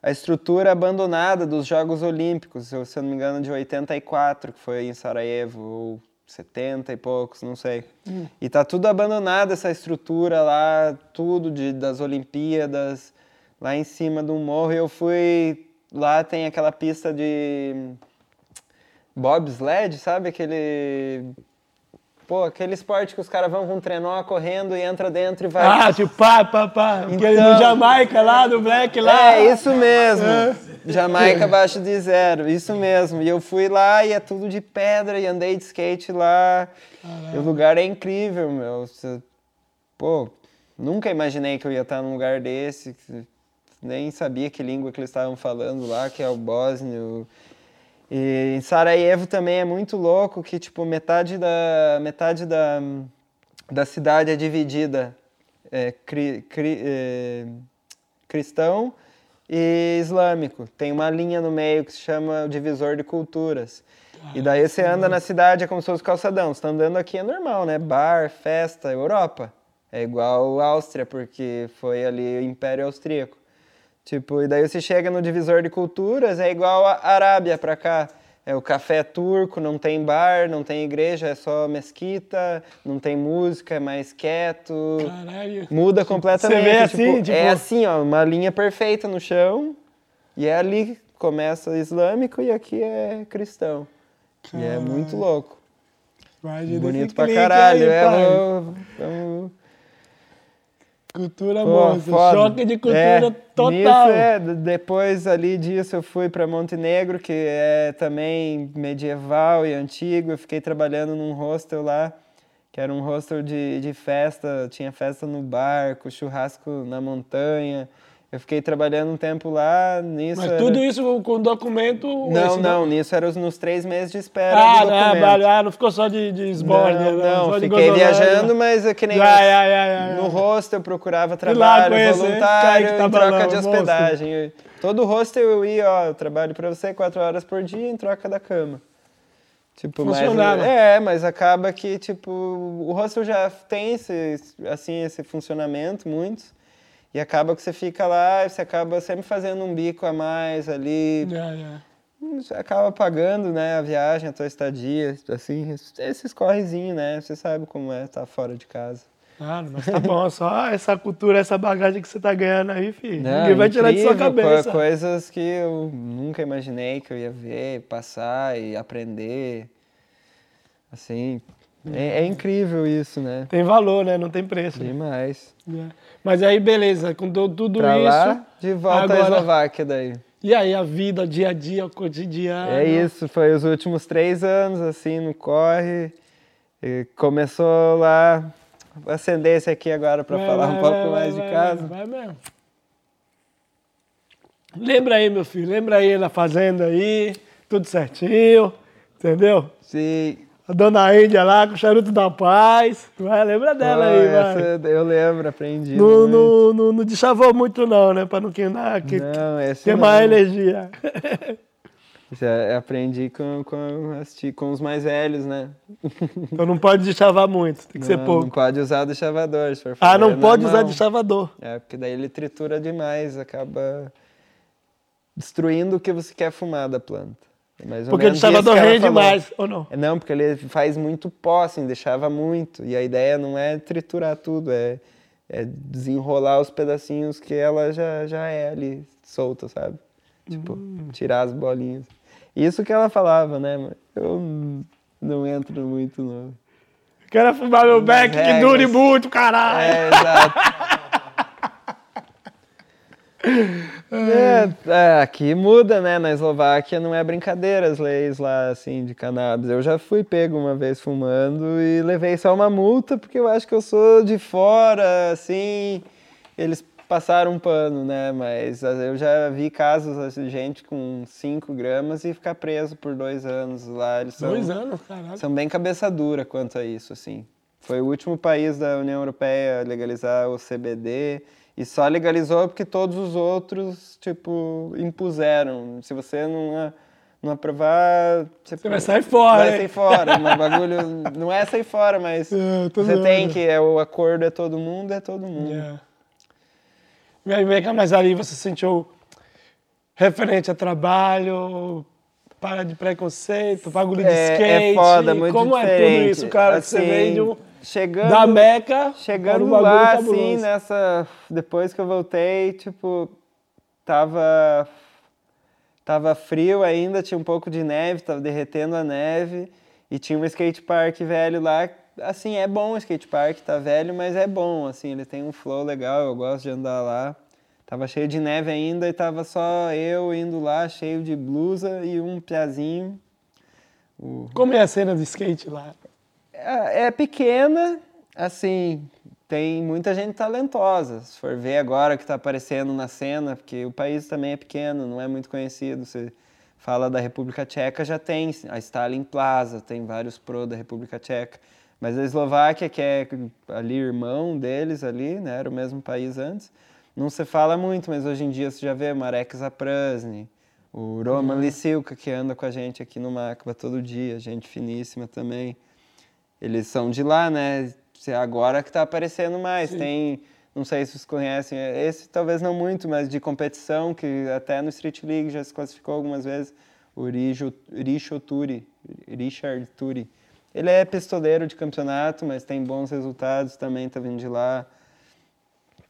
a estrutura abandonada dos Jogos Olímpicos, se eu não me engano, de 84, que foi em Sarajevo, ou 70 e poucos, não sei. E tá tudo abandonado essa estrutura lá, tudo de, das Olimpíadas, lá em cima do morro. E eu fui. Lá tem aquela pista de bobsled, sabe? Aquele. Pô, aquele esporte que os caras vão com um trenó correndo e entra dentro e vai. Ah, tipo, pá, pá, pá. Aquele Então- do Jamaica lá, do Black lá. É, isso mesmo. Jamaica abaixo de zero, isso mesmo. E eu fui lá e é tudo de pedra e andei de skate lá. E o lugar é incrível, meu. Pô, nunca imaginei que eu ia estar num lugar desse. Nem sabia que língua que eles estavam falando lá, que é o bósnio. E em Sarajevo também é muito louco que, tipo, metade da, metade da, da cidade é dividida. É, cri- cri- é, cristão e islâmico. Tem uma linha no meio que se chama o divisor de culturas. E daí você anda na cidade, é como se fosse calçadão. Você tá andando aqui é normal, né? Bar, festa, Europa. É igual Áustria, porque foi ali o Império Austríaco. Tipo, e daí você chega no divisor de culturas, é igual a Arábia pra cá. É o café turco, não tem bar, não tem igreja, é só mesquita, não tem música, é mais quieto. Caralho. Muda completamente. vê tipo, assim, tipo- É assim, ó, uma linha perfeita no chão. E é ali que começa islâmico e aqui é cristão. E é muito louco. Imagina Bonito pra caralho. aí, é, vamos- vamos- Cultura Pô, monstro. foda. Choque de cultura É, total. Nisso, é, depois ali disso eu fui para Montenegro, que é também medieval e antigo. Eu fiquei trabalhando num hostel lá, que era um hostel de, de festa. Tinha festa no barco, churrasco na montanha. Eu fiquei trabalhando um tempo lá, nisso Mas era- tudo isso com, documento... Não, não, nisso era os- nos três meses de espera Ah, do não, documento. vale, ah, não ficou só de, de esborde, não, não, de fiquei viajando, mas é que nem ai, ai, ai, no hostel eu procurava lá trabalho conhecer, voluntário em troca de monstro. hospedagem. Eu- Todo hostel eu ia, ó, eu trabalho pra você quatro horas por dia em troca da cama. Tipo, mas, Funcionava. é, mas acaba que, tipo, o hostel já tem esse, assim, esse funcionamento, muitos, e acaba que você fica lá você acaba sempre fazendo um bico a mais ali, Já, já. você acaba pagando, né, a viagem, a tua estadia, assim, esses correzinhos, né, você sabe como é estar fora de casa. Claro, mas tá bom, só essa cultura, essa bagagem que você tá ganhando aí, filho. Não, Ninguém vai tirar de sua cabeça. Coisas que eu nunca imaginei que eu ia ver, passar e aprender. Assim, é, é incrível isso, né? Tem valor, né? Não tem preço. Demais. É. Mas aí, beleza, com tu- tudo Pra isso. lá, de volta à agora- Eslováquia daí. E aí, a vida, dia a dia, o cotidiano. É isso, foi os últimos três anos, assim, no corre. E começou lá, vou acender esse aqui agora para falar vai, um pouco vai, mais vai, de casa. Vai, mesmo. Lembra aí, meu filho, lembra aí na fazenda aí, tudo certinho, entendeu? Sim. A dona Índia lá com o charuto da paz. Vai, lembra dela Ó, aí, vai. essa eu lembro, aprendi. Não, não, não, não te chavou muito não, né? Pra não queimar, que Não, esse tem não. mais energia. Já aprendi com, com, com os mais velhos, né? Então não pode chavar muito, tem que ser não, pouco. Não pode usar do chavador, se for Ah, não na pode usar de chavador. É, porque daí ele tritura demais, acaba destruindo o que você quer fumar da planta. Mais Porque de menos isso chavador que ela rende falou. mais, ou não? É, Não, porque ele faz muito pó, assim, deixava muito. E a ideia não é triturar tudo, é, é desenrolar os pedacinhos que ela já, já é ali, solta, sabe? Tipo, Hum. tirar as bolinhas. Isso que ela falava, né? Eu não entro muito no... Quero fumar meu beck que dure muito, caralho. É, exato. <laughs> É, é, aqui muda, né? Na Eslováquia não é brincadeira as leis lá, assim, de cannabis. Eu já fui pego uma vez fumando e levei só uma multa, porque eu acho que eu sou de fora, assim. Eles passaram um pano, né? Mas eu já vi casos assim, de gente com 5 gramas e ficar preso por dois anos lá. Eles são, Dois anos, caralho. são bem cabeça dura quanto a isso, assim. Foi o último país da União Europeia a legalizar o CBD e só legalizou porque todos os outros, tipo, impuseram. Se você não, não aprovar... Você vai sair fora, Vai hein? sair fora. <laughs> O bagulho não é sair fora, mas É, você tem que... É, o acordo é todo mundo, é todo mundo. É. Vem cá, mas ali você sentiu referente a trabalho, para de preconceito, bagulho de É, skate. é foda, muito Como é tudo diferente. isso, cara? que você Assim, vem de um, chegando, da Meca Chegando lá, cabuloso. assim, nessa. Depois que eu voltei, tipo, tava. Tava frio ainda, tinha um pouco de neve, tava derretendo a neve. E tinha um skate park velho lá. Assim, é bom o skate park, tá velho, mas é bom, assim, ele tem um flow legal, eu gosto de andar lá. Tava cheio de neve ainda e tava só eu indo lá, cheio de blusa e um piazinho. Como é a cena de skate lá? É é pequena, assim, tem muita gente talentosa. Se for ver agora que está aparecendo na cena, porque o país também é pequeno, não é muito conhecido. Você fala da República Tcheca, já tem a Stalin Plaza, tem vários pro da República Tcheca. Mas a Eslováquia, que é ali irmão deles ali, né, era o mesmo país antes, não se fala muito, mas hoje em dia você já vê Marek Zaprasny, o Roman Lisilka, que anda com a gente aqui no Macba todo dia, gente finíssima também. Eles são de lá, né? Agora que tá aparecendo mais. Tem, não sei se vocês conhecem, é, esse talvez não muito, mas de competição, que até no Street League já se classificou algumas vezes, o Rijo- Richo Turi, Richard Turi. Ele é pistoleiro de campeonato, mas tem bons resultados também, tá vindo de lá.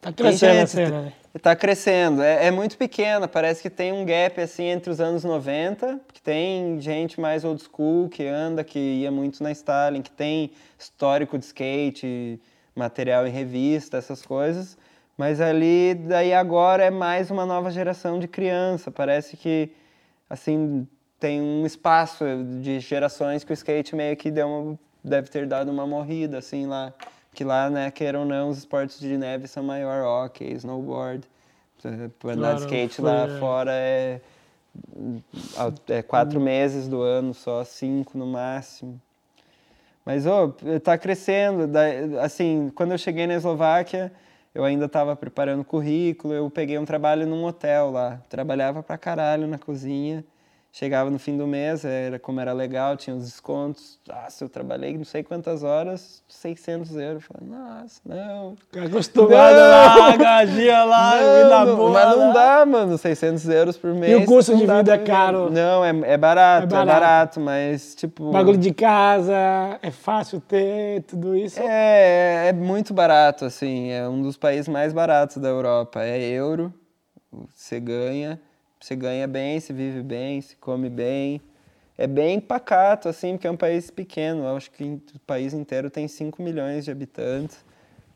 Tá crescendo a gente, cena, né? Está crescendo, é, é muito pequena, parece que tem um gap assim entre os anos 90, que tem gente mais old school que anda, que ia muito na Stalin, que tem histórico de skate, material em revista, essas coisas, mas ali daí agora é mais uma nova geração de criança, parece que assim tem um espaço de gerações que o skate meio que deu uma, deve ter dado uma morrida assim lá que lá, né, queiram ou não, os esportes de neve são maior, hockey, snowboard. Para andar de Claro, skate foi, lá é. fora é, é quatro meses do ano, só cinco no máximo. Mas, ô, tá crescendo. Assim, quando eu cheguei na Eslováquia, eu ainda estava preparando currículo, eu peguei um trabalho num hotel lá. Trabalhava pra caralho na cozinha. Chegava no fim do mês, era como era legal, tinha os descontos. Nossa, eu trabalhei não sei quantas horas, 600 euros. Eu falei, nossa, não. Acostumado lá, <laughs> gagia lá, vida não, boa. Mas não dá, mano, 600 euros por mês. E o custo não de vida é caro? Não, é, é barato, É é barato. barato, mas tipo... Bagulho de casa, é fácil ter tudo isso. É, é muito barato, assim, é um dos países mais baratos da Europa. É euro, você ganha, você ganha bem, se vive bem, se come bem. É bem pacato, assim, porque é um país pequeno. Eu acho que o país inteiro tem 5 milhões de habitantes.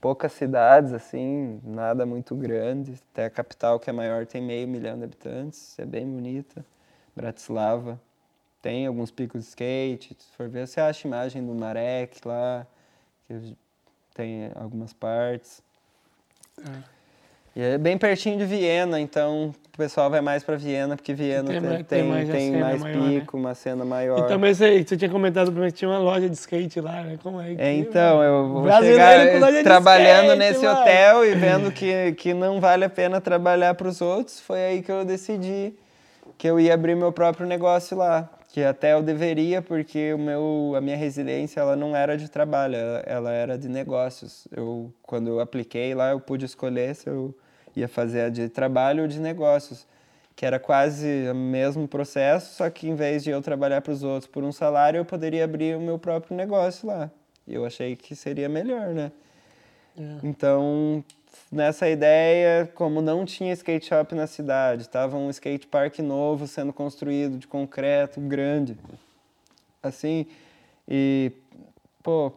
Poucas cidades, assim, nada muito grande. Até a capital, que é maior, tem meio milhão de habitantes. É bem bonita. Bratislava. Tem alguns picos de skate. Se for ver, você acha imagem do Marek lá, que tem algumas partes. E é bem pertinho de Viena, então o pessoal vai mais para Viena, porque Viena Tem tem, mais- tem, mais tem mais maior, né? pico, uma cena maior. E também você, você tinha comentado pra mim que tinha uma loja de skate lá, né? Como é que... É, então, eu vou Brasileiro chegar trabalhando skate, nesse mano. hotel e vendo que, que não vale a pena trabalhar para os outros, foi aí que eu decidi que eu ia abrir meu próprio negócio lá. Que até eu deveria, porque o meu, a minha residência ela não era de trabalho, ela, ela era de negócios. Eu, quando eu apliquei lá, eu pude escolher se eu ia fazer a de trabalho ou de negócios, que era quase o mesmo processo, só que em vez de eu trabalhar para os outros por um salário, eu poderia abrir o meu próprio negócio lá. E eu achei que seria melhor, né? Então, nessa ideia, como não tinha skate shop na cidade, estava um skate park novo sendo construído de concreto, grande. Assim, e pô,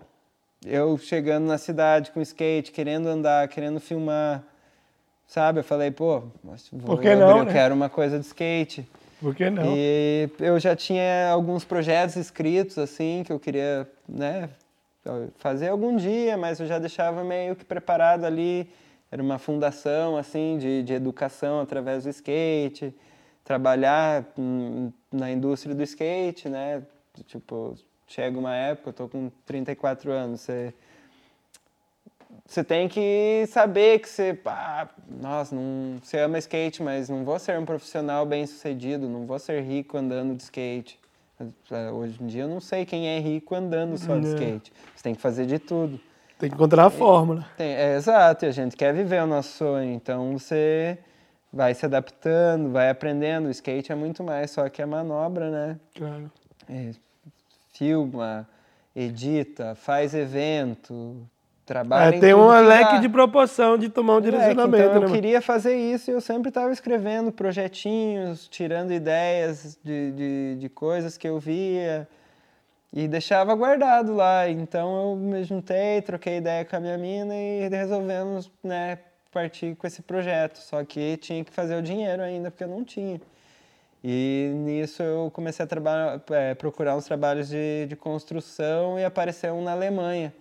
eu chegando na cidade com skate, querendo andar, querendo filmar, sabe? Eu falei, pô, vou Por que abrir, não, eu né? quero uma coisa de skate. Por que não? E eu já tinha alguns projetos escritos, assim, que eu queria, né, fazer algum dia, mas eu já deixava meio que preparado ali. Era uma fundação, assim, de, de educação através do skate, trabalhar na indústria do skate, né? Tipo, chega uma época, eu tô com 34 anos, você você tem que saber que você, pá, nossa, não, você ama skate, mas não vou ser um profissional bem sucedido, não vou ser rico andando de skate. Eh, Hoje em dia eu não sei quem é rico andando só de É. skate. Você tem que fazer de tudo. Tem que encontrar a fórmula. Tem- é, exato, e a gente quer viver o nosso sonho, então você vai se adaptando, vai aprendendo. O skate é muito mais só que a manobra, né? Claro. É, filma, edita, faz evento, trabalha É, em tem um que leque de proporção de tomar um Moleque, direcionamento, então né, eu queria fazer isso e eu sempre estava escrevendo projetinhos, tirando ideias de, de, de coisas que eu via e deixava guardado lá. Então eu me juntei, troquei ideia com a minha mina e resolvemos né, partir com esse projeto. Só que tinha que fazer o dinheiro ainda, porque eu não tinha. E nisso eu comecei a trabalhar, é, procurar uns trabalhos de, de construção e apareceu um na Alemanha.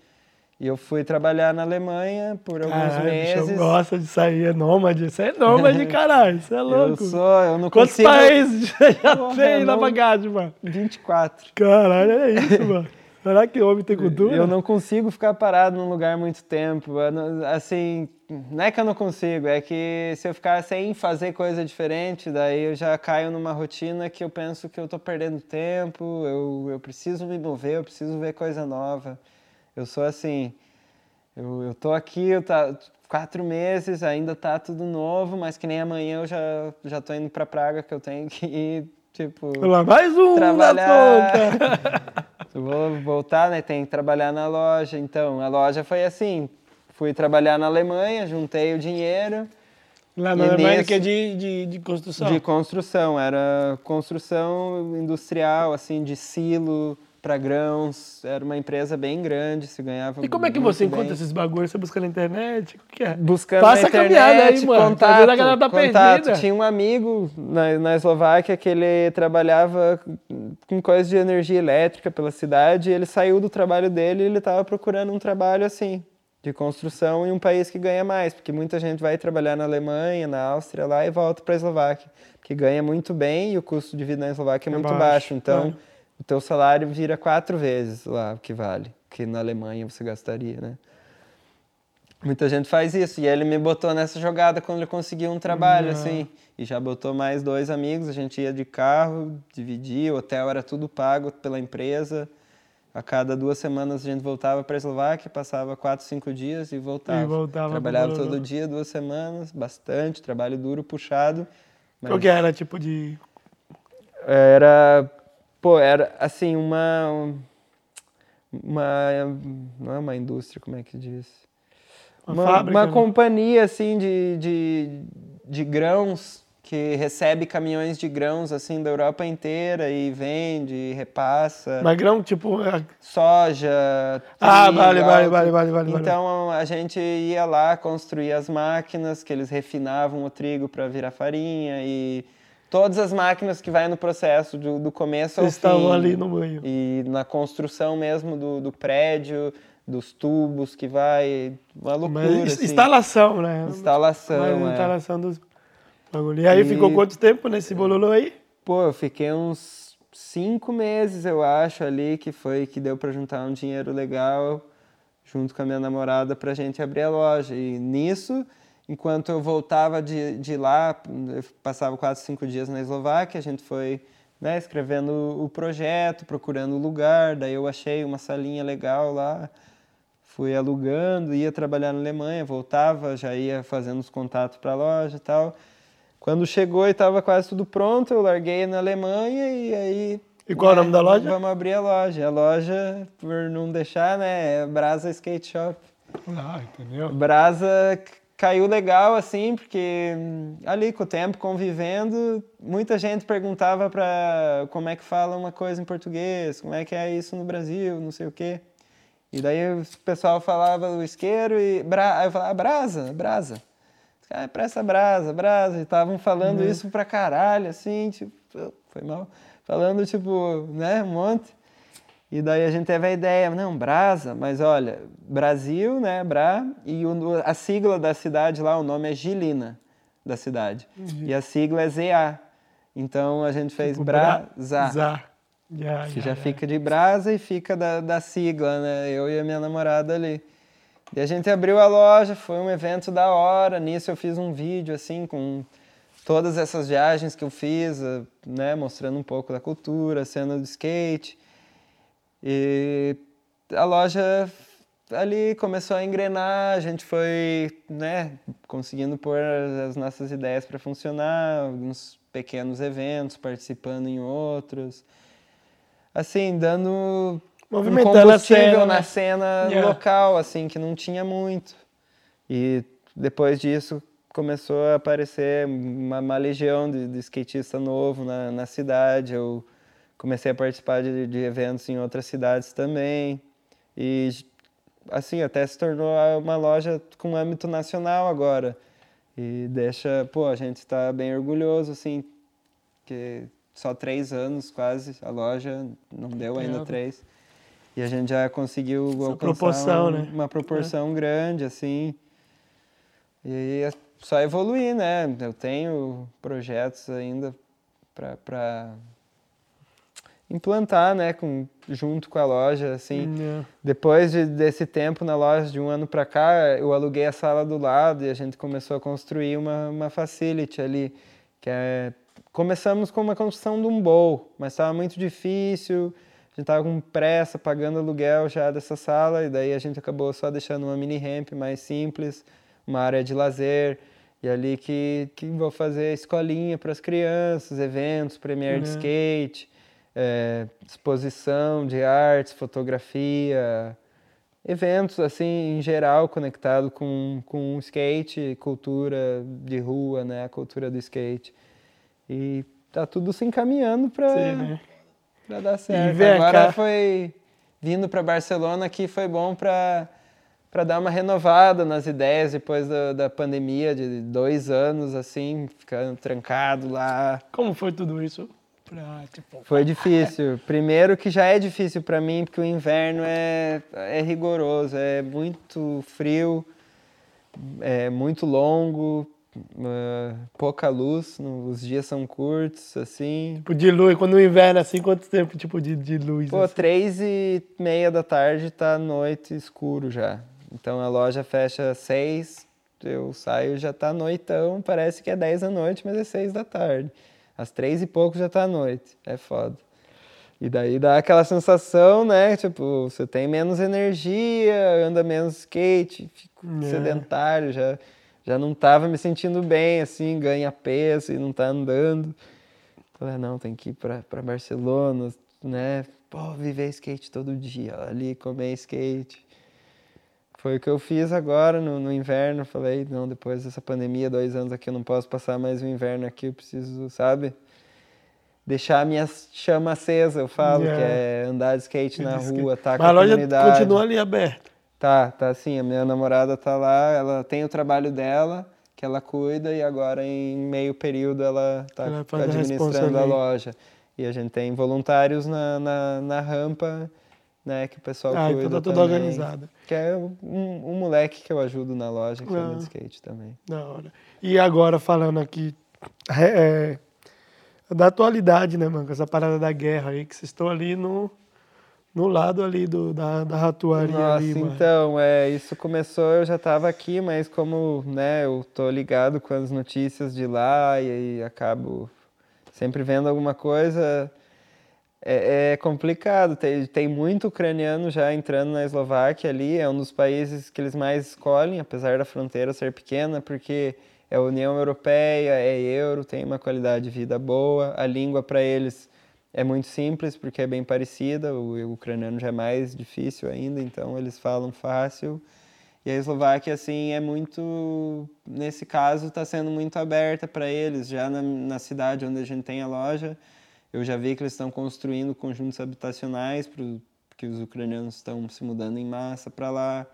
E eu fui trabalhar na Alemanha por alguns Caralho, bicho, meses. eu gosto de sair, é nômade. Você é nômade, <laughs> caralho. Você é Eu louco. sou, eu não Quantos consigo. países <laughs> já Porra, tem na não- bagagem, mano? 24. Caralho, é isso, <laughs> mano. Será que homem tem cultura? Eu não consigo ficar parado num lugar muito tempo. Eu não- Assim, não é que eu não consigo, é que se eu ficar sem fazer coisa diferente, daí eu já caio numa rotina que eu penso que eu tô perdendo tempo, eu, eu preciso me mover, eu preciso ver coisa nova. Eu sou assim, eu, eu tô aqui, eu tá quatro meses, ainda tá tudo novo, mas que nem amanhã eu já, já tô indo pra Praga, que eu tenho que ir, tipo... Lá, mais um trabalhar. conta. <laughs> Eu vou voltar, né? Tem que trabalhar na loja. Então, a loja foi assim. Fui trabalhar na Alemanha, juntei o dinheiro Lá na Alemanha, nisso- que é de, de, de construção. de construção. Era construção industrial, assim, de silo para grãos. Era uma empresa bem grande, se ganhava E como é que você bem. encontra esses bagulhos? Você busca na internet? O que é? Buscando Passa na a caminhada internet, aí, mano. Contato, a galera tá contato. perdida. Tinha um amigo na, na Eslováquia que ele trabalhava com coisas de energia elétrica pela cidade. E ele saiu do trabalho dele e ele estava procurando um trabalho assim, de construção em um país que ganha mais, porque muita gente vai trabalhar na Alemanha, na Áustria lá e volta para a Eslováquia, que ganha muito bem e o custo de vida na Eslováquia é É muito baixo, baixo. Então, é. O teu salário vira quatro vezes lá o que vale, que na Alemanha você gastaria, né? Muita gente faz isso. E ele me botou nessa jogada quando ele conseguiu um trabalho, Não. assim. E já botou mais dois amigos, a gente ia de carro, dividia, o hotel era tudo pago pela empresa. A cada duas semanas a gente voltava para a Eslováquia, passava quatro, cinco dias e voltava. E voltava Trabalhava todo dia, duas semanas, bastante, trabalho duro, puxado. Qual que era, tipo, de... Era, pô, era assim, uma, uma, não é uma indústria, como é que diz? Uma fábrica, uma né? companhia, assim, de, de, de grãos, que recebe caminhões de grãos, assim, da Europa inteira e vende, repassa, Magrão, tipo... é- soja, Ah, trigo, vale, vale, vale, vale. vale. Então a gente ia lá construir as máquinas que eles refinavam o trigo para virar farinha e todas as máquinas que vai no processo do, do começo ao estavam fim. ali no meio. E na construção mesmo do, do prédio, dos tubos que vai, uma loucura. Mas assim. instalação, né? Instalação, Mas é. instalação dos bagulho. E aí E- ficou quanto tempo nesse bololô aí? Pô, eu fiquei uns cinco meses, eu acho, ali, que foi que deu para juntar um dinheiro legal junto com a minha namorada pra gente abrir a loja. E nisso, enquanto eu voltava de, de lá, eu passava quatro, cinco dias na Eslováquia, a gente foi né, escrevendo o projeto, procurando o lugar, daí eu achei uma salinha legal lá, fui alugando, ia trabalhar na Alemanha, voltava, já ia fazendo os contatos para a loja e tal. Quando chegou e estava quase tudo pronto, eu larguei na Alemanha e aí. E qual é o nome da loja? Vamos abrir a loja. A loja, por não deixar, né? É Brasa Skate Shop. Ah, entendeu? Brasa caiu legal, assim, porque hum, ali com o tempo convivendo, muita gente perguntava para como é que fala uma coisa em português, como é que é isso no Brasil, não sei o quê. E daí o pessoal falava o isqueiro e bra... aí eu falava, "Ah, brasa, brasa. Ah, presta brasa, brasa. E estavam falando isso pra caralho, assim, tipo, foi mal. Falando, tipo, né, um monte. E daí a gente teve a ideia, não, Brasa, mas olha, Brasil, né, Bra, e o- a sigla da cidade lá, o nome é Gilina, da cidade. E a sigla é ZA. Então a gente fez Tipo, Brasa, Zá. Já, que já, já fica de brasa e fica da, da sigla, né, eu e a minha namorada ali. E a gente abriu a loja, foi um evento da hora, nisso eu fiz um vídeo, assim, com todas essas viagens que eu fiz, eh, né, mostrando um pouco da cultura, cena do skate. E a loja ali começou a engrenar, a gente foi, né, conseguindo pôr as nossas ideias para funcionar, alguns pequenos eventos, participando em outros. Assim, dando um a combustível cena, na né? cena Yeah. local, assim, que não tinha muito. E depois disso começou a aparecer uma, uma legião de, de skatista novo na, na cidade. Eu comecei a participar de, de eventos em outras cidades também. E assim, até se tornou uma loja com âmbito nacional agora. E deixa, pô, a gente está bem orgulhoso, assim, que só três anos quase, a loja não deu ainda Legal. três. E a gente já conseguiu alcançar proporção, um- né? uma proporção grande, assim. E é só evoluir, né? Eu tenho projetos ainda para implantar, né, com, junto com a loja, assim. É. Depois de- desse tempo na loja, de um ano para cá, eu aluguei a sala do lado e a gente começou a construir uma, uma facility ali, que é... Começamos com uma construção de um bowl, mas estava muito difícil, a gente estava com pressa, pagando aluguel já dessa sala, e daí a gente acabou só deixando uma mini ramp mais simples, uma área de lazer, e ali que, que vou fazer escolinha para as crianças, eventos, premiere de Uhum. skate, é, exposição de artes, fotografia, eventos assim em geral conectado com, com o skate, cultura de rua, né, a cultura do skate. E tá tudo se encaminhando para né? para dar certo. vem Agora foi vindo para Barcelona que foi bom para para dar uma renovada nas ideias depois da, da pandemia de dois anos assim ficando trancado lá Como foi tudo isso? Pra, tipo, foi difícil. Primeiro que já é difícil para mim, porque o inverno é, é rigoroso, é muito frio, é muito longo, ah, pouca luz, no- os dias são curtos, assim. tipo, de luz, quando o inverno é assim, quanto tempo tipo de, de luz? Pô, assim? três e meia da tarde tá noite escuro já. Então a loja fecha às seis, eu saio já tá noitão, parece que é 10 da noite, mas é 6 da tarde. Às três e pouco já tá à noite. É foda. E daí dá aquela sensação, né? Tipo, você tem menos energia, anda menos skate, fico é. sedentário, já, já não tava me sentindo bem, assim, ganha peso e não tá andando. Falei, não, tem que ir pra, pra Barcelona, né? Pô, viver skate todo dia, ali comer skate. Foi o que eu fiz agora no, no, inverno. Falei, não, depois dessa pandemia, dois anos aqui, eu não posso passar mais o inverno aqui, eu preciso, sabe? Deixar a minha chama acesa, eu falo, yeah. que é andar de skate na rua, tá com a, a loja continua ali aberta. Tá, tá sim. A minha namorada tá lá, ela tem o trabalho dela, que ela cuida, e agora em meio período ela tá ela administrando a loja. E a gente tem voluntários na, na, na rampa né? Que o pessoal ah, cuida tudo também, organizado. Que é um, um, moleque que eu ajudo na loja que ah, anda de skate também. Da hora. E agora falando aqui é, é, da atualidade, né, mano? Essa parada da guerra aí, que vocês estão ali no, no lado ali do, da, da ratuaria Nossa, ali, então, é, isso começou, eu já estava aqui, mas como, né, eu tô ligado com as notícias de lá e, e acabo sempre vendo alguma coisa é, é, complicado. Tem, tem muito ucraniano já entrando na Eslováquia ali. É um dos países que eles mais escolhem, apesar da fronteira ser pequena, porque é União Europeia, é euro, tem uma qualidade de vida boa. A língua para eles é muito simples, porque é bem parecida. O, ucraniano já é mais difícil ainda, então eles falam fácil. E a Eslováquia, assim, é muito. Nesse caso, está sendo muito aberta para eles. Já na, na cidade onde a gente tem a loja eu já vi que eles estão construindo conjuntos habitacionais, porque os ucranianos estão se mudando em massa para lá.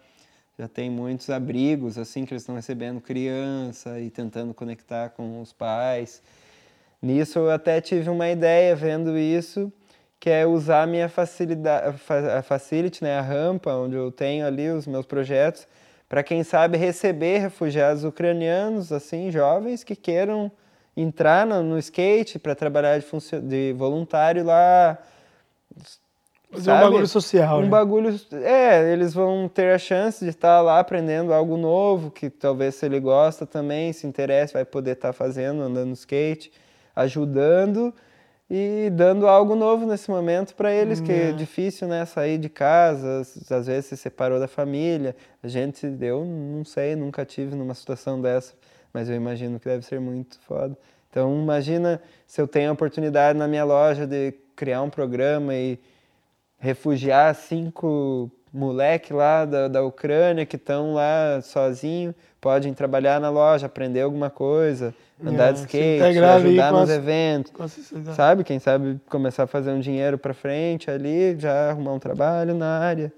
Já tem muitos abrigos, assim, que eles estão recebendo criança e tentando conectar com os pais. Nisso eu até tive uma ideia vendo isso, que é usar a minha facilidade, a facility, né, a rampa, onde eu tenho ali os meus projetos, para quem sabe receber refugiados ucranianos, assim, jovens que queiram entrar no, no skate para trabalhar de, de voluntário lá. Fazer sabe? um bagulho social. Um né? bagulho. É, eles vão ter a chance de estar lá aprendendo algo novo, que talvez se ele gosta também, se interessa, vai poder estar fazendo, andando no skate, ajudando e dando algo novo nesse momento para eles, que é. é difícil, né, sair de casa, às vezes se separou da família. A gente, eu não sei, nunca tive numa situação dessa mas eu imagino que deve ser muito foda. Então, imagina se eu tenho a oportunidade na minha loja de criar um programa e refugiar cinco moleque lá da, da Ucrânia que estão lá sozinho, podem trabalhar na loja, aprender alguma coisa, andar é, de skate, ajudar nos eventos, sabe? Quem sabe começar a fazer um dinheiro para frente ali, já arrumar um trabalho na área,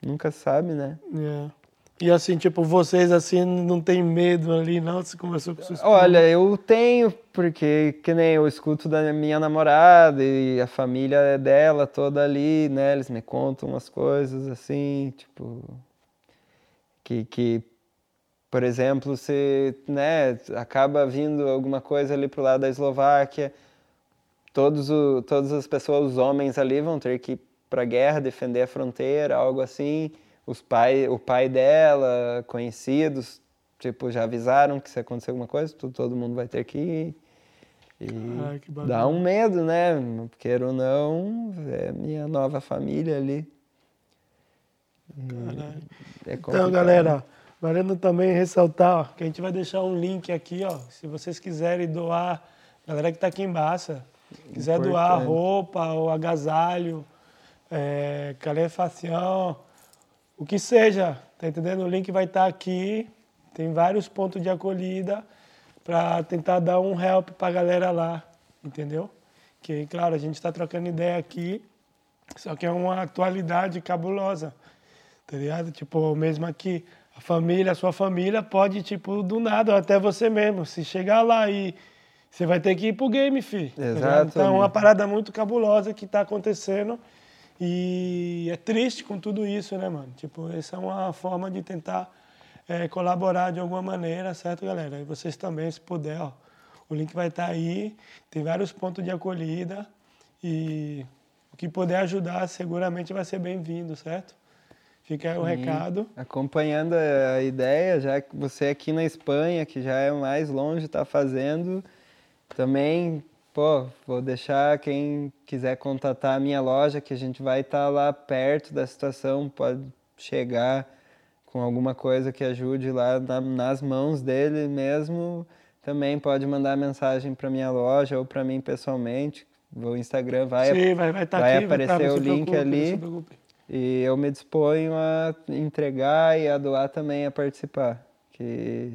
nunca sabe, né? É. E assim, tipo, vocês assim não tem medo ali, não? Você conversou com seus Olha, eu tenho, porque que nem eu escuto da minha namorada e a família é dela toda ali, né? Eles me contam umas coisas assim, tipo. Que, que por exemplo, se né, acaba vindo alguma coisa ali pro lado da Eslováquia, todos o, todas as pessoas, os homens ali vão ter que ir pra guerra, defender a fronteira, algo assim os pai, o pai dela, conhecidos, tipo, já avisaram que se acontecer alguma coisa, todo mundo vai ter que ir. E Ai, dá um medo, né? Queira ou não, é minha nova família ali. É então, galera, valendo também ressaltar ó, que a gente vai deixar um link aqui, ó. Se vocês quiserem doar, galera que está aqui embaixo, quiser Importante. doar roupa ou agasalho, é, calefação, o que seja, tá entendendo? O link vai estar tá aqui, tem vários pontos de acolhida para tentar dar um help para a galera lá, entendeu? Que, claro, a gente está trocando ideia aqui, só que é uma atualidade cabulosa, tá ligado? Tipo, mesmo aqui, a família, a sua família pode, tipo, do nada, até você mesmo, se chegar lá e você vai ter que ir pro game, fi. Tá Exato. Então, é uma parada muito cabulosa que está acontecendo e é triste com tudo isso, né, mano? Tipo, essa é uma forma de tentar é, colaborar de alguma maneira, certo, galera? E vocês também, se puder, ó, o link vai estar tá aí, tem vários pontos de acolhida e o que puder ajudar seguramente vai ser bem-vindo, certo? Fica aí o recado. Acompanhando a ideia, já que você aqui na Espanha, que já é mais longe, está fazendo, também, pô, vou deixar quem quiser contatar a minha loja, que a gente vai estar tá lá perto da situação, pode chegar com alguma coisa que ajude lá na, nas mãos dele mesmo. Também pode mandar mensagem para minha loja ou para mim pessoalmente. O Instagram vai, Sim, vai, vai, tá vai aqui, aparecer vai tá, o link preocupe, ali. E eu me disponho a entregar e a doar também, a participar, que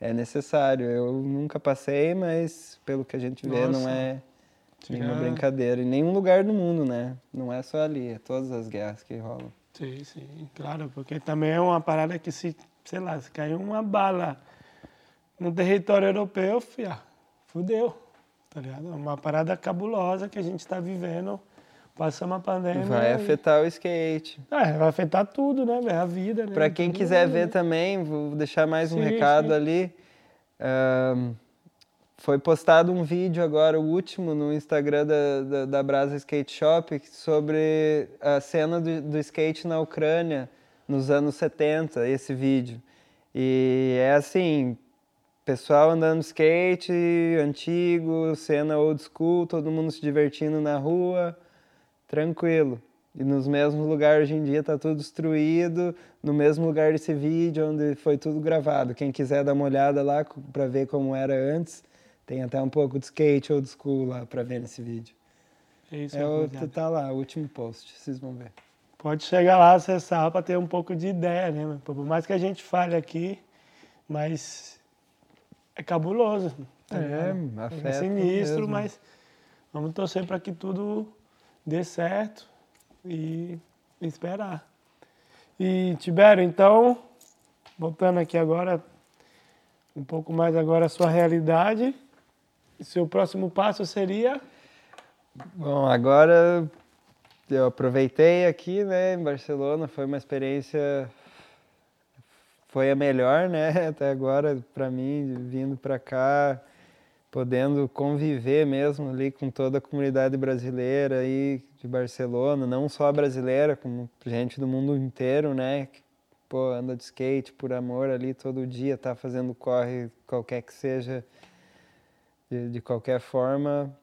é necessário. Eu nunca passei, mas pelo que a gente vê, Nossa. não é nenhuma brincadeira. Em nenhum lugar do mundo, né? Não é só ali, é todas as guerras que rolam. Sim, sim, claro, porque também é uma parada que se, sei lá, se cair uma bala no território europeu, fia, fudeu, tá ligado? É uma parada cabulosa que a gente está vivendo Passamos a pandemia. Vai afetar o skate. É, vai afetar tudo, né? A vida, né? Para quem tudo quiser ver né? também, vou deixar mais um sim, recado sim. ali. Um, foi postado um vídeo agora, o último, no Instagram da, da, da Brasa Skate Shop, sobre a cena do, do skate na Ucrânia nos anos 70, esse vídeo. E é assim, pessoal andando skate, antigo, cena old school, todo mundo se divertindo na rua tranquilo. E nos mesmos lugares hoje em dia está tudo destruído, no mesmo lugar desse vídeo onde foi tudo gravado. Quem quiser dar uma olhada lá para ver como era antes, tem até um pouco de skate old school lá para ver nesse vídeo. É isso, é o, tá lá, o último post, vocês vão ver. Pode chegar lá, acessar para ter um pouco de ideia, né? Por mais que a gente fale aqui, mas é cabuloso. Tá é, afeta é sinistro, mesmo. mas vamos torcer para que tudo dê certo e esperar. E Tibério, então, voltando aqui agora, um pouco mais agora a sua realidade, seu próximo passo seria? Bom, agora eu aproveitei aqui, né, em Barcelona, foi uma experiência foi a melhor, né, <laughs> até agora para mim, vindo para cá, podendo conviver mesmo ali com toda a comunidade brasileira aí de Barcelona, não só brasileira, como gente do mundo inteiro, né? Pô, anda de skate por amor ali todo dia, tá fazendo corre qualquer que seja, de, de qualquer forma.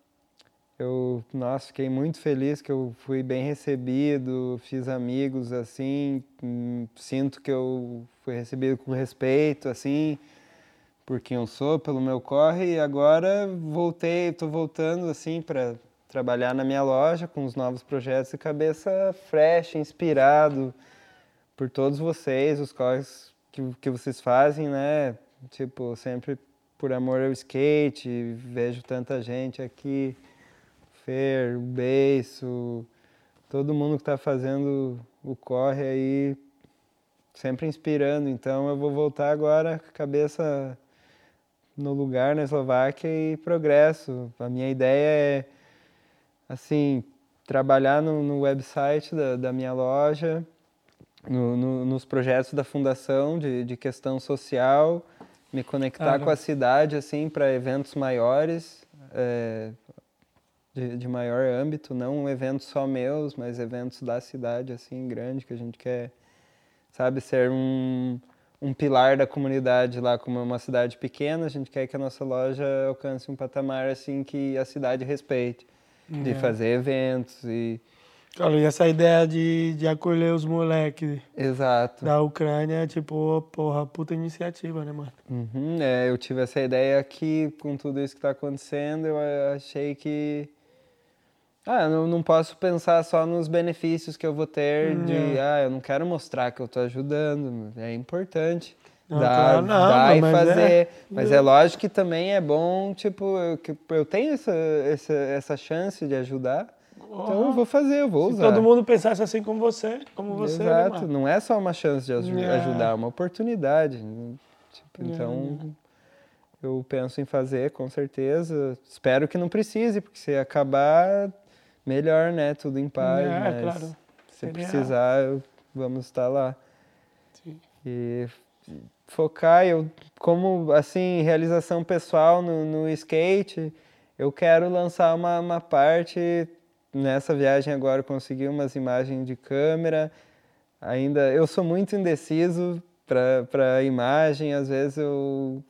Eu, nossa, fiquei muito feliz que eu fui bem recebido, fiz amigos assim, hum, sinto que eu fui recebido com respeito, assim, por quem eu sou, pelo meu corre, e agora voltei, estou voltando assim para trabalhar na minha loja com os novos projetos e cabeça fresh, inspirado por todos vocês, os corres que, que vocês fazem, né? Tipo, sempre por amor ao skate, vejo tanta gente aqui, Fer, o Beiço, todo mundo que está fazendo o corre aí, sempre inspirando. Então eu vou voltar agora, cabeça no lugar na Eslováquia e progresso. A minha ideia é, assim, trabalhar no, no website da, da, minha loja, no, no, nos projetos da fundação de, de questão social, me conectar ah, com a cidade, assim, para eventos maiores, é, de, de maior âmbito, não eventos só meus, mas eventos da cidade, assim, grande, que a gente quer, sabe, ser um um pilar da comunidade lá, como é uma cidade pequena, a gente quer que a nossa loja alcance um patamar assim que a cidade respeite, de é. fazer eventos e Claro, e essa ideia de, de acolher os moleques Exato. da Ucrânia, tipo, porra, puta iniciativa, né, mano? Uhum, é, eu tive essa ideia aqui, com tudo isso que está acontecendo, eu achei que ah, eu não posso pensar só nos benefícios que eu vou ter de, hum, é. ah, eu não quero mostrar que eu estou ajudando, é importante. Não, dá, não, dá e mas fazer. É, mas é lógico que também é bom, tipo, eu, que eu tenho essa, essa, essa chance de ajudar. Oh, então eu vou fazer, eu vou se usar. todo mundo pensasse assim como você, como você. Né, Exato, não é só uma chance de ajudar, é uma oportunidade. Tipo, então, eu penso em fazer, com certeza. Espero que não precise, porque se acabar, melhor, né? Tudo em paz. É, mas claro. Se Seria... precisar, vamos estar lá. Sim. E focar, eu, como assim, realização pessoal no, no skate, eu quero lançar uma, uma parte. Nessa viagem agora consegui umas imagens de câmera. ainda eu sou muito indeciso para imagem, às vezes eu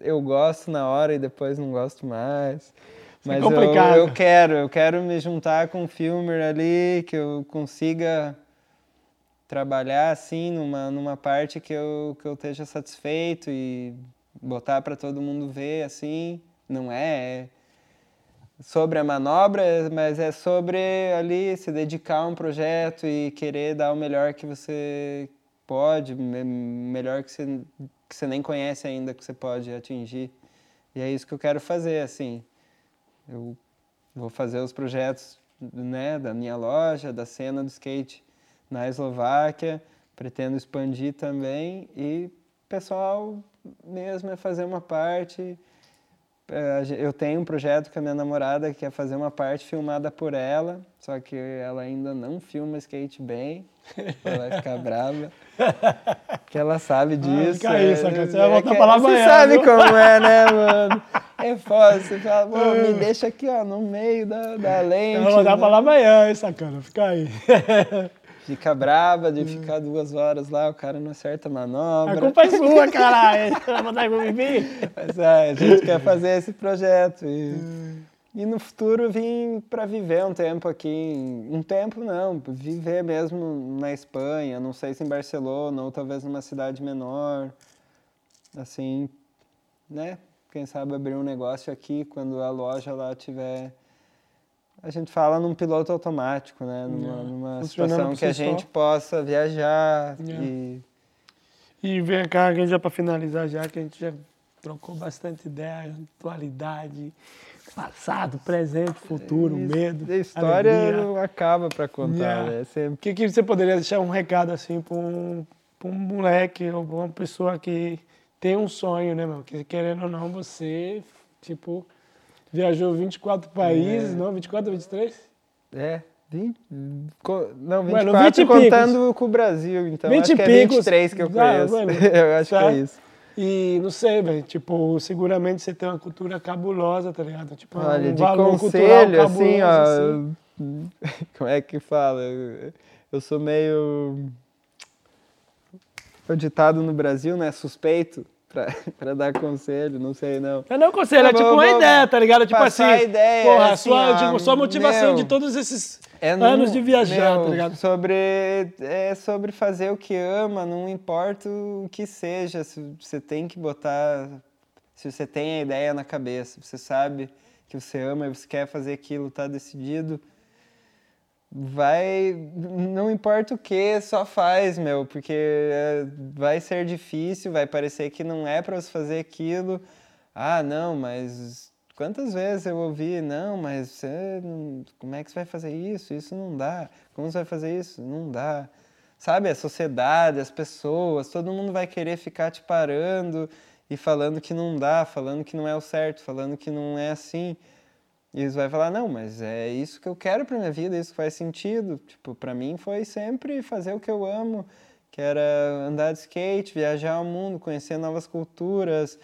eu gosto na hora e depois não gosto mais. É Mas eu, complicado. eu quero, eu quero me juntar com um filmer ali que eu consiga trabalhar assim numa, numa parte que eu, que eu esteja satisfeito e botar para todo mundo ver assim. Não é, é sobre a manobra, mas é sobre ali se dedicar a um projeto e querer dar o melhor que você pode, me- melhor que você, que você nem conhece ainda que você pode atingir. E é isso que eu quero fazer, assim. Eu vou fazer os projetos né, da minha loja, da cena do skate na Eslováquia, pretendo expandir também e pessoal mesmo é fazer uma parte. É, Eu tenho um projeto com a minha namorada que é fazer uma parte filmada por ela, só que ela ainda não filma skate bem, ela vai ficar <laughs> brava, que ela sabe disso. fica aí, é- saca, você vai é voltar que- pra lá Você amanhã, sabe viu? como é, né, mano? <laughs> <laughs> É foda, você fala, pô, me deixa aqui, ó, no meio da, da lente. Eu vou dar né? pra lá amanhã, hein, sacana? Fica aí. <laughs> Fica brava de ficar duas horas lá, o cara não acerta a manobra. A culpa é sua, caralho. Você vai mandar eu mim? Mas é, a gente quer fazer esse projeto. E, e no futuro vim para viver um tempo aqui. Um tempo não, viver mesmo na Espanha, não sei se em Barcelona ou talvez numa cidade menor. Assim, né? Quem sabe abrir um negócio aqui quando a loja lá tiver. A gente fala num piloto automático, né? Numa, numa Funcionando situação que a só. gente possa viajar Yeah. e E vem cá, já para finalizar já, que a gente já trocou bastante ideia, atualidade, passado, presente, futuro, medo, A história alegria. não acaba para contar, Yeah. né? Sempre O que, que você poderia deixar um recado assim para um, pra um moleque ou pra uma pessoa que tem um sonho, né, meu? Que querendo ou não, você, tipo, viajou 24 países, não? 24 ou 23? É, 20, não, Bueno, 24 20 e contando com o Brasil, então 20 acho que é picos. 23 que eu Ah, conheço. bueno, <laughs> eu acho que tá. é isso. E não sei, velho, tipo, seguramente você tem uma cultura cabulosa, tá ligado? Tipo, Olha, um de valor conselho, cultural assim, cabuloso, ó. <laughs> Como é que fala? Eu sou meio. O ditado no Brasil, né? Suspeito pra, <laughs> pra dar conselho, não sei não. É não conselho, é Tá tipo uma ideia, tá ligado? Tipo assim, ideia, porra, assim, sua, ó, tipo, sua motivação meu, de todos esses É anos não- de viajar, meu, tá ligado? Sobre, é sobre fazer o que ama, não importa o que seja. se Você tem que botar. Se você tem a ideia na cabeça, você sabe que você ama e você quer fazer aquilo, tá decidido. Vai. Não importa o que, só faz, meu, porque é, vai ser difícil, vai parecer que não é para você fazer aquilo. Ah, não, mas quantas vezes eu ouvi, não, mas você, como é que você vai fazer isso? Isso não dá. Como você vai fazer isso? Não dá. Sabe, a sociedade, as pessoas, todo mundo vai querer ficar te parando e falando que não dá, falando que não é o certo, falando que não é assim. E eles vão falar, não, mas é isso que eu quero para minha vida, isso que faz sentido. Tipo, para mim foi sempre fazer o que eu amo, que era andar de skate, viajar ao mundo, conhecer novas culturas,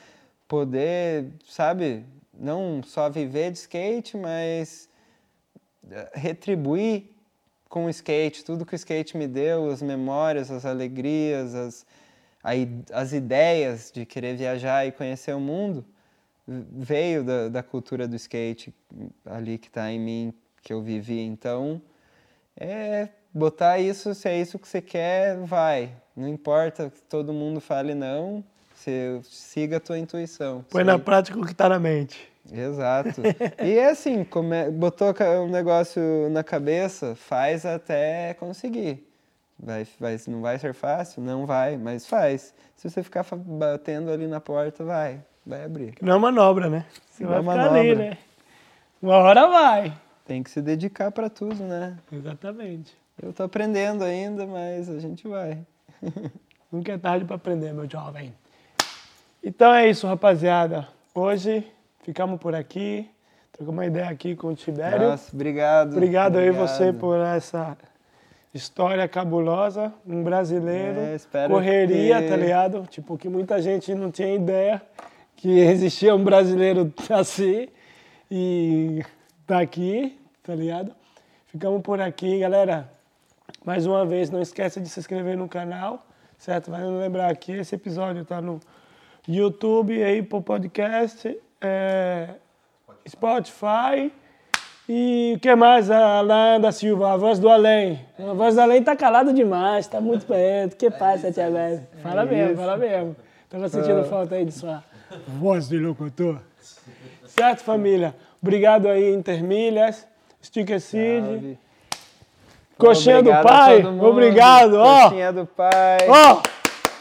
poder, sabe, não só viver de skate, mas eh, retribuir com o skate, tudo que o skate me deu, as memórias, as alegrias, as, as ideias de querer viajar e conhecer o mundo, veio da, da cultura do skate ali que está em mim, que eu vivi. Então, é botar isso, se é isso que você quer, vai. Não importa que todo mundo fale não, você siga a tua intuição. Põe na prática o que tá na mente. Exato. <laughs> E é assim, come... botou um negócio na cabeça, faz até conseguir. Vai, vai, não vai ser fácil? Não vai, mas faz. Se você ficar batendo ali na porta, vai, vai abrir. Não é manobra, né? Você Não vai é ficar ali, manobra. né? Uma hora vai. Tem que se dedicar para tudo, né? Exatamente. Eu tô aprendendo ainda, mas a gente vai. <laughs> Nunca é tarde para aprender, meu jovem. Então é isso, rapaziada. Hoje ficamos por aqui. Trocamos uma ideia aqui com o Tibério. Nossa, obrigado. Obrigado aí você por essa história cabulosa, um brasileiro, É, espero correria, que- tá ligado? Tipo, que muita gente não tinha ideia que existia um brasileiro <laughs> assim e tá aqui, tá ligado? Ficamos por aqui, galera. Mais uma vez, não esqueça de se inscrever no canal, certo? Vai lembrar que esse episódio está no YouTube, aí pro podcast, é, Spotify. E o que mais? A Alain da Silva, a voz do além. A voz do além tá calada demais, tá muito perto. Que passa, Tia Beth? Fala mesmo, fala mesmo. Tava sentindo falta aí de sua voz de locutor. Certo, família? Obrigado aí, Intermilhas, Sticker Seed. Coxinha do pai, obrigado, ó. Coxinha do pai. Ó,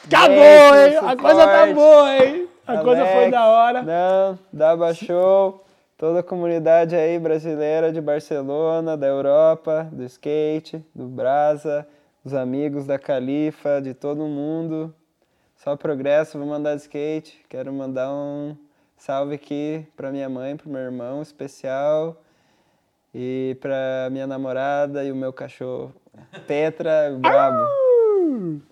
acabou, hein? A coisa tá boa, hein? A coisa foi Alex, da hora. Não, Daba Show, toda a comunidade aí brasileira de Barcelona, da Europa, do skate, do Brasa, os amigos da Califa, de todo mundo. Só progresso, vou mandar de skate. Quero mandar um salve aqui pra minha mãe, pro meu irmão especial e pra minha namorada e o meu cachorro. Petra, o brabo.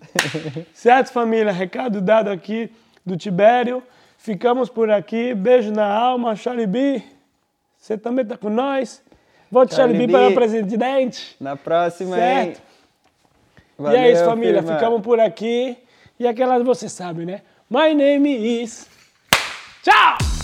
<laughs> Certo, família? Recado dado aqui do Tibério. Ficamos por aqui. Beijo na alma. Charlie você também tá com nós. Vote B B. para presidente. Na próxima, Certo. hein? e é isso, Valeu, família. firma. Ficamos por aqui. E aquela você sabe, né? My name is. Tchau!